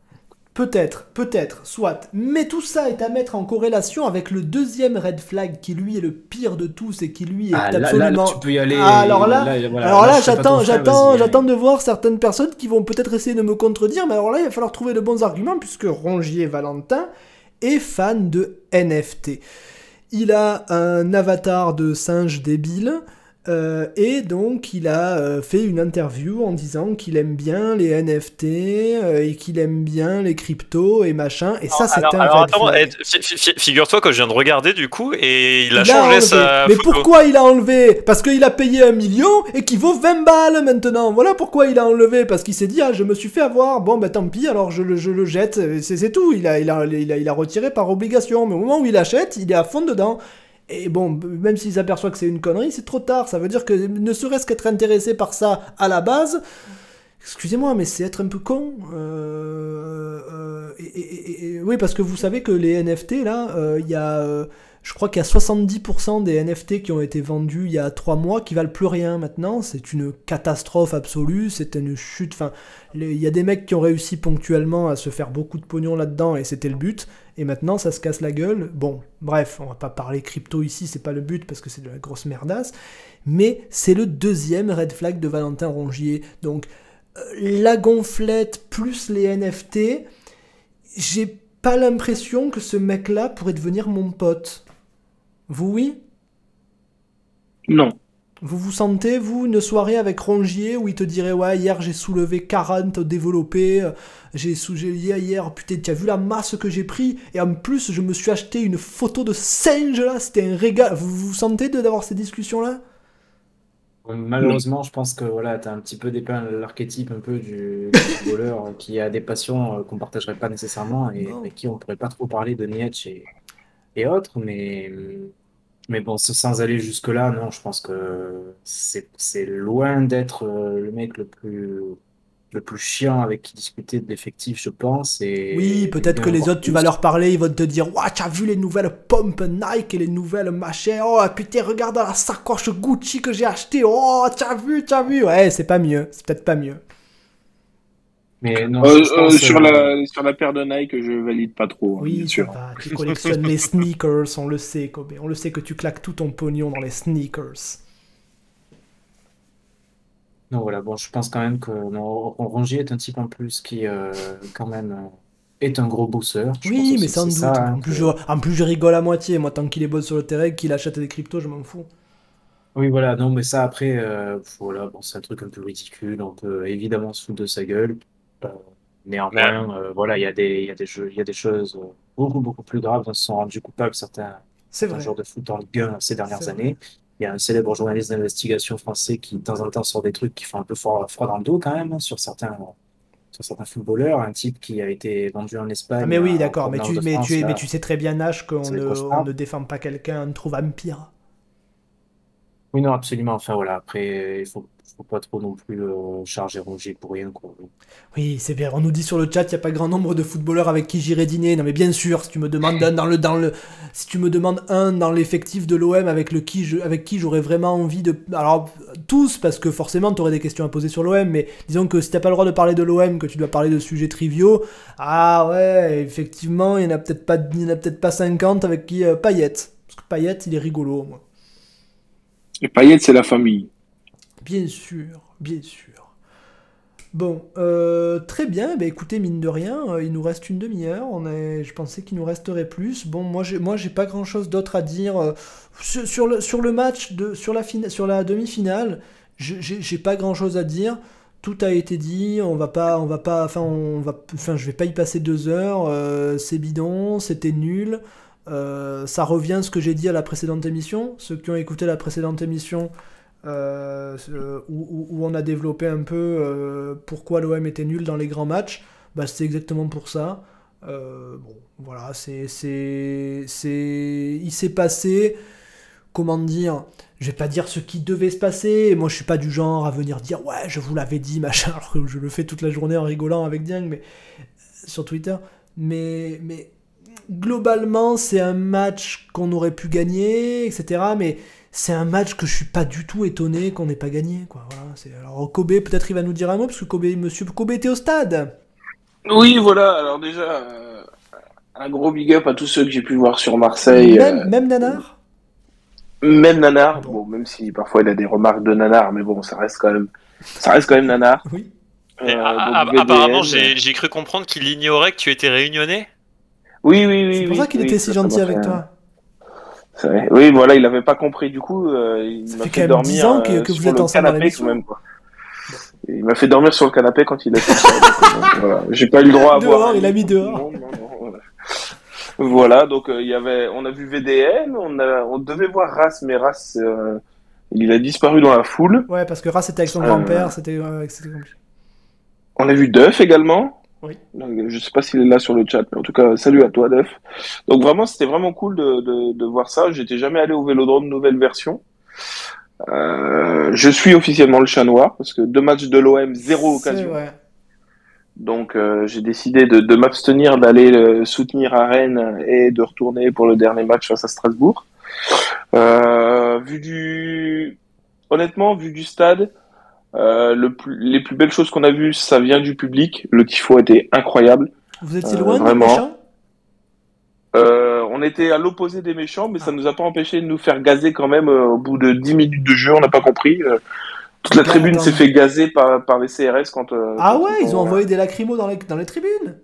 Peut-être, peut-être, soit. Mais tout ça est à mettre en corrélation avec le deuxième red flag qui lui est le pire de tous et qui lui est Ah, là, là, absolument. tu peux y aller. Ah, alors là, voilà, alors là, j'attends, j'attends de voir certaines personnes qui vont peut-être essayer de me contredire, mais alors là, il va falloir trouver de bons arguments puisque Rongier Valentin est fan de NFT. Il a un avatar de singe débile. Euh, et donc il a euh, fait une interview en disant qu'il aime bien les NFT euh, et qu'il aime bien les cryptos et machin. Et ça, c'est un alors, attends, eh, fi- fi- fi- figure-toi que je viens de regarder du coup et il a Il a changé enlevé. sa Mais photo. pourquoi il a enlevé? Parce qu'il a payé un million et qu'il vaut 20 balles maintenant. Voilà pourquoi il a enlevé. Parce qu'il s'est dit, ah, je me suis fait avoir. Bon, bah tant pis, alors je le, je le jette. C'est c'est tout. Il a, il, a, il, a, il a retiré par obligation. Mais au moment où il achète, il est à fond dedans. Et bon, même s'il s'aperçoit que c'est une connerie, c'est trop tard. Ça veut dire que ne serait-ce qu'être intéressé par ça à la base, excusez-moi, mais c'est être un peu con. Euh, euh, et, oui, parce que vous savez que les NFT, là, euh, il y a. je crois qu'il y a 70% des NFT qui ont été vendus il y a 3 mois qui valent plus rien maintenant. C'est une catastrophe absolue, c'est une chute. Enfin, il y a des mecs qui ont réussi ponctuellement à se faire beaucoup de pognon là-dedans et c'était le but. Et maintenant, ça se casse la gueule. Bon, bref, on va pas parler crypto ici, c'est pas le but parce que c'est de la grosse merdasse. Mais c'est le deuxième red flag de Valentin Rongier. Donc, euh, la gonflette plus les NFT, j'ai pas l'impression que ce mec-là pourrait devenir mon pote. Vous, oui? Non. Vous vous sentez, vous, une soirée avec Rongier où il te dirait Ouais, hier j'ai soulevé 40 développés, euh, j'ai sou- j'ai- hier, putain, tu as vu la masse que j'ai pris, et en plus, je me suis acheté une photo de singe là, c'était un régal. Vous vous sentez d'avoir ces discussions-là? Malheureusement, je pense que voilà, tu as un petit peu dépeint l'archétype un peu du, du footballeur qui a des passions euh, qu'on partagerait pas nécessairement et avec qui on pourrait pas trop parler de Nietzsche et, et autres, mais, mais bon, sans- aller jusque-là, non, je pense que c'est c'est loin d'être euh, le mec le plus, le plus chiant avec qui discuter de l'effectif, je pense. Et, Oui, peut-être que les autres, tu vas leur parler, ils vont te dire Ouah, tu as vu les nouvelles pompes Nike et les nouvelles machins? Oh putain, regarde la sacoche Gucci que j'ai acheté Oh, tu as vu, tu as vu Ouais, c'est pas mieux, c'est peut-être pas mieux. Mais non, Euh, je euh, pense, sur, euh, la, sur la paire de Nike, je valide pas trop, hein, Oui, bien sûr. tu collectionnes les sneakers, on le sait, Kobe. On le sait que tu claques tout ton pognon dans les sneakers. Non, voilà, bon, je pense quand même que non, Rongier est un type en plus qui, euh, quand même, euh, est un gros bosseur. Je Oui, mais sans doute. ça, hein, en, plus, que- je, en plus, je rigole à moitié. Moi, tant qu'il est bon sur le terrain, qu'il achète des cryptos, je m'en fous. Oui, voilà, non, mais ça, après, euh, voilà, bon, c'est un truc un peu ridicule, on peut évidemment se foutre de sa gueule. Euh, néanmoins, euh, voilà, il y a des, il y a des jeux, il y a des choses euh, beaucoup, beaucoup plus graves dont se sont rendus coupables certains, certains joueurs de foot en Ligue 1 ces dernières vrai. années. Il y a un célèbre journaliste d'investigation français qui, de temps en temps, sort des trucs qui font un peu froid, froid dans le dos quand même, hein, sur certains, sur certains footballeurs. Un type qui a été vendu en Espagne. Ah, mais oui, d'accord. Mais tu, mais, France, tu, là. mais tu sais très bien, Nash, qu'on le ne, on ne défend pas quelqu'un, on trouve un pire. Oui, non, absolument. Enfin, voilà, après, il faut, faut pas trop non plus euh, charger Rongier pour rien, quoi. Oui, c'est bien. On nous dit sur le chat, il n'y a pas grand nombre de footballeurs avec qui j'irai dîner. Non, mais bien sûr, si tu me demandes un dans le, dans le, si tu me demandes un dans l'effectif de l'OM avec le qui, je- avec qui j'aurais vraiment envie de, alors tous, parce que forcément, tu aurais des questions à poser sur l'OM, mais disons que si t'as pas le droit de parler de l'OM, que tu dois parler de sujets triviaux, ah ouais, effectivement, il y en a peut-être pas, il y en a peut-être pas 50 avec qui euh, Payet, parce que Payet, il est rigolo, moi. Et Payet, c'est la famille. Bien sûr, bien sûr. Bon, euh, très bien. Bah, écoutez, mine de rien, euh, il nous reste une demi-heure. On est, je pensais qu'il nous resterait plus. Bon, moi, j'ai, moi, j'ai pas grand-chose d'autre à dire euh, sur, le, sur le match de, sur la sur la demi-finale. J'ai, j'ai pas grand-chose à dire. Tout a été dit. On va pas, on va pas, enfin, on va, enfin, je vais pas y passer deux heures. c'est bidon, c'était nul. Ça revient à ce que j'ai dit à la précédente émission. Ceux qui ont écouté la précédente émission, euh, où on a développé un peu euh, pourquoi l'OM était nul dans les grands matchs, bah, c'est exactement pour ça. Euh, bon, voilà, c'est, c'est, c'est, il s'est passé, comment dire, je vais pas dire ce qui devait se passer. Moi, je suis pas du genre à venir dire ouais, je vous l'avais dit, machin, alors que je le fais toute la journée en rigolant avec Dieng, mais sur Twitter. Mais, mais globalement, c'est un match qu'on aurait pu gagner, etc. Mais c'est un match que je suis pas du tout étonné qu'on n'ait pas gagné. Quoi. Voilà, alors Kobe, peut-être il va nous dire un mot, parce que Kobe, monsieur Kobe était au stade. Oui, voilà. Alors déjà, euh, un gros big up à tous ceux que j'ai pu voir sur Marseille. Même, euh, même Nanar même Nanar. Bon. Bon, même si parfois il a des remarques de Nanar, mais bon, ça reste quand même, ça reste quand même Nanar. Oui. Euh, a- apparemment, j'ai cru comprendre qu'il ignorait que tu étais réunionnais. Oui, oui, oui. C'est pour oui, ça qu'il oui, était si gentil avec toi. Oui, voilà, il avait pas compris du coup. euh, il m'a fait fait dormir 10 ans que- euh, que vous sur êtes le canapé quand même. Quoi. Il m'a fait dormir sur le canapé quand il a fait ça. donc, euh, voilà. J'ai pas eu le droit à Dehors, il a mis dehors. non, non, non, voilà. Voilà, donc euh, y avait, on a vu VDN, on a, on devait voir Ras, mais Ras, euh, il a disparu dans la foule. Ouais, parce que Ras était avec son grand-père, c'était c'était compliqué. On a vu Duff également. Oui. Donc, je sais pas s'il est là sur le chat, mais en tout cas, salut à toi, Duff. Donc vraiment, c'était vraiment cool de, de, de voir ça. J'étais jamais allé au Vélodrome nouvelle version. Euh, je suis officiellement le chat noir parce que deux matchs de l'OM, zéro occasion. vrai. Donc euh, j'ai décidé de, de m'abstenir d'aller euh, soutenir à Rennes et de retourner pour le dernier match face à Strasbourg. Euh, vu du, honnêtement, vu du stade, euh, le plus, les plus belles choses qu'on a vues, ça vient du public. Le tifo était incroyable. Vous étiez Euh, loin des vraiment. méchants? Euh, on était à l'opposé des méchants, mais ça nous a pas empêché de nous faire gazer quand même euh, au bout de 10 minutes de jeu. On n'a pas compris. Euh, toute la tribune s'est fait gazer par, par les CRS quand. euh, Ah quand ouais, ils ont euh, envoyé des lacrymos dans les, dans les tribunes?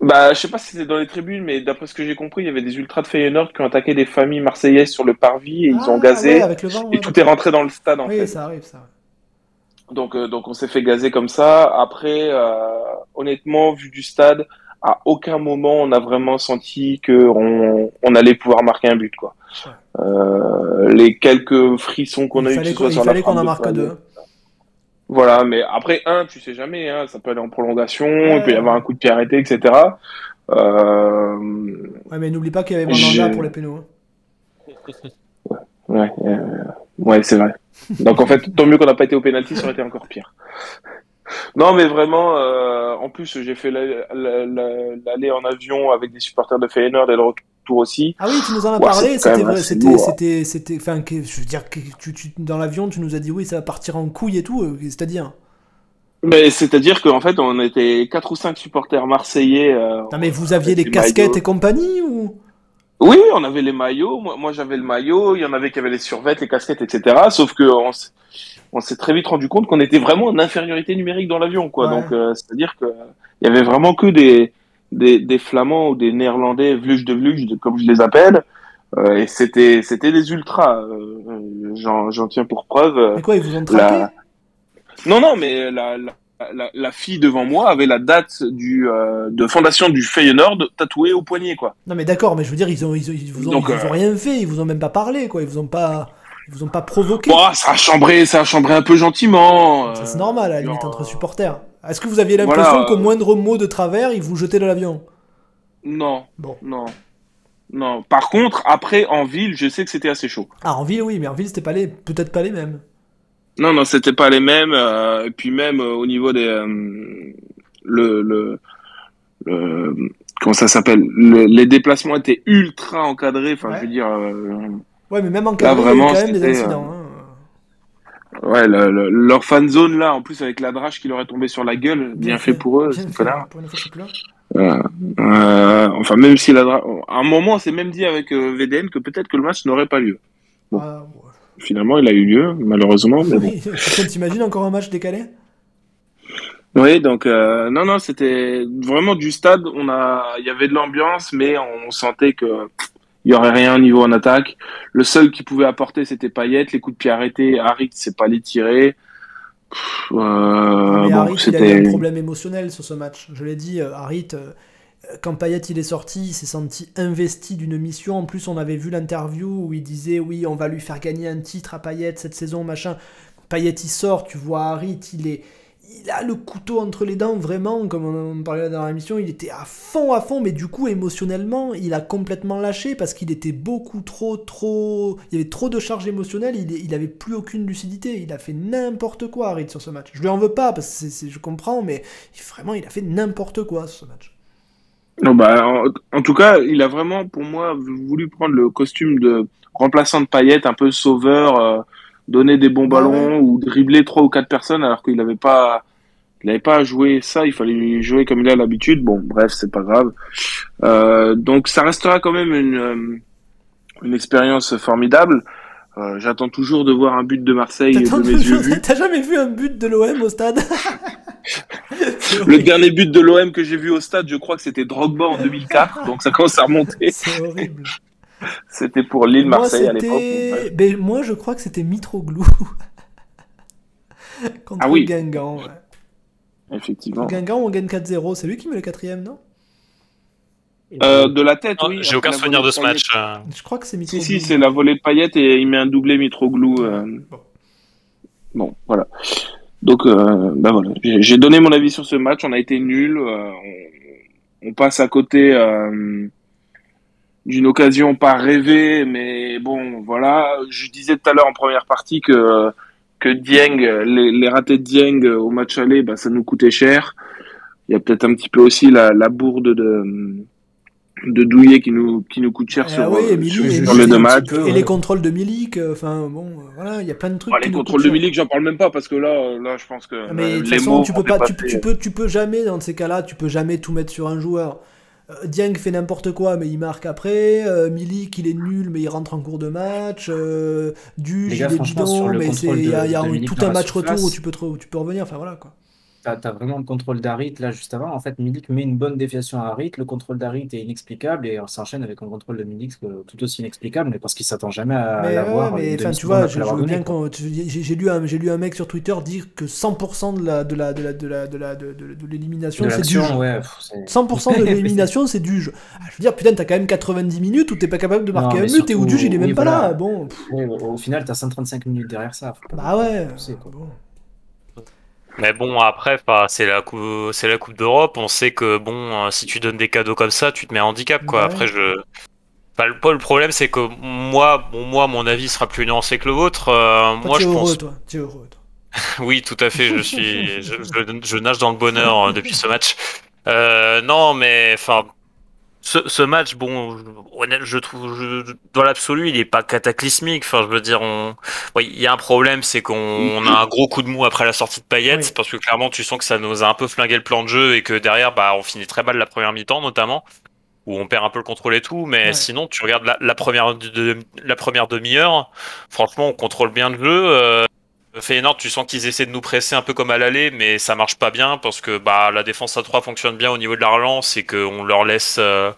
Bah, je sais pas si c'était dans les tribunes, mais d'après ce que j'ai compris, il y avait des ultras de Feyenoord qui ont attaqué des familles marseillaises sur le parvis et ils Ah, ont gazé. ouais, avec le vent, ouais, et tout est rentré dans le stade en Oui, fait. ça arrive, ça. Donc, euh, donc on s'est fait gazer comme ça. Après, euh, honnêtement, vu du stade, à aucun moment on a vraiment senti que on, on allait pouvoir marquer un but quoi. Ouais. Euh, les quelques frissons qu'on a eu, fallait que ce qu'on soit il sur la fallait qu'on en marque Fred. deux. Voilà, mais après un, tu sais jamais, hein, ça peut aller en prolongation, Ouais. il peut y avoir un coup de pied arrêté, etc. Euh, Ouais, mais n'oublie pas qu'il y avait Mandanda pour les pénaux. hein. Ouais, euh, ouais, c'est vrai. Donc en fait, tant mieux qu'on n'a pas été au pénalty, ça aurait été encore pire. Non, mais vraiment, euh, en plus, j'ai fait la- la- la- l'aller en avion avec des supporters de Feyenoord et le retour aussi. Ah oui, tu nous en as Ouais, parlé, c'était c'était, enfin, je veux dire que tu, tu- dans l'avion, tu nous as dit oui, ça va partir en couille et tout, euh, c'est-à-dire. Mais c'est-à-dire qu'en fait, on était quatre ou cinq supporters marseillais. euh, Non mais vous aviez des casquettes maillots. et compagnie ou? Oui, on avait les maillots. Moi, moi j'avais le maillot. Il y en avait qui avaient les survêtes, les casquettes, etc. Sauf que on, on s'est très vite rendu compte qu'on était vraiment en infériorité numérique dans l'avion, quoi. Ouais. Donc, euh, c'est-à-dire que il y avait vraiment que des des, des Flamands ou des Néerlandais, vluch de vluch, de- comme je les appelle. Euh, et c'était c'était des ultras. euh, euh, J'en j'en tiens pour preuve. euh, Mais quoi, ils vous ont la- Non, non, mais la, la, la, la fille devant moi avait la date du euh, de fondation du Feyenoord tatouée au poignet, quoi. Non mais d'accord, mais je veux dire, ils ont, ils, vous ont, Donc, ils vous ont euh, rien fait, ils vous ont même pas parlé, quoi, ils vous ont pas, ils vous ont pas provoqué. Bon, ça a chambré, ça a chambré un peu gentiment. Ça, euh, c'est normal, à la limite, entre supporters. Est-ce que vous aviez l'impression Voilà, qu'au euh, moindre mot de travers, ils vous jetaient de l'avion? Non, Bon. non, non. Par contre, après en ville, je sais que c'était assez chaud. Ah, en ville, oui, mais en ville, c'était pas les, peut-être pas les mêmes. Non, non, c'était pas les mêmes. euh, et puis même euh, au niveau des euh, le le, le- comment ça s'appelle Le- Les déplacements étaient ultra encadrés. Enfin, Ouais. je veux dire. Ouais, mais même en cadre, il y a eu vraiment, quand même des incidents. hein. Ouais, le- le- leur fan zone là, en plus avec la drache qui leur est tombée sur la gueule, bien, fait, pour eux, bien fait. Pour une fois, enfin, même si la dra- à un moment, on s'est même dit avec VDN que peut-être que le match n'aurait pas lieu. Bon. Ah, ouais. Finalement, il a eu lieu, malheureusement. Mais bon. Oui, putain, t'imagines encore un match décalé? Oui, donc euh, non, non, c'était vraiment du stade. On a, il y avait de l'ambiance, mais on sentait que il y aurait rien au niveau en attaque. Le seul qui pouvait apporter, c'était Payet. Les coups de pied arrêtés, Harit, c'est pas les tirer. Pff, euh, Mais bon, Harit, il a eu un problème émotionnel sur ce match. Je l'ai dit, euh, Harit, euh, quand Payet il est sorti, il s'est senti investi d'une mission. En plus, on avait vu l'interview où il disait oui, on va lui faire gagner un titre à Payet cette saison, machin. Payet il sort, tu vois Harit, il est, il a le couteau entre les dents, vraiment, comme on, parlait dans la émission, il était à fond, à fond, mais du coup, émotionnellement, il a complètement lâché parce qu'il était beaucoup trop, trop. Il y avait trop de charges émotionnelles, il, il plus aucune lucidité. Il a fait n'importe quoi, Harit, sur ce match. Je lui en veux pas, parce que je comprends, mais vraiment, il a fait n'importe quoi sur ce match. Non, bah, en, tout cas, il a vraiment, pour moi, voulu prendre le costume de remplaçant de paillettes, un peu sauveur. Euh, donner des bons ballons ou dribbler trois ou quatre personnes alors qu'il n'avait pas il n'avait pas à jouer ça, il fallait jouer comme il a l'habitude. Bon, bref, c'est pas grave. Euh, donc ça restera quand même une, euh, une expérience formidable. Euh, J'attends toujours de voir un but de Marseille de mes yeux vus. T'as jamais vu un but de l'OM au stade Le dernier but de l'OM que j'ai vu au stade, je crois que c'était Drogba en 2004, donc ça commence à remonter. C'est horrible. C'était pour Lille Marseille à l'époque. Ben, moi, je crois que c'était Mitroglou. Contre ah oui. Guingamp. Effectivement. Guingamp, on gagne 4-0. C'est lui qui met le quatrième, non? Euh, de la tête, oui. J'ai aucun souvenir de ce match. Euh. Je crois que c'est Mitroglou. Si, si, c'est la volée de paillettes et il met un doublé Mitroglou. Euh... Bon. bon. voilà. Donc, euh, ben voilà. J'ai donné mon avis sur ce match. On a été nul. On... on, passe à côté d'une occasion pas rêvée, mais bon, voilà. Je disais tout à l'heure en première partie que que Dieng, les, les, ratés de Dieng au match aller, bah, ça nous coûtait cher. Il y a peut-être un petit peu aussi la, la bourde de de Douillet qui nous qui nous coûte cher sur, oui, sur, et les deux matchs. Et les contrôles de Milik, euh, enfin bon, euh, voilà, il y a plein de trucs. Ah, les contrôles de Milik, j'en parle même pas parce que là, là, je pense que. Ah, mais de toute façon, tu peux pas, tu, tu, peux, tu peux jamais dans ces cas-là, tu peux jamais tout mettre sur un joueur. Euh, Dieng fait n'importe quoi, mais il marque après. Euh, Milik, il est nul, mais il rentre en cours de match. Euh, il est bidon, mais il y a, y a tout un match retour où tu, peux tu peux revenir. Enfin voilà quoi tu as, vraiment le contrôle d'Arit là juste avant. En fait, Milik met une bonne déviation à Harit. Le contrôle d'Arit est inexplicable et on s'enchaîne avec un contrôle de Milik tout aussi inexplicable, mais parce qu'il s'attend jamais à l'avoir. mais tu vois, je, bien j'ai lu, un, lu un mec sur Twitter dire que 100% de la de la de la de la de la de, de, l'élimination c'est du jeu. 100% de l'élimination c'est du jeu. Ah, je veux dire, putain, t'as quand même 90 minutes où t'es pas capable de marquer un but et où du il est même pas là. Bon. au final, t'as 135 minutes derrière ça. Bah ouais. Mais bon, après, c'est la coupe, c'est la coupe d'Europe. On sait que bon, euh, si tu donnes des cadeaux comme ça, tu te mets handicap, quoi. Après, je, pas le, le problème, c'est que moi, bon, moi, mon avis sera plus nuancé que le vôtre. Euh, moi, je heureux, pense. Toi. Es heureux, toi. oui, tout à fait. Je suis, je, je, nage dans le bonheur euh, depuis ce match. Euh, non, mais enfin, ce, match, bon, je trouve, dans l'absolu, il est pas cataclysmique. Enfin, je veux dire, on, il y a un problème, c'est qu'on a un gros coup de mou après la sortie de Payet, parce que clairement, tu sens que ça nous a un peu flingué le plan de jeu et que derrière, bah, on finit très mal la première mi-temps, notamment, où on perd un peu le contrôle et tout. Mais sinon, tu regardes la, première, de, la première demi-heure, franchement, on contrôle bien le jeu. Euh, Feyenoord, tu sens qu'ils essaient de nous presser un peu comme à l'aller, mais ça marche pas bien parce que bah la défense à 3 fonctionne bien au niveau de la relance et qu'on leur laisse, euh,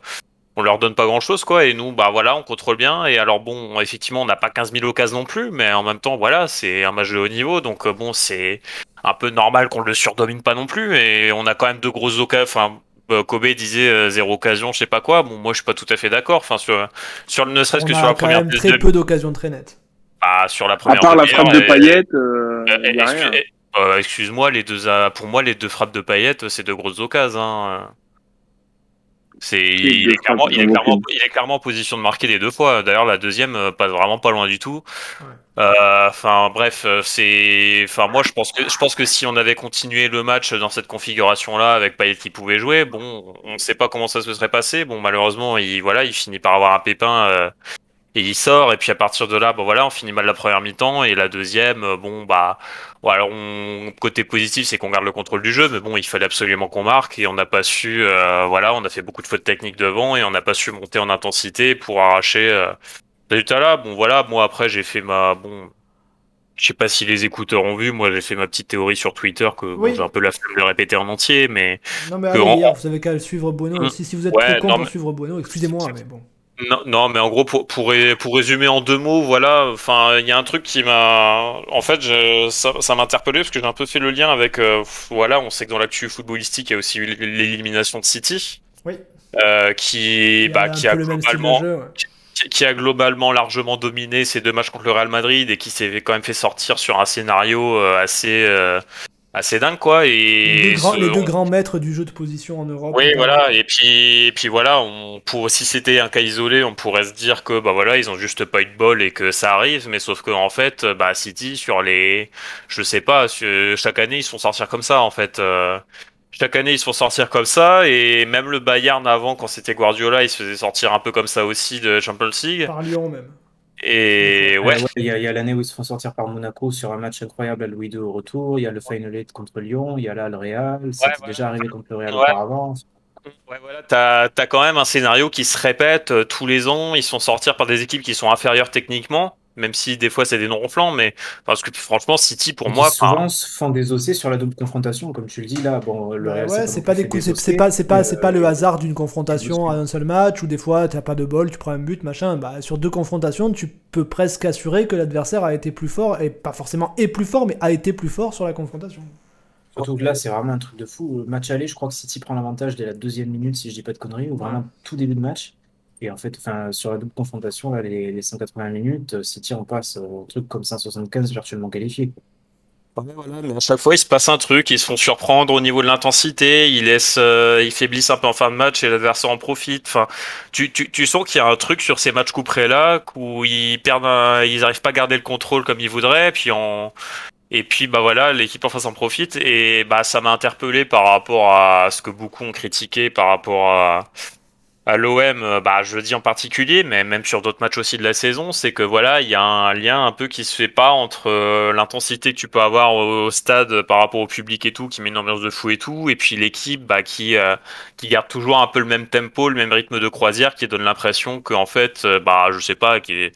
on leur donne pas grand chose quoi. Et nous, bah voilà, on contrôle bien. Et alors bon, effectivement, on n'a pas 15 000 occasions non plus, mais en même temps, voilà, c'est un match de haut niveau, donc euh, bon, c'est un peu normal qu'on le surdomine pas non plus. Et on a quand même de grosses occasions. Enfin, euh, Kobe disait zéro occasion, je sais pas quoi. Bon, moi, je suis pas tout à fait d'accord. Enfin, sur, sur ne serait-ce que sur la première. Même très peu d'occasions très nettes. Bah, sur la première. À part la frappe de paillettes, euh, euh, excuse-moi, les deux, pour moi, les deux frappes de paillettes, c'est de grosses occasions. Hein. C'est, il, est clairement, il, est clairement, il est clairement en position de marquer les deux fois. D'ailleurs, la deuxième euh, passe vraiment pas loin du tout. Enfin, bref, c'est, enfin, moi, je pense que, je pense que si on avait continué le match dans cette configuration-là avec Payet qui pouvait jouer, bon, on ne sait pas comment ça se serait passé. Bon, malheureusement, il, voilà, il finit par avoir un pépin et il sort et puis à partir de là bon voilà on finit mal la première mi-temps et la deuxième euh, bon bah on côté positif c'est qu'on garde le contrôle du jeu mais bon il fallait absolument qu'on marque et on n'a pas su euh, voilà on a fait beaucoup de fautes techniques devant et on n'a pas su monter en intensité pour arracher euh, résultat là bon voilà moi après j'ai fait ma bon je sais pas si les écouteurs ont vu, moi j'ai fait ma petite théorie sur Twitter que j'ai un peu la flemme de répéter en entier, mais. Non mais allez, vous avez qu'à suivre Bono. Hum. Si, si vous êtes trop con pour suivre Bono, excusez-moi, mais bon. Non, non, mais en gros, pour, pour, pour résumer en deux mots, voilà, enfin, il y a un truc qui m'a. En fait, je, ça, ça m'a interpellé parce que j'ai un peu fait le lien avec. Euh, voilà, on sait que dans l'actu footballistique, il y a aussi eu l'élimination de City. Oui. Euh, qui, bah, qui a globalement. Qui, a globalement largement dominé ces deux matchs contre le Real Madrid et qui s'est quand même fait sortir sur un scénario euh, assez dingue quoi. Les Et deux, grands, ce- les deux on- grands maîtres du jeu de position en Europe. Oui, voilà. Et puis, et puis voilà, on pour si c'était un cas isolé, on pourrait se dire que bah voilà, ils ont juste pas eu de bol et que ça arrive. Mais sauf que en fait, bah City sur les, je sais pas, sur- chaque année ils se font sortir comme ça en fait. Euh, chaque année ils se font sortir comme ça et même le Bayern avant quand c'était Guardiola, il se faisait sortir un peu comme ça aussi de Champions League. Par Lyon même. Et ouais, Il y a, l'année où ils se font sortir par Monaco sur un match incroyable à Louis II au retour. Il y a le Final Eight contre Lyon. Il y a là le Real. Ouais, déjà arrivé contre le Real Ouais. auparavant. Ouais, voilà, t'as, t'as quand même un scénario qui se répète euh, tous les ans. Ils se font sortir par des équipes qui sont inférieures techniquement, même si des fois c'est des non-ronflants. Mais parce que franchement, City pour Et moi, souvent se font désosser sur la double confrontation, comme tu le dis là. Bon, le Ouais, Real, ouais, c'est non pas des coups, c'est pas, c'est pas, c'est pas le euh, hasard d'une confrontation à un seul match où des fois t'as pas de bol, tu prends un but, machin. Bah, sur deux confrontations, tu peux presque assurer que l'adversaire a été plus fort et pas forcément est plus fort, mais a été plus fort sur la confrontation. Surtout que là, c'est vraiment un truc de fou. Le match aller, je crois que City prend l'avantage dès la deuxième minute, si je dis pas de conneries, ou vraiment tout début de match. Et en fait, enfin, sur la double confrontation, là, les, les 180 minutes, euh, City, on passe au truc comme 175 virtuellement qualifié. Ouais, voilà, mais à chaque fois il se passe un truc, ils se font surprendre au niveau de l'intensité, ils laissent, euh, ils faiblissent un peu en fin de match et l'adversaire en profite. Enfin, tu, tu, tu sens qu'il y a un truc sur ces matchs couperés là où ils perdent, un- ils arrivent pas à garder le contrôle comme ils voudraient, puis en et puis bah voilà, l'équipe en face en profite et bah ça m'a interpellé par rapport à ce que beaucoup ont critiqué par rapport à à l'OM, euh, bah, je le dis en particulier, mais même sur d'autres matchs aussi de la saison, c'est que voilà, il y a un lien un peu qui se fait pas entre euh, l'intensité que tu peux avoir au, au stade par rapport au public et tout, qui met une ambiance de fou et tout, et puis l'équipe bah, qui euh, qui garde toujours un peu le même tempo, le même rythme de croisière, qui donne l'impression que en fait, euh, bah, je sais pas, qui est-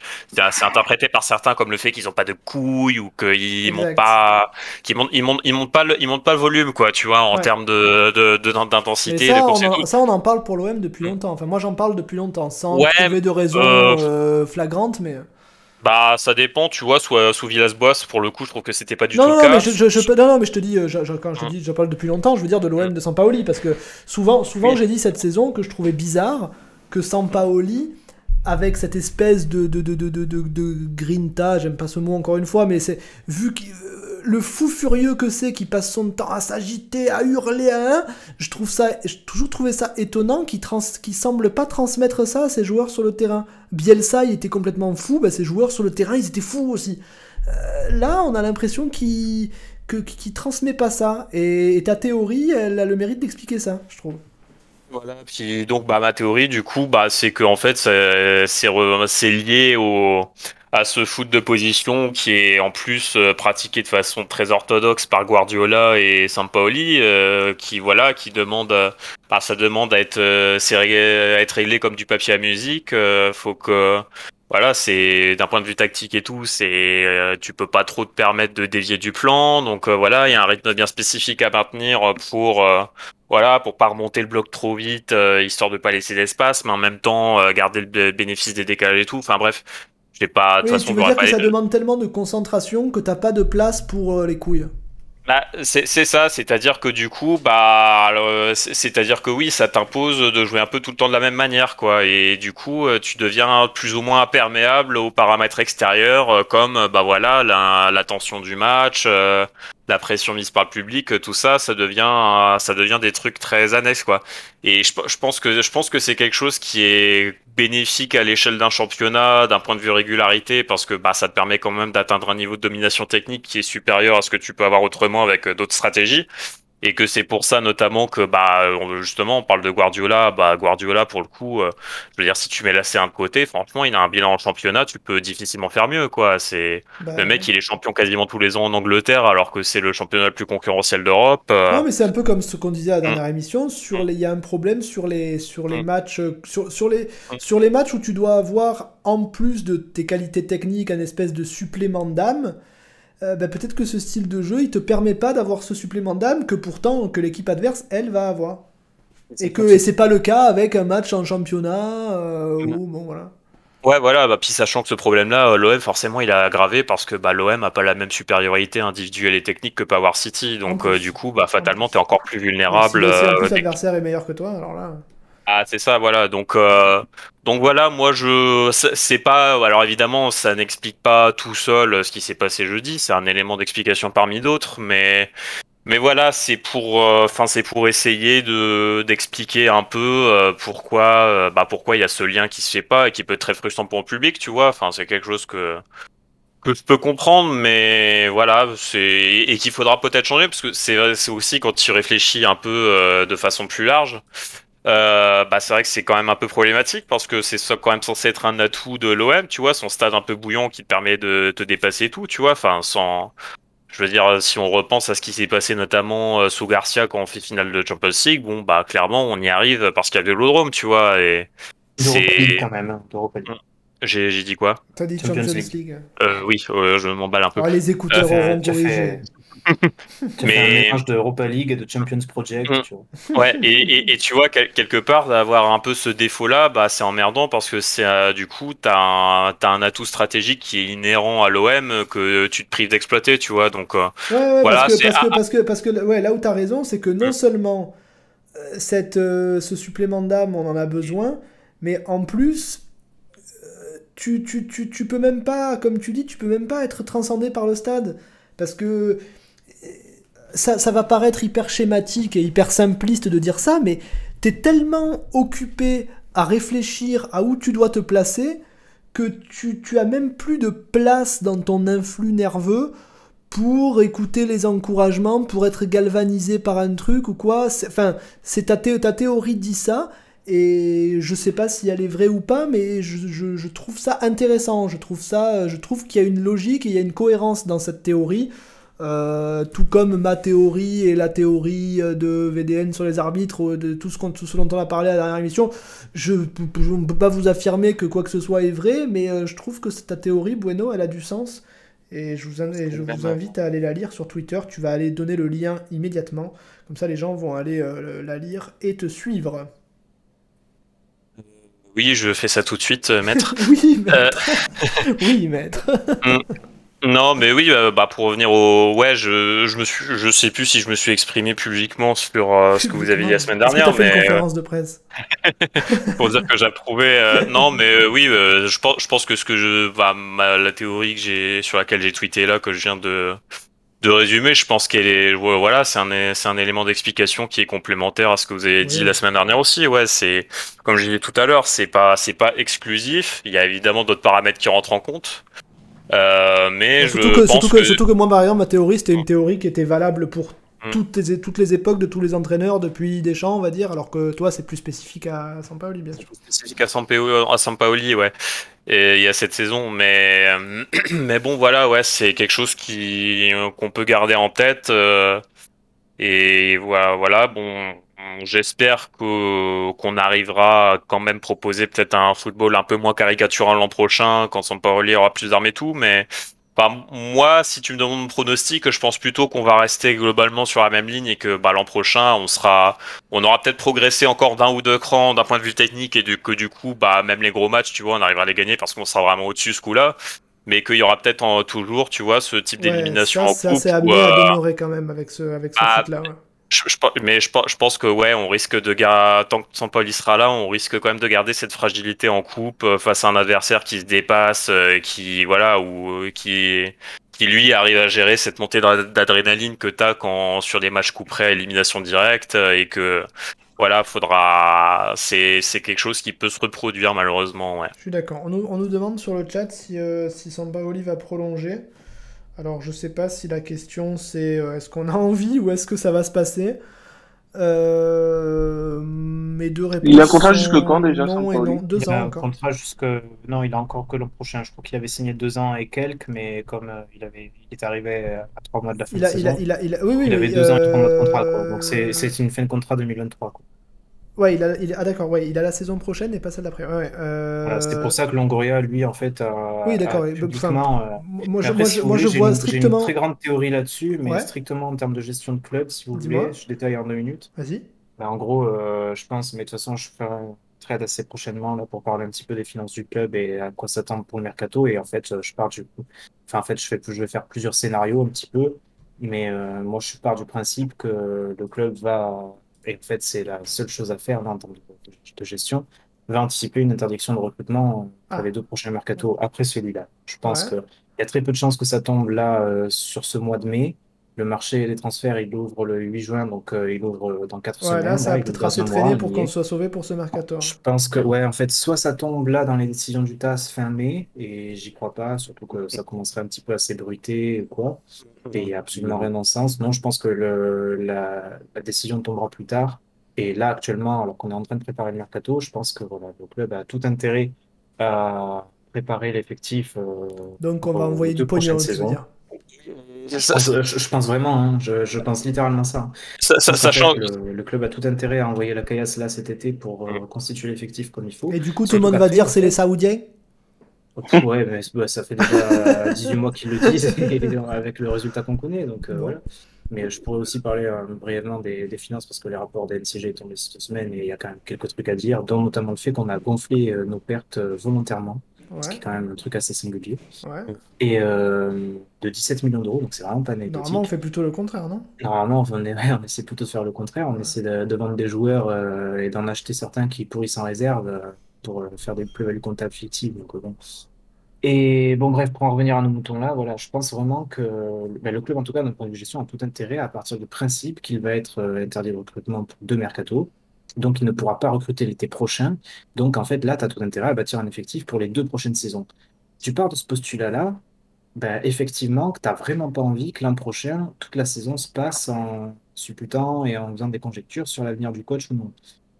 c'est interprété par certains comme le fait qu'ils ont pas de couilles ou qu'ils montent pas, qu'ils montent, ils montent, ils montent pas le, ils montent pas le volume quoi, tu vois, en Ouais. termes de de- de- Et d'intensité, ça en, ça, on en parle pour l'OM depuis longtemps. Enfin, moi, j'en parle depuis longtemps, sans Ouais, trouver de raison euh, euh, flagrante, mais. Bah, ça dépend, tu vois, soit sous Villas-Boas, pour le coup, je trouve que c'était pas du Non, tout non, le non, cas. mais je, je, je- non, non, mais je te dis, euh, je- quand je te Hum. dis, je parle depuis longtemps, je veux dire de l'OM de Sampaoli, parce que souvent, souvent Oui. j'ai dit cette saison que je trouvais bizarre que Sampaoli, avec cette espèce de, de, de, de, de, de, de grinta, j'aime pas ce mot encore une fois, mais c'est vu euh, le fou furieux que c'est qui passe son temps à s'agiter, à hurler à un, je trouve ça, j'ai toujours trouvé ça étonnant qu'il trans, semble pas transmettre ça à ses joueurs sur le terrain. Bielsa, il était complètement fou, bah, ses joueurs sur le terrain, ils étaient fous aussi. Euh, là, on a l'impression qu'il que, qu'il transmet pas ça. Et, ta théorie, elle a le mérite d'expliquer ça, je trouve. Voilà, puis donc, bah, ma théorie, du coup, bah, c'est que, en fait, c'est lié au, à ce foot de position qui est en plus euh, pratiqué de façon très orthodoxe par Guardiola et Sampaoli, euh, qui, voilà, qui demande, euh, bah, ça demande à être, euh, à être réglé comme du papier à musique, euh, faut que, Voilà, c'est d'un point de vue tactique et tout, c'est euh, tu peux pas trop te permettre de dévier du plan. Donc voilà, il y a un rythme bien spécifique à maintenir pour voilà pour pas remonter le bloc trop vite, euh, histoire de pas laisser d'espace, mais en même temps euh, garder le bénéfice des décalages et tout. Enfin bref, pas. De Oui, façon, tu veux dire que ça demande tellement de concentration que t'as pas de place pour euh, les couilles. Bah, c'est c'est ça, c'est-à-dire que du coup, bah, euh, c'est- c'est-à-dire que oui, ça t'impose de jouer un peu tout le temps de la même manière, quoi. Et du coup, euh, tu deviens plus ou moins imperméable aux paramètres extérieurs, comme bah voilà, la, la tension du match, euh, la pression mise par le public, euh, tout ça, ça devient, ça devient des trucs très annexes, quoi. Et je, je pense que je pense que c'est quelque chose qui est bénéfique à l'échelle d'un championnat, d'un point de vue régularité, parce que bah ça te permet quand même d'atteindre un niveau de domination technique qui est supérieur à ce que tu peux avoir autrement avec euh, d'autres stratégies. Et que c'est pour ça notamment que bah justement on parle de Guardiola, bah Guardiola pour le coup, euh, je veux dire si tu mets la C1 de côté, franchement il a un bilan en championnat, tu peux difficilement faire mieux quoi. C'est Bah, le mec il est champion quasiment tous les ans en Angleterre alors que c'est le championnat le plus concurrentiel d'Europe. euh, Non, mais c'est un peu comme ce qu'on disait à la dernière émission. Sur les, il y a un problème sur les, sur les Mm. matchs, euh, sur, sur les, Mm. sur les matchs où tu dois avoir en plus de tes qualités techniques un espèce de supplément d'âme. Euh, bah, peut-être que ce style de jeu, il te permet pas d'avoir ce supplément d'âme que pourtant que l'équipe adverse elle va avoir. Et que et c'est pas le cas avec un match en championnat euh, Mm. où bon voilà. Ouais, voilà, bah, puis sachant que ce problème-là, euh, l'OM, forcément, il a aggravé parce que bah, l'OM a pas la même supériorité individuelle et technique que avoir City. Donc, euh, du coup, bah, fatalement, En plus. t'es encore plus vulnérable. si, euh, l'adversaire est meilleur que toi, alors là. Ah, c'est ça, voilà. Donc, euh, donc voilà, moi, je, c'est pas, alors évidemment, ça n'explique pas tout seul euh, ce qui s'est passé jeudi. C'est un élément d'explication parmi d'autres, mais, mais voilà, c'est pour, euh, enfin, c'est pour essayer de d'expliquer un peu euh, pourquoi, bah, pourquoi il y a ce lien qui se fait pas et qui peut être très frustrant pour le public, tu vois. Enfin, c'est quelque chose que que je peux comprendre, mais voilà, c'est et qu'il faudra peut-être changer parce que c'est aussi quand tu réfléchis un peu de façon plus large. Euh, bah c'est vrai que c'est quand même un peu problématique parce que c'est quand même censé être un atout de l'OM, tu vois, son stade un peu bouillon qui te permet de te dépasser tout, tu vois, enfin sans je veux dire, si on repense à ce qui s'est passé notamment euh, sous Garcia quand on fait finale de Champions League, bon, bah, clairement, on y arrive parce qu'il y a le Vélodrome, tu vois, et c'est... quand même, hein, J'ai, j'ai dit quoi? T'as dit Champions, League. Euh, oui, je m'emballe un peu. Oh, les écouteurs auront corrigé. tu mais... un mélange de Europa League et de Champions Project. Mm. Tu vois. Ouais, et, et, et, tu vois, quelque part, d'avoir un peu ce défaut-là, bah, c'est emmerdant parce que c'est euh, du coup, tu as, as, un atout stratégique qui est inhérent à l'OM que tu te prives d'exploiter, tu vois. Donc, euh, ouais, ouais, voilà, parce, que, parce, que, parce, que, parce, que, ouais, là où tu as raison, c'est que non mm. seulement euh, cette, ce supplément d'âme, on en a besoin, mais en plus, tu, tu, tu, tu, peux même pas, comme tu dis, tu peux même pas être transcendé par le stade. Parce que ça, va paraître hyper schématique et hyper simpliste de dire ça, mais t'es tellement occupé à réfléchir à où tu dois te placer que tu, tu as même plus de place dans ton influx nerveux pour écouter les encouragements, pour être galvanisé par un truc ou quoi. Enfin, c'est ta, théorie dit ça, et je sais pas si elle est vraie ou pas, mais je trouve ça intéressant. Je trouve ça, je trouve qu'il y a une logique et il y a une cohérence dans cette théorie. Euh, tout comme ma théorie et la théorie euh, de VDN sur les arbitres, de tout ce, ce dont on a parlé à la dernière émission, je ne peux pas vous affirmer que quoi que ce soit est vrai, mais euh, je trouve que ta théorie, Bueno, elle a du sens. Et je vous, je vous invite à aller la lire sur Twitter. Tu vas aller donner le lien immédiatement. Comme ça, les gens vont aller la lire et te suivre. Oui, je fais ça tout de suite, maître. oui, maître. oui, maître. Non, mais oui, euh, bah pour revenir au, ouais, je, je me suis, je sais plus si je me suis exprimé publiquement sur euh, ce que vous avez dit la semaine dernière, mais fait une conférence de presse? pour dire que j'approuvais. Euh, non, mais oui, je pense, je pense que ce que je, bah, la théorie que j'ai sur laquelle j'ai tweeté là, que je viens de de résumer, je pense qu'elle est, voilà, c'est un, c'est un élément d'explication qui est complémentaire à ce que vous avez dit la semaine dernière aussi. Ouais, c'est, comme j'ai dit tout à l'heure, c'est pas, c'est pas exclusif. Il y a évidemment d'autres paramètres qui rentrent en compte. Euh, mais surtout je que, pense surtout que, surtout que moi, par exemple, ma théorie, c'était une théorie qui était valable pour mm. toutes les, toutes les époques de tous les entraîneurs depuis Deschamps, on va dire, alors que toi, c'est plus spécifique à Sampaoli, bien sûr. Spécifique à Sampaoli, à Sampaoli ouais. Et il y a cette saison, mais euh, mais bon, voilà, ouais, c'est quelque chose qui qu'on peut garder en tête. Euh, et voilà, voilà, bon, J'espère qu'on arrivera à quand même proposer peut-être un football un peu moins caricatural l'an prochain quand Sampaoli aura plus d'armes et tout, mais bah, moi, si tu me demandes mon pronostic, je pense plutôt qu'on va rester globalement sur la même ligne et que bah, l'an prochain, on sera, on aura peut-être progressé encore d'un ou deux crans d'un point de vue technique et que du coup, bah, même les gros matchs, tu vois, on arrivera à les gagner parce qu'on sera vraiment au-dessus ce coup-là. Mais qu'il y aura peut-être toujours, tu vois, ce type d'élimination en coupe. Ça, c'est à euh, demeurer quand même avec ce, avec ce ah, là mais je, pense que ouais, on risque de garder tant que Sampaoli sera là, on risque quand même de garder cette fragilité en coupe euh, face à un adversaire qui se dépasse, euh, qui voilà ou euh, qui qui lui arrive à gérer cette montée d'adrénaline que t'as quand sur des matchs coup près élimination directe et que voilà, faudra c'est quelque chose qui peut se reproduire malheureusement, ouais. Je suis d'accord. On on nous demande sur le chat si si Sampaoli va prolonger. Alors je sais pas si la question c'est euh, est-ce qu'on a envie ou est-ce que ça va se passer. Euh, mes deux réponses. Il a un contrat jusque quand déjà Non et non, deux il ans a un encore. contrat jusque non, il a encore que l'an prochain. Je crois qu'il avait signé deux ans et quelques, mais comme euh, il avait, il est arrivé à trois mois de la fin il de a, saison, il a, il a, oui, oui, il avait deux ans et trois mois de contrat. Quoi. Donc c'est une fin de contrat 2023. Quoi. Ouais, il a, il ah d'accord, ouais, il a la saison prochaine et pas celle d'après. Ouais, euh... voilà, C'était pour ça que Longoria, lui, en fait, a, oui, d'accord. publiquement. Euh... Moi, je, moi, je, moi, je vois strictement. J'ai une très grande théorie là-dessus, mais ouais. strictement en termes de gestion de club, si vous voulez, je détaille en deux minutes. Vas-y. Bah, en gros, euh, je pense, mais de toute façon, je ferai un trade assez prochainement là pour parler un petit peu des finances du club et à quoi s'attendre pour le mercato. Et en fait, je pars du enfin, en fait, je fais, je vais faire plusieurs scénarios un petit peu, mais moi, je pars du principe que le club va et en fait c'est la seule chose à faire en termes de, gestion, va anticiper une interdiction de recrutement pour ah. les deux prochains mercato après celui-là. Je pense qu'il y a très peu de chances que ça tombe là euh, sur ce mois de mai. Le marché des transferts, il ouvre le 8 juin, donc euh, il ouvre dans 4 Ouais, semaines. là, ça là, a il peut-être assez mois, pour qu'on soit sauvé pour ce mercato. Je pense que, ouais, en fait, soit ça tombe là dans les décisions du TAS fin mai, et j'y crois pas, surtout que ça commencerait un petit peu à s'ébruiter ou quoi, et il n'y a absolument rien dans ce sens. Non, je pense que le, la, la décision tombera plus tard. Et là, actuellement, alors qu'on est en train de préparer le mercato, je pense que voilà, le club a tout intérêt à préparer l'effectif euh, Donc, on va envoyer du pognon, tu veux saisons. Je pense, je- je pense vraiment, hein, je, je pense littéralement ça. Sachant fait, le, le club a tout intérêt à envoyer la caillasse là cet été pour euh, constituer l'effectif comme il faut. Et du coup, tout le monde va qu'après, dire c'est les Saoudiens Ouais, mais bah, ça fait déjà 18 mois qu'ils le disent avec le résultat qu'on connaît. Donc euh, voilà. Mais je pourrais aussi parler euh, brièvement des, des finances parce que les rapports des NCG tombés cette semaine et il y a quand même quelques trucs à dire, dont notamment le fait qu'on a gonflé euh, nos pertes euh, ce qui est quand même un truc assez singulier, ouais. et euh, de 17 millions d'euros, donc c'est vraiment pas anecdotique. Normalement, on fait plutôt le contraire, non? Normalement, on, est- on essaie plutôt de faire le contraire. On Ouais. essaie de, de vendre des joueurs euh, et d'en acheter certains qui pourrissent en réserve euh, pour faire des plus-values comptables fictives. Donc, bon. Et bon, bref, pour en revenir à nos moutons là, voilà, je pense vraiment que ben, le club, en tout cas, d'un point de vue gestion, a tout intérêt à partir du principe qu'il va être interdit de recrutement pour deux mercato. Donc, il ne pourra pas recruter l'été prochain. Donc, en fait, là, tu as tout intérêt à bâtir un effectif pour les deux prochaines saisons. Tu pars de ce postulat-là, ben, effectivement, que tu n'as vraiment pas envie que l'an prochain, toute la saison se passe en supputant et en faisant des conjectures sur l'avenir du coach ou non.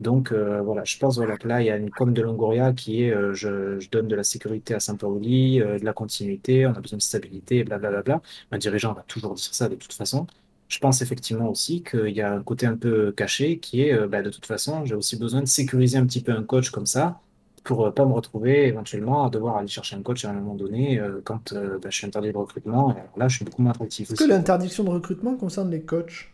Donc euh, voilà, je pense voilà, que là, il y a une com de Longoria qui est euh, je, donne de la sécurité à Saint-Pauli, euh, de la continuité, on a besoin de stabilité, blablabla. Un dirigeant va toujours dire ça de toute façon. Je pense effectivement aussi qu'il y a un côté un peu caché qui est euh, bah, de toute façon, j'ai aussi besoin de sécuriser un petit peu un coach comme ça pour euh, pas me retrouver éventuellement à devoir aller chercher un coach à un moment donné euh, quand euh, bah, je suis interdit de recrutement. Et alors là, je suis beaucoup moins attractif Est-ce que l'interdiction de recrutement concerne les coachs?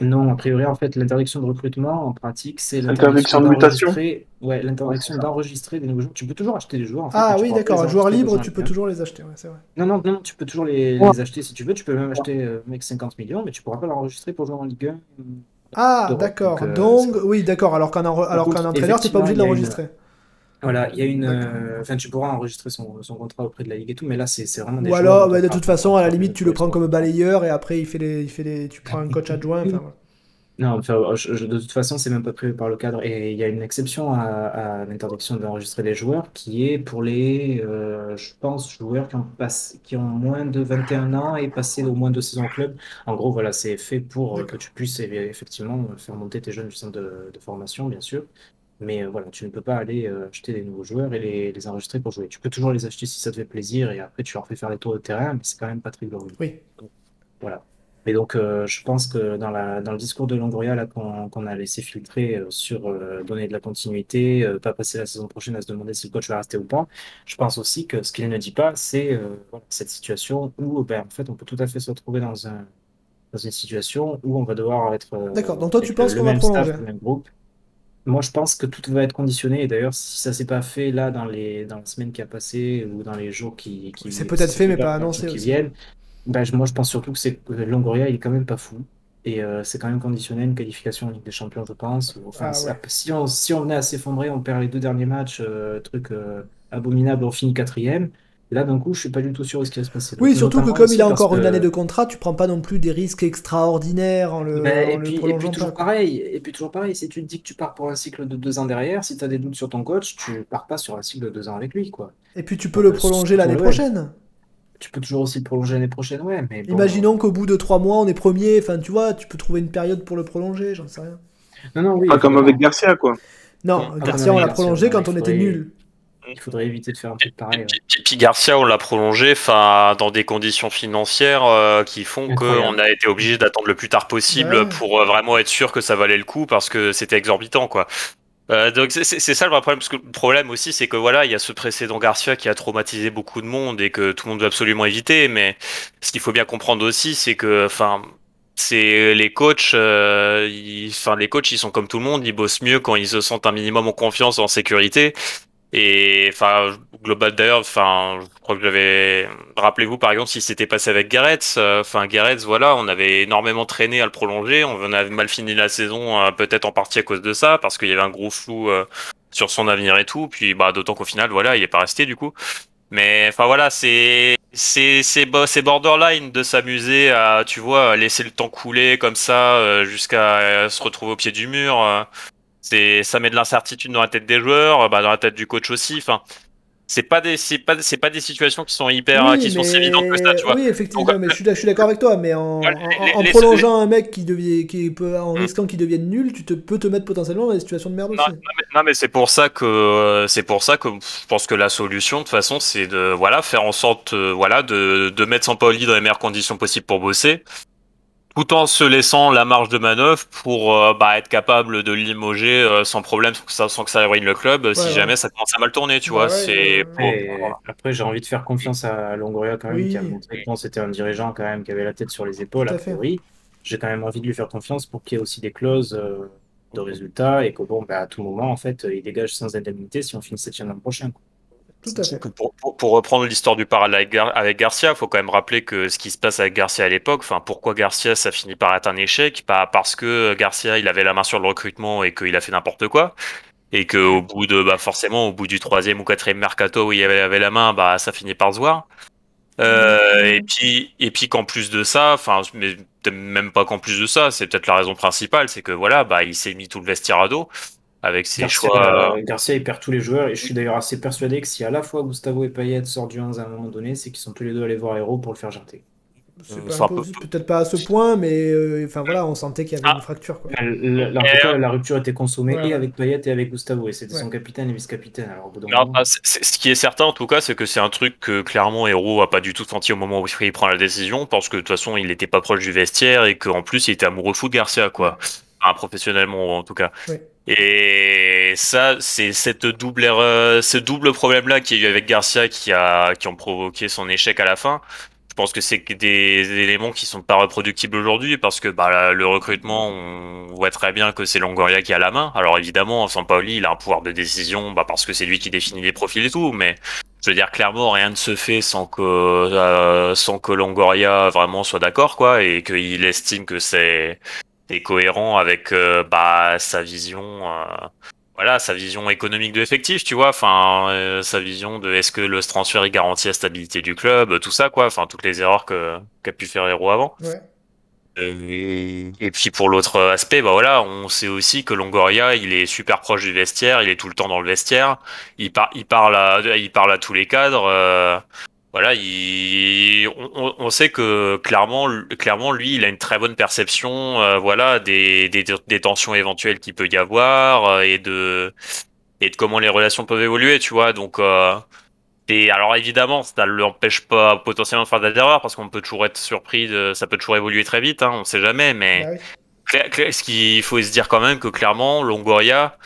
Non, a priori, en fait, l'interdiction de recrutement, en pratique, c'est Interdiction de mutation d'enregistrer- Ouais, l'interdiction d'enregistrer des nouveaux joueurs. Tu peux toujours acheter des joueurs, en fait, Ah tu oui, pourras d'accord. Un joueur enregistrer libre, dans tu peux lien. toujours les acheter, ouais, c'est vrai. Non, non, non, tu peux toujours les, Ouais. les acheter si tu veux. Tu peux même acheter euh, mec 50 millions, mais tu pourras pas l'enregistrer pour jouer en Ligue 1. Ah, d'Europe. d'accord. Donc, euh, Donc, oui, d'accord. Alors qu'un en- alors contre, qu'un entraîneur, t'es pas obligé de effectivement, il y a une- l'enregistrer. Voilà, il y a une. Euh, Enfin, tu pourras enregistrer son, son contrat auprès de la Ligue et tout, mais là, c'est c'est vraiment des Ou alors, bah, de toute façon, à la limite, tu le prends comme balayeur et après, il fait les, il fait les, tu prends un coach adjoint. Enfin, voilà. Non, enfin, je- je- de toute façon, c'est même pas prévu par le cadre. Et il y a une exception à, à l'interdiction d'enregistrer les joueurs qui est pour les, euh, je pense, joueurs qui ont, passé, qui ont moins de 21 ans et passé au moins deux saisons au club. En gros, voilà, c'est fait pour euh, que D'accord. tu puisses eh bien, effectivement faire monter tes jeunes du centre de, de formation, bien sûr. Mais euh, voilà, tu ne peux pas aller euh, acheter des nouveaux joueurs et les, les enregistrer pour jouer. Tu peux toujours les acheter si ça te fait plaisir et après tu leur fais faire les tours de terrain, mais c'est quand même pas très glorieux. Oui. Voilà. Mais donc, euh, je pense que dans la, dans le discours de Longoria qu'on a laissé filtrer euh, sur euh, donner de la continuité, pas passer la saison prochaine à se demander si le coach va rester ou pas, je pense aussi que ce qu'il ne dit pas, c'est cette situation où ben, en fait, on peut tout à fait se retrouver dans, un, dans une situation où on va devoir être D'accord. Donc, toi, tu penses qu'on va staff, prolonger? le même groupe. Moi, je pense que tout va être conditionné. Et d'ailleurs, si ça s'est pas fait là dans les dans la semaine qui a passé ou dans les jours qui, qui C'est peut-être fait, mais pas annoncé qui aussi. viennent, ben, je- moi, je pense surtout que c'est que Longoria, il est quand même pas fou. Et euh, c'est quand même conditionné à une qualification en Ligue des Champions, je pense. Ou, Enfin, Ah si on si on venait à s'effondrer, on perd les deux derniers matchs, euh, truc euh, abominable, on finit quatrième. Là, d'un coup, je suis pas du tout sûr de ce qui va se passer. Oui, Donc, surtout que comme il a encore une année de contrat, tu prends pas non plus des risques extraordinaires en le, en et le puis, et pas. toujours pareil, et puis toujours pareil, si tu te dis que tu pars pour un cycle de deux ans derrière, si tu as des doutes sur ton coach, tu pars pas sur un cycle de deux ans avec lui, quoi. Et puis tu peux le prolonger l'année prochaine. Tu peux toujours aussi le prolonger l'année prochaine, ouais, mais bon. Imaginons qu'au bout de trois mois, on est premier. Enfin, tu vois, tu peux trouver une période pour le prolonger, j'en sais rien. Non, non, oui, Pas comme avec Garcia, quoi. Non, Ah, Garcia, non, on l'a Garcia, prolongé quand on était nul. Il faudrait éviter de faire un truc pareil. ouais. Puis, puis- puis Garcia, on l'a prolongé, dans des conditions financières euh, qui font qu'on a été obligé d'attendre le plus tard possible Ouais. pour euh, vraiment être sûr que ça valait le coup parce que c'était exorbitant, quoi. Euh, donc c'est ça le vrai problème, parce que le problème aussi, c'est que voilà, il y a ce précédent Garcia qui a traumatisé beaucoup de monde et que tout le monde veut absolument éviter. Mais ce qu'il faut bien comprendre aussi, c'est que, enfin, c'est les coachs, euh, ils- enfin les coachs, ils sont comme tout le monde, ils bossent mieux quand ils se sentent un minimum en confiance, en sécurité. Et enfin, global d'ailleurs, enfin, je crois que j'avais. Rappelez-vous par exemple si c'était passé avec Gareth. euh, Enfin, Gareth, voilà, on avait énormément traîné à le prolonger. On avait mal fini la saison, euh, peut-être en partie à cause de ça, parce qu'il y avait un gros flou euh, sur son avenir et tout. Puis, bah, d'autant qu'au final, voilà, il est pas resté du coup. Mais enfin voilà, c'est c'est c'est bo- c'est borderline de s'amuser à tu vois laisser le temps couler comme ça jusqu'à se retrouver au pied du mur. Euh. C'est ça met de l'incertitude dans la tête des joueurs, euh, bah, dans la tête du coach aussi. Enfin, c'est pas des c'est pas c'est pas des situations qui sont hyper Oui, qui sont si évidentes que ça, tu vois. Oui, effectivement, Donc, mais je suis, je suis d'accord avec toi, mais en, Ouais, en- les- en les- prolongeant un mec qui devient, qui peut, en Mm. risquant qu'il devienne nul, tu te, peux te mettre potentiellement dans des situations de merde Non, aussi. non, mais, non, mais c'est pour ça que euh, c'est pour ça que je pense que la solution de toute façon c'est de voilà faire en sorte euh, voilà de de mettre Sampaoli dans les meilleures conditions possibles pour bosser tout en se laissant la marge de manœuvre pour euh, bah, être capable de limoger euh, sans problème sans que ça sans que ça ruine le club euh, si Ouais, jamais ça commence à mal tourner tu Ouais, vois ouais, c'est après, j'ai envie de faire confiance à Longoria quand même, Oui. qui a montré que c'était un dirigeant quand même qui avait la tête sur les épaules, à priori. J'ai quand même envie de lui faire confiance pour qu'il y ait aussi des clauses euh, de résultats et que bon, bah, à tout moment, en fait, il dégage sans indemnité si on finit septième l'an prochain. quoi. Tout à fait. Pour, pour- pour reprendre l'histoire du parallèle avec, Gar- avec Garcia, il faut quand même rappeler que ce qui se passe avec Garcia à l'époque, enfin pourquoi Garcia ça finit par être un échec, pas parce que Garcia il avait la main sur le recrutement et qu'il a fait n'importe quoi, et que au bout de bah forcément au bout du troisième ou quatrième mercato où il avait, avait la main, bah ça finit par se voir. Euh, et puis et puis qu'en plus de ça, enfin mais même pas qu'en plus de ça, c'est peut-être la raison principale, c'est que voilà bah il s'est mis tout le vestiaire à dos avec ses Garcia, choix. euh, Garcia, il perd tous les joueurs et je suis d'ailleurs assez persuadé que si à la fois Gustavo et Payet sortent du 11 à un moment donné, c'est qu'ils sont tous les deux allés voir Héros pour le faire jarter. Euh, peut-être pas à ce point, mais euh, enfin voilà, on sentait qu'il y avait Ah. une fracture. Quoi. La, cas, la rupture était consommée Ouais, et ouais. avec Payet et avec Gustavo et c'était Ouais. son capitaine et vice-capitaine. Alors au bout d'un Non, moment, bah, ce qui est certain en tout cas, c'est que c'est un truc que clairement Hero a pas du tout senti au moment où il prend la décision, parce que de toute façon il était pas proche du vestiaire et qu'en plus il était amoureux fou de Garcia, quoi. Enfin, professionnellement en tout cas. Oui. Et ça, c'est cette double erreur, ce double problème-là qu'il y a eu avec Garcia qui a, qui ont provoqué son échec à la fin. Je pense que c'est des éléments qui sont pas reproductibles aujourd'hui parce que bah, le recrutement, on voit très bien que c'est Longoria qui a la main. Alors évidemment, Sampaoli, il a un pouvoir de décision bah, parce que c'est lui qui définit les profils et tout, mais je veux dire clairement rien ne se fait sans que euh, sans que Longoria vraiment soit d'accord quoi et qu'il estime que c'est est cohérent avec euh, bah sa vision euh, voilà sa vision économique de l'effectif tu vois enfin euh, sa vision de est-ce que le transfert il garantit la stabilité du club tout ça quoi enfin toutes les erreurs que qu'a pu faire Hero avant Ouais. et, et puis pour l'autre aspect, bah voilà, on sait aussi que Longoria, il est super proche du vestiaire, il est tout le temps dans le vestiaire, il, par, il parle à, il parle à tous les cadres. Voilà, il, on, sait que clairement, clairement, lui, il a une très bonne perception, euh, voilà, des, des, des tensions éventuelles qu'il peut y avoir euh, et de et de comment les relations peuvent évoluer, tu vois. Donc, euh, et alors évidemment, ça ne l'empêche pas potentiellement de faire des erreurs parce qu'on peut toujours être surpris, de, ça peut toujours évoluer très vite, hein, on sait jamais. Mais Bah ce qu'il faut se dire quand même que clairement, Longoria,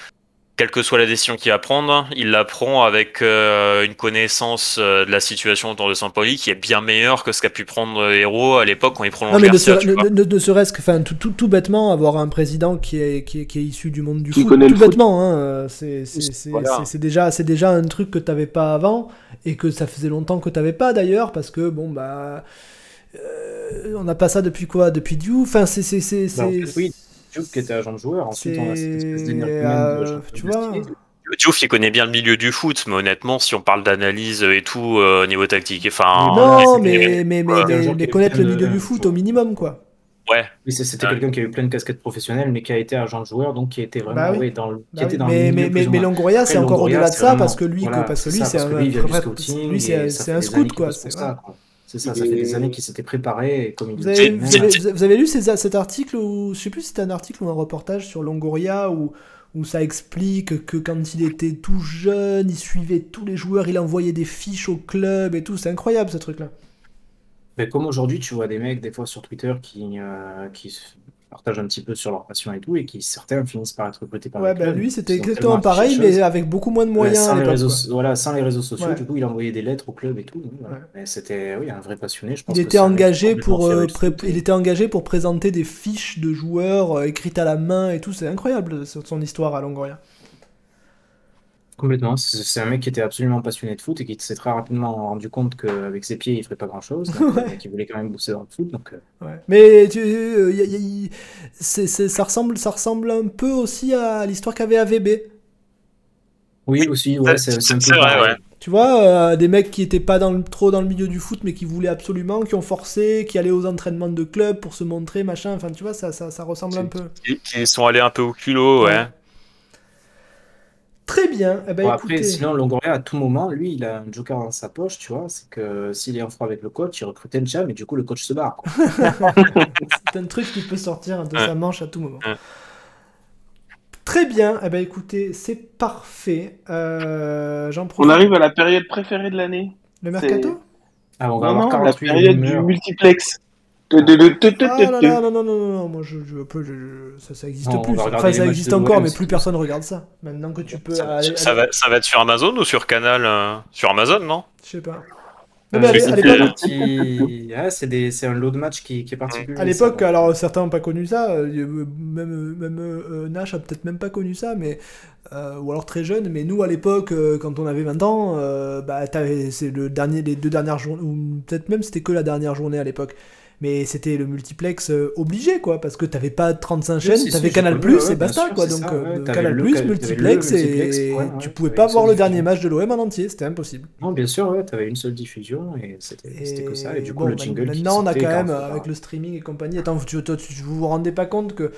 quelle que soit la décision qu'il va prendre, il la prend avec euh, une connaissance euh, de la situation autour de Sampoli qui est bien meilleure que ce qu'a pu prendre Hero à l'époque quand il prolonge Non, mais ne, Garcia, ser- tu vois. ne- ne- ne serait-ce que, enfin, tout, tout, tout bêtement, avoir un président qui est, qui est, qui est issu du monde du Qui foot, tout le foot. bêtement, hein, euh, c'est c'est- c'est- Voilà. déjà, c'est déjà un truc que t'avais pas avant et que ça faisait longtemps que t'avais pas d'ailleurs parce que bon bah, euh, on n'a pas ça depuis quoi, depuis Diouf, enfin c'est Diouf qui était agent de joueur, ensuite on a cette espèce euh, de tu vois. Gaultier. Diouf, il connaît bien le milieu du foot, mais honnêtement, si on parle d'analyse et tout euh, au niveau tactique, enfin, non, mais, mais, mais, connaître le de- milieu du foot au minimum quoi. ouais, Oui, c'était Ouais. quelqu'un qui a eu plein de casquettes professionnelles, mais qui a été agent de joueur, donc qui était vraiment Bah oui. ouais, dans le, qui Bah était oui, dans le mais, milieu mais, mais. Longoria, c'est encore au-delà de ça vraiment- parce que lui, voilà, parce que c'est lui, un, lui, c'est un scout c'est- ça, quoi. C'est ça, ça fait des années qu'il s'était préparé et comme il Vous avez, vous, avez, vous avez lu ces- cet article, ou je sais plus si c'était un article ou un reportage sur Longoria où, où ça explique que quand il était tout jeune, il suivait tous les joueurs, il envoyait des fiches au club et tout. C'est incroyable ce truc-là. Mais comme aujourd'hui, tu vois des mecs, des fois sur Twitter, qui, euh, qui partagent un petit peu sur leur passion et tout, et qui certains finissent par être recrutés par Ouais, bah lui c'était exactement pareil, mais avec beaucoup moins de moyens. sans, les réseaux, voilà, sans les réseaux sociaux, Ouais. du coup, il envoyait des lettres au club et tout. voilà. Ouais. C'était oui, un vrai passionné, je pense. Il était engagé pour euh, il était engagé pour présenter des fiches de joueurs euh, écrites à la main et tout. C'est incroyable son histoire à Longoria. Complètement. C'est c'est un mec qui était absolument passionné de foot et qui s'est très rapidement rendu compte qu'avec ses pieds, il ferait pas grand-chose. Donc, Ouais. euh, qui voulait quand même bosser dans le foot. Donc, euh, Ouais. Mais tu, euh, y a- y a- y- c'est- c'est- ça, ressemble, ça ressemble un peu aussi à l'histoire qu'avait AVB. Oui, aussi, ouais, c'est c'est un peu C'est vrai, pareil. Tu vois, euh, des mecs qui étaient pas dans le- trop dans le milieu du foot, mais qui voulaient absolument, qui ont forcé, qui allaient aux entraînements de club pour se montrer, machin. Enfin, tu vois, ça, ça, ça ressemble un peu. Qui, qui sont allés un peu au culot, ouais. Ouais. Très bien. Eh ben, Bon, après, écoutez, sinon, Longoria, à tout moment, lui, il a un joker dans sa poche, tu vois. C'est que s'il est en froid avec le coach, il recrute un cham et du coup, le coach se barre. c'est un truc qui peut sortir de sa manche à tout moment. Très bien. Eh ben, écoutez, c'est parfait. Euh, J'en On arrive à la période préférée de l'année. Le mercato? Ah, on va Non, avoir non, 48 la période du multiplex. Ah là non, non, non, non, non, moi je, je, peux- je- je- ça, ça existe plus. Enfin, ça matchs existe encore, mais plus personne regarde ça. Maintenant que tu peux Ça, aller. ça aller- va, ça va être sur Amazon ou sur Canal euh, Sur Amazon, non? Je sais pas. Euh, à l'é- c'est un lot de match qui, qui est particulier. à l'époque, alors certains n'ont pas connu ça, euh, même, même euh, Nash a peut-être même pas connu ça, mais euh, ou alors très jeune. Mais nous, à l'époque, euh, quand on avait 20 ans, euh, bah, c'est le dernier, les deux dernières journées, ou peut-être même c'était que la dernière journée à l'époque. Mais c'était le multiplex euh, obligé, quoi, parce que t'avais pas 35 chaînes, si, si, t'avais Canal Plus ouais, et basta, sûr, quoi. Donc ça, euh, ouais. T'avais Canal Plus, multiplex, multiplex, et ouais, tu pouvais pas voir le dernier match de l'OM en entier, c'était impossible. Non, bien sûr, ouais, t'avais une seule diffusion et c'était que ça. Et du coup, bon, le jingle. Maintenant, on a quand même, avec le streaming et compagnie, attends, tu- vous vous rendez pas compte que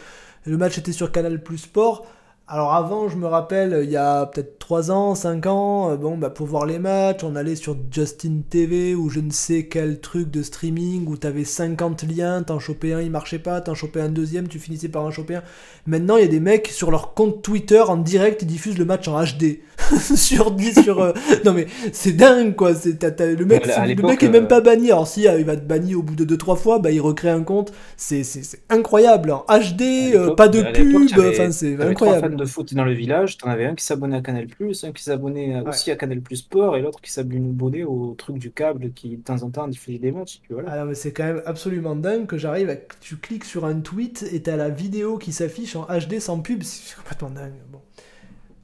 le match était sur Canal Plus Sport alors avant, je me rappelle, il y a peut-être 3 ans, 5 ans, euh, bon, bah, pour voir les matchs, on allait sur Justin TV ou je ne sais quel truc de streaming où t'avais 50 liens, t'en chopais un, il marchait pas, t'en chopais un deuxième, tu finissais par en choper un. Maintenant, il y a des mecs sur leur compte Twitter en direct, ils diffusent le match en HD. sur 10, sur... euh, Non mais c'est dingue quoi, c'est, t'as- t'as- le mec, c'est- le mec est même euh, pas banni, alors si il va te bannir au bout de 2-3 fois, bah il recrée un compte, c'est, c'est, c'est incroyable, en HD, euh, pas de pub, enfin c'est T'avais trois fans incroyable. de foot dans le village, t'en avais un qui s'abonnait à Canal+, un qui s'abonnait aussi à Canal Plus Sport et l'autre qui s'abonnait au truc du câble qui de temps en temps diffusait des matchs. voilà. Ah non, mais c'est quand même absolument dingue que j'arrive à... Tu cliques sur un tweet et t'as la vidéo qui s'affiche en HD sans pub, c'est complètement dingue. Bon.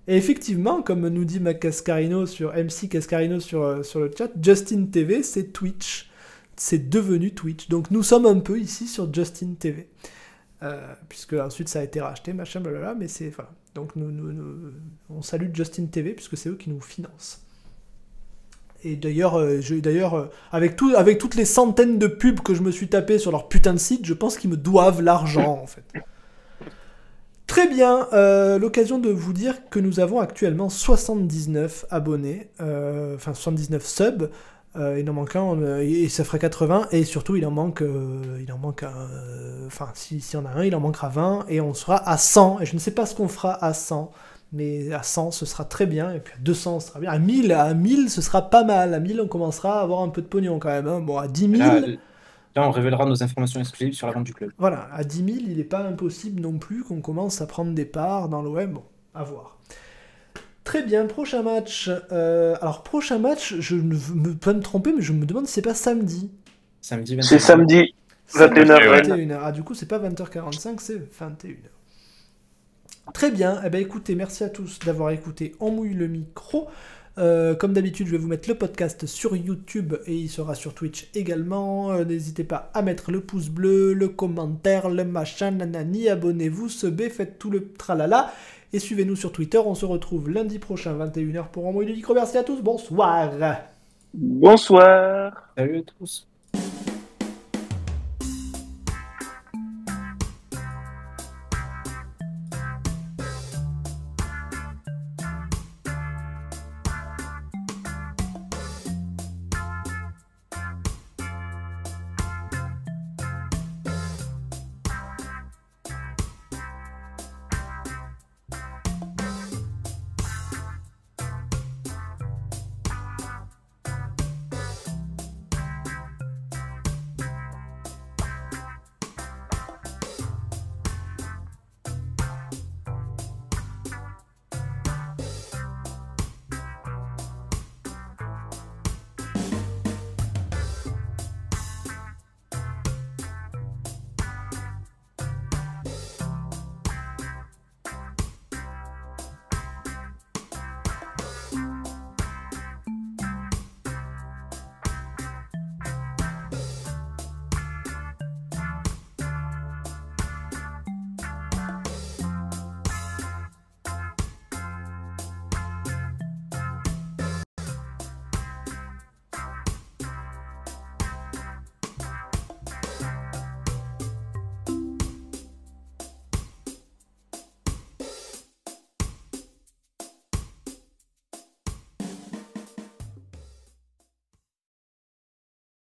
Et effectivement, comme nous dit Mac Cascarino sur MC Cascarino sur, euh, sur le chat, Justin TV, c'est Twitch. C'est devenu Twitch. Donc nous sommes un peu ici sur Justin TV. Euh, puisque ensuite ça a été racheté, machin, blablabla, mais c'est... Voilà. Donc nous, on salue Justin TV, puisque c'est eux qui nous financent. Et d'ailleurs, euh, euh, avec, tout, avec toutes les centaines de pubs que je me suis tapé sur leur putain de site, je pense qu'ils me doivent l'argent, en fait. Très bien, euh, l'occasion de vous dire que nous avons actuellement 79 abonnés, enfin 79 subs, euh, il en manque un, euh, et ça ferait 80, et surtout il en manque, euh, il en manque, un, euh, enfin si- s'il y en a un, il en manquera 20, et on sera à 100, et je ne sais pas ce qu'on fera à 100, mais à 100 ce sera très bien, et puis à 200 ce sera bien, à 1000, à 1000 ce sera pas mal, à 1000 on commencera à avoir un peu de pognon quand même, hein. bon à 10 000... Là, là, on révélera nos informations exclusives sur la vente du club. Voilà, à 10 000, il n'est pas impossible non plus qu'on commence à prendre des parts dans l'OM. Bon, à voir. Très bien, prochain match. Euh, alors, prochain match, je ne veux me, pas me tromper, mais je me demande si c'est pas samedi. Samedi 21. C'est samedi. 21h, ouais. 21h. Ah, du coup, c'est pas 20h45, c'est 21h. Très bien, eh ben, écoutez, merci à tous d'avoir écouté On mouille le micro. Euh, comme d'habitude, je vais vous mettre le podcast sur YouTube et il sera sur Twitch également. Euh, N'hésitez pas à mettre le pouce bleu, le commentaire, le machin, nanani, abonnez-vous, subez, faites tout le tralala. Et suivez-nous sur Twitter, on se retrouve lundi prochain 21h pour mouille le micro. Merci à tous, bonsoir Bonsoir. Salut à tous.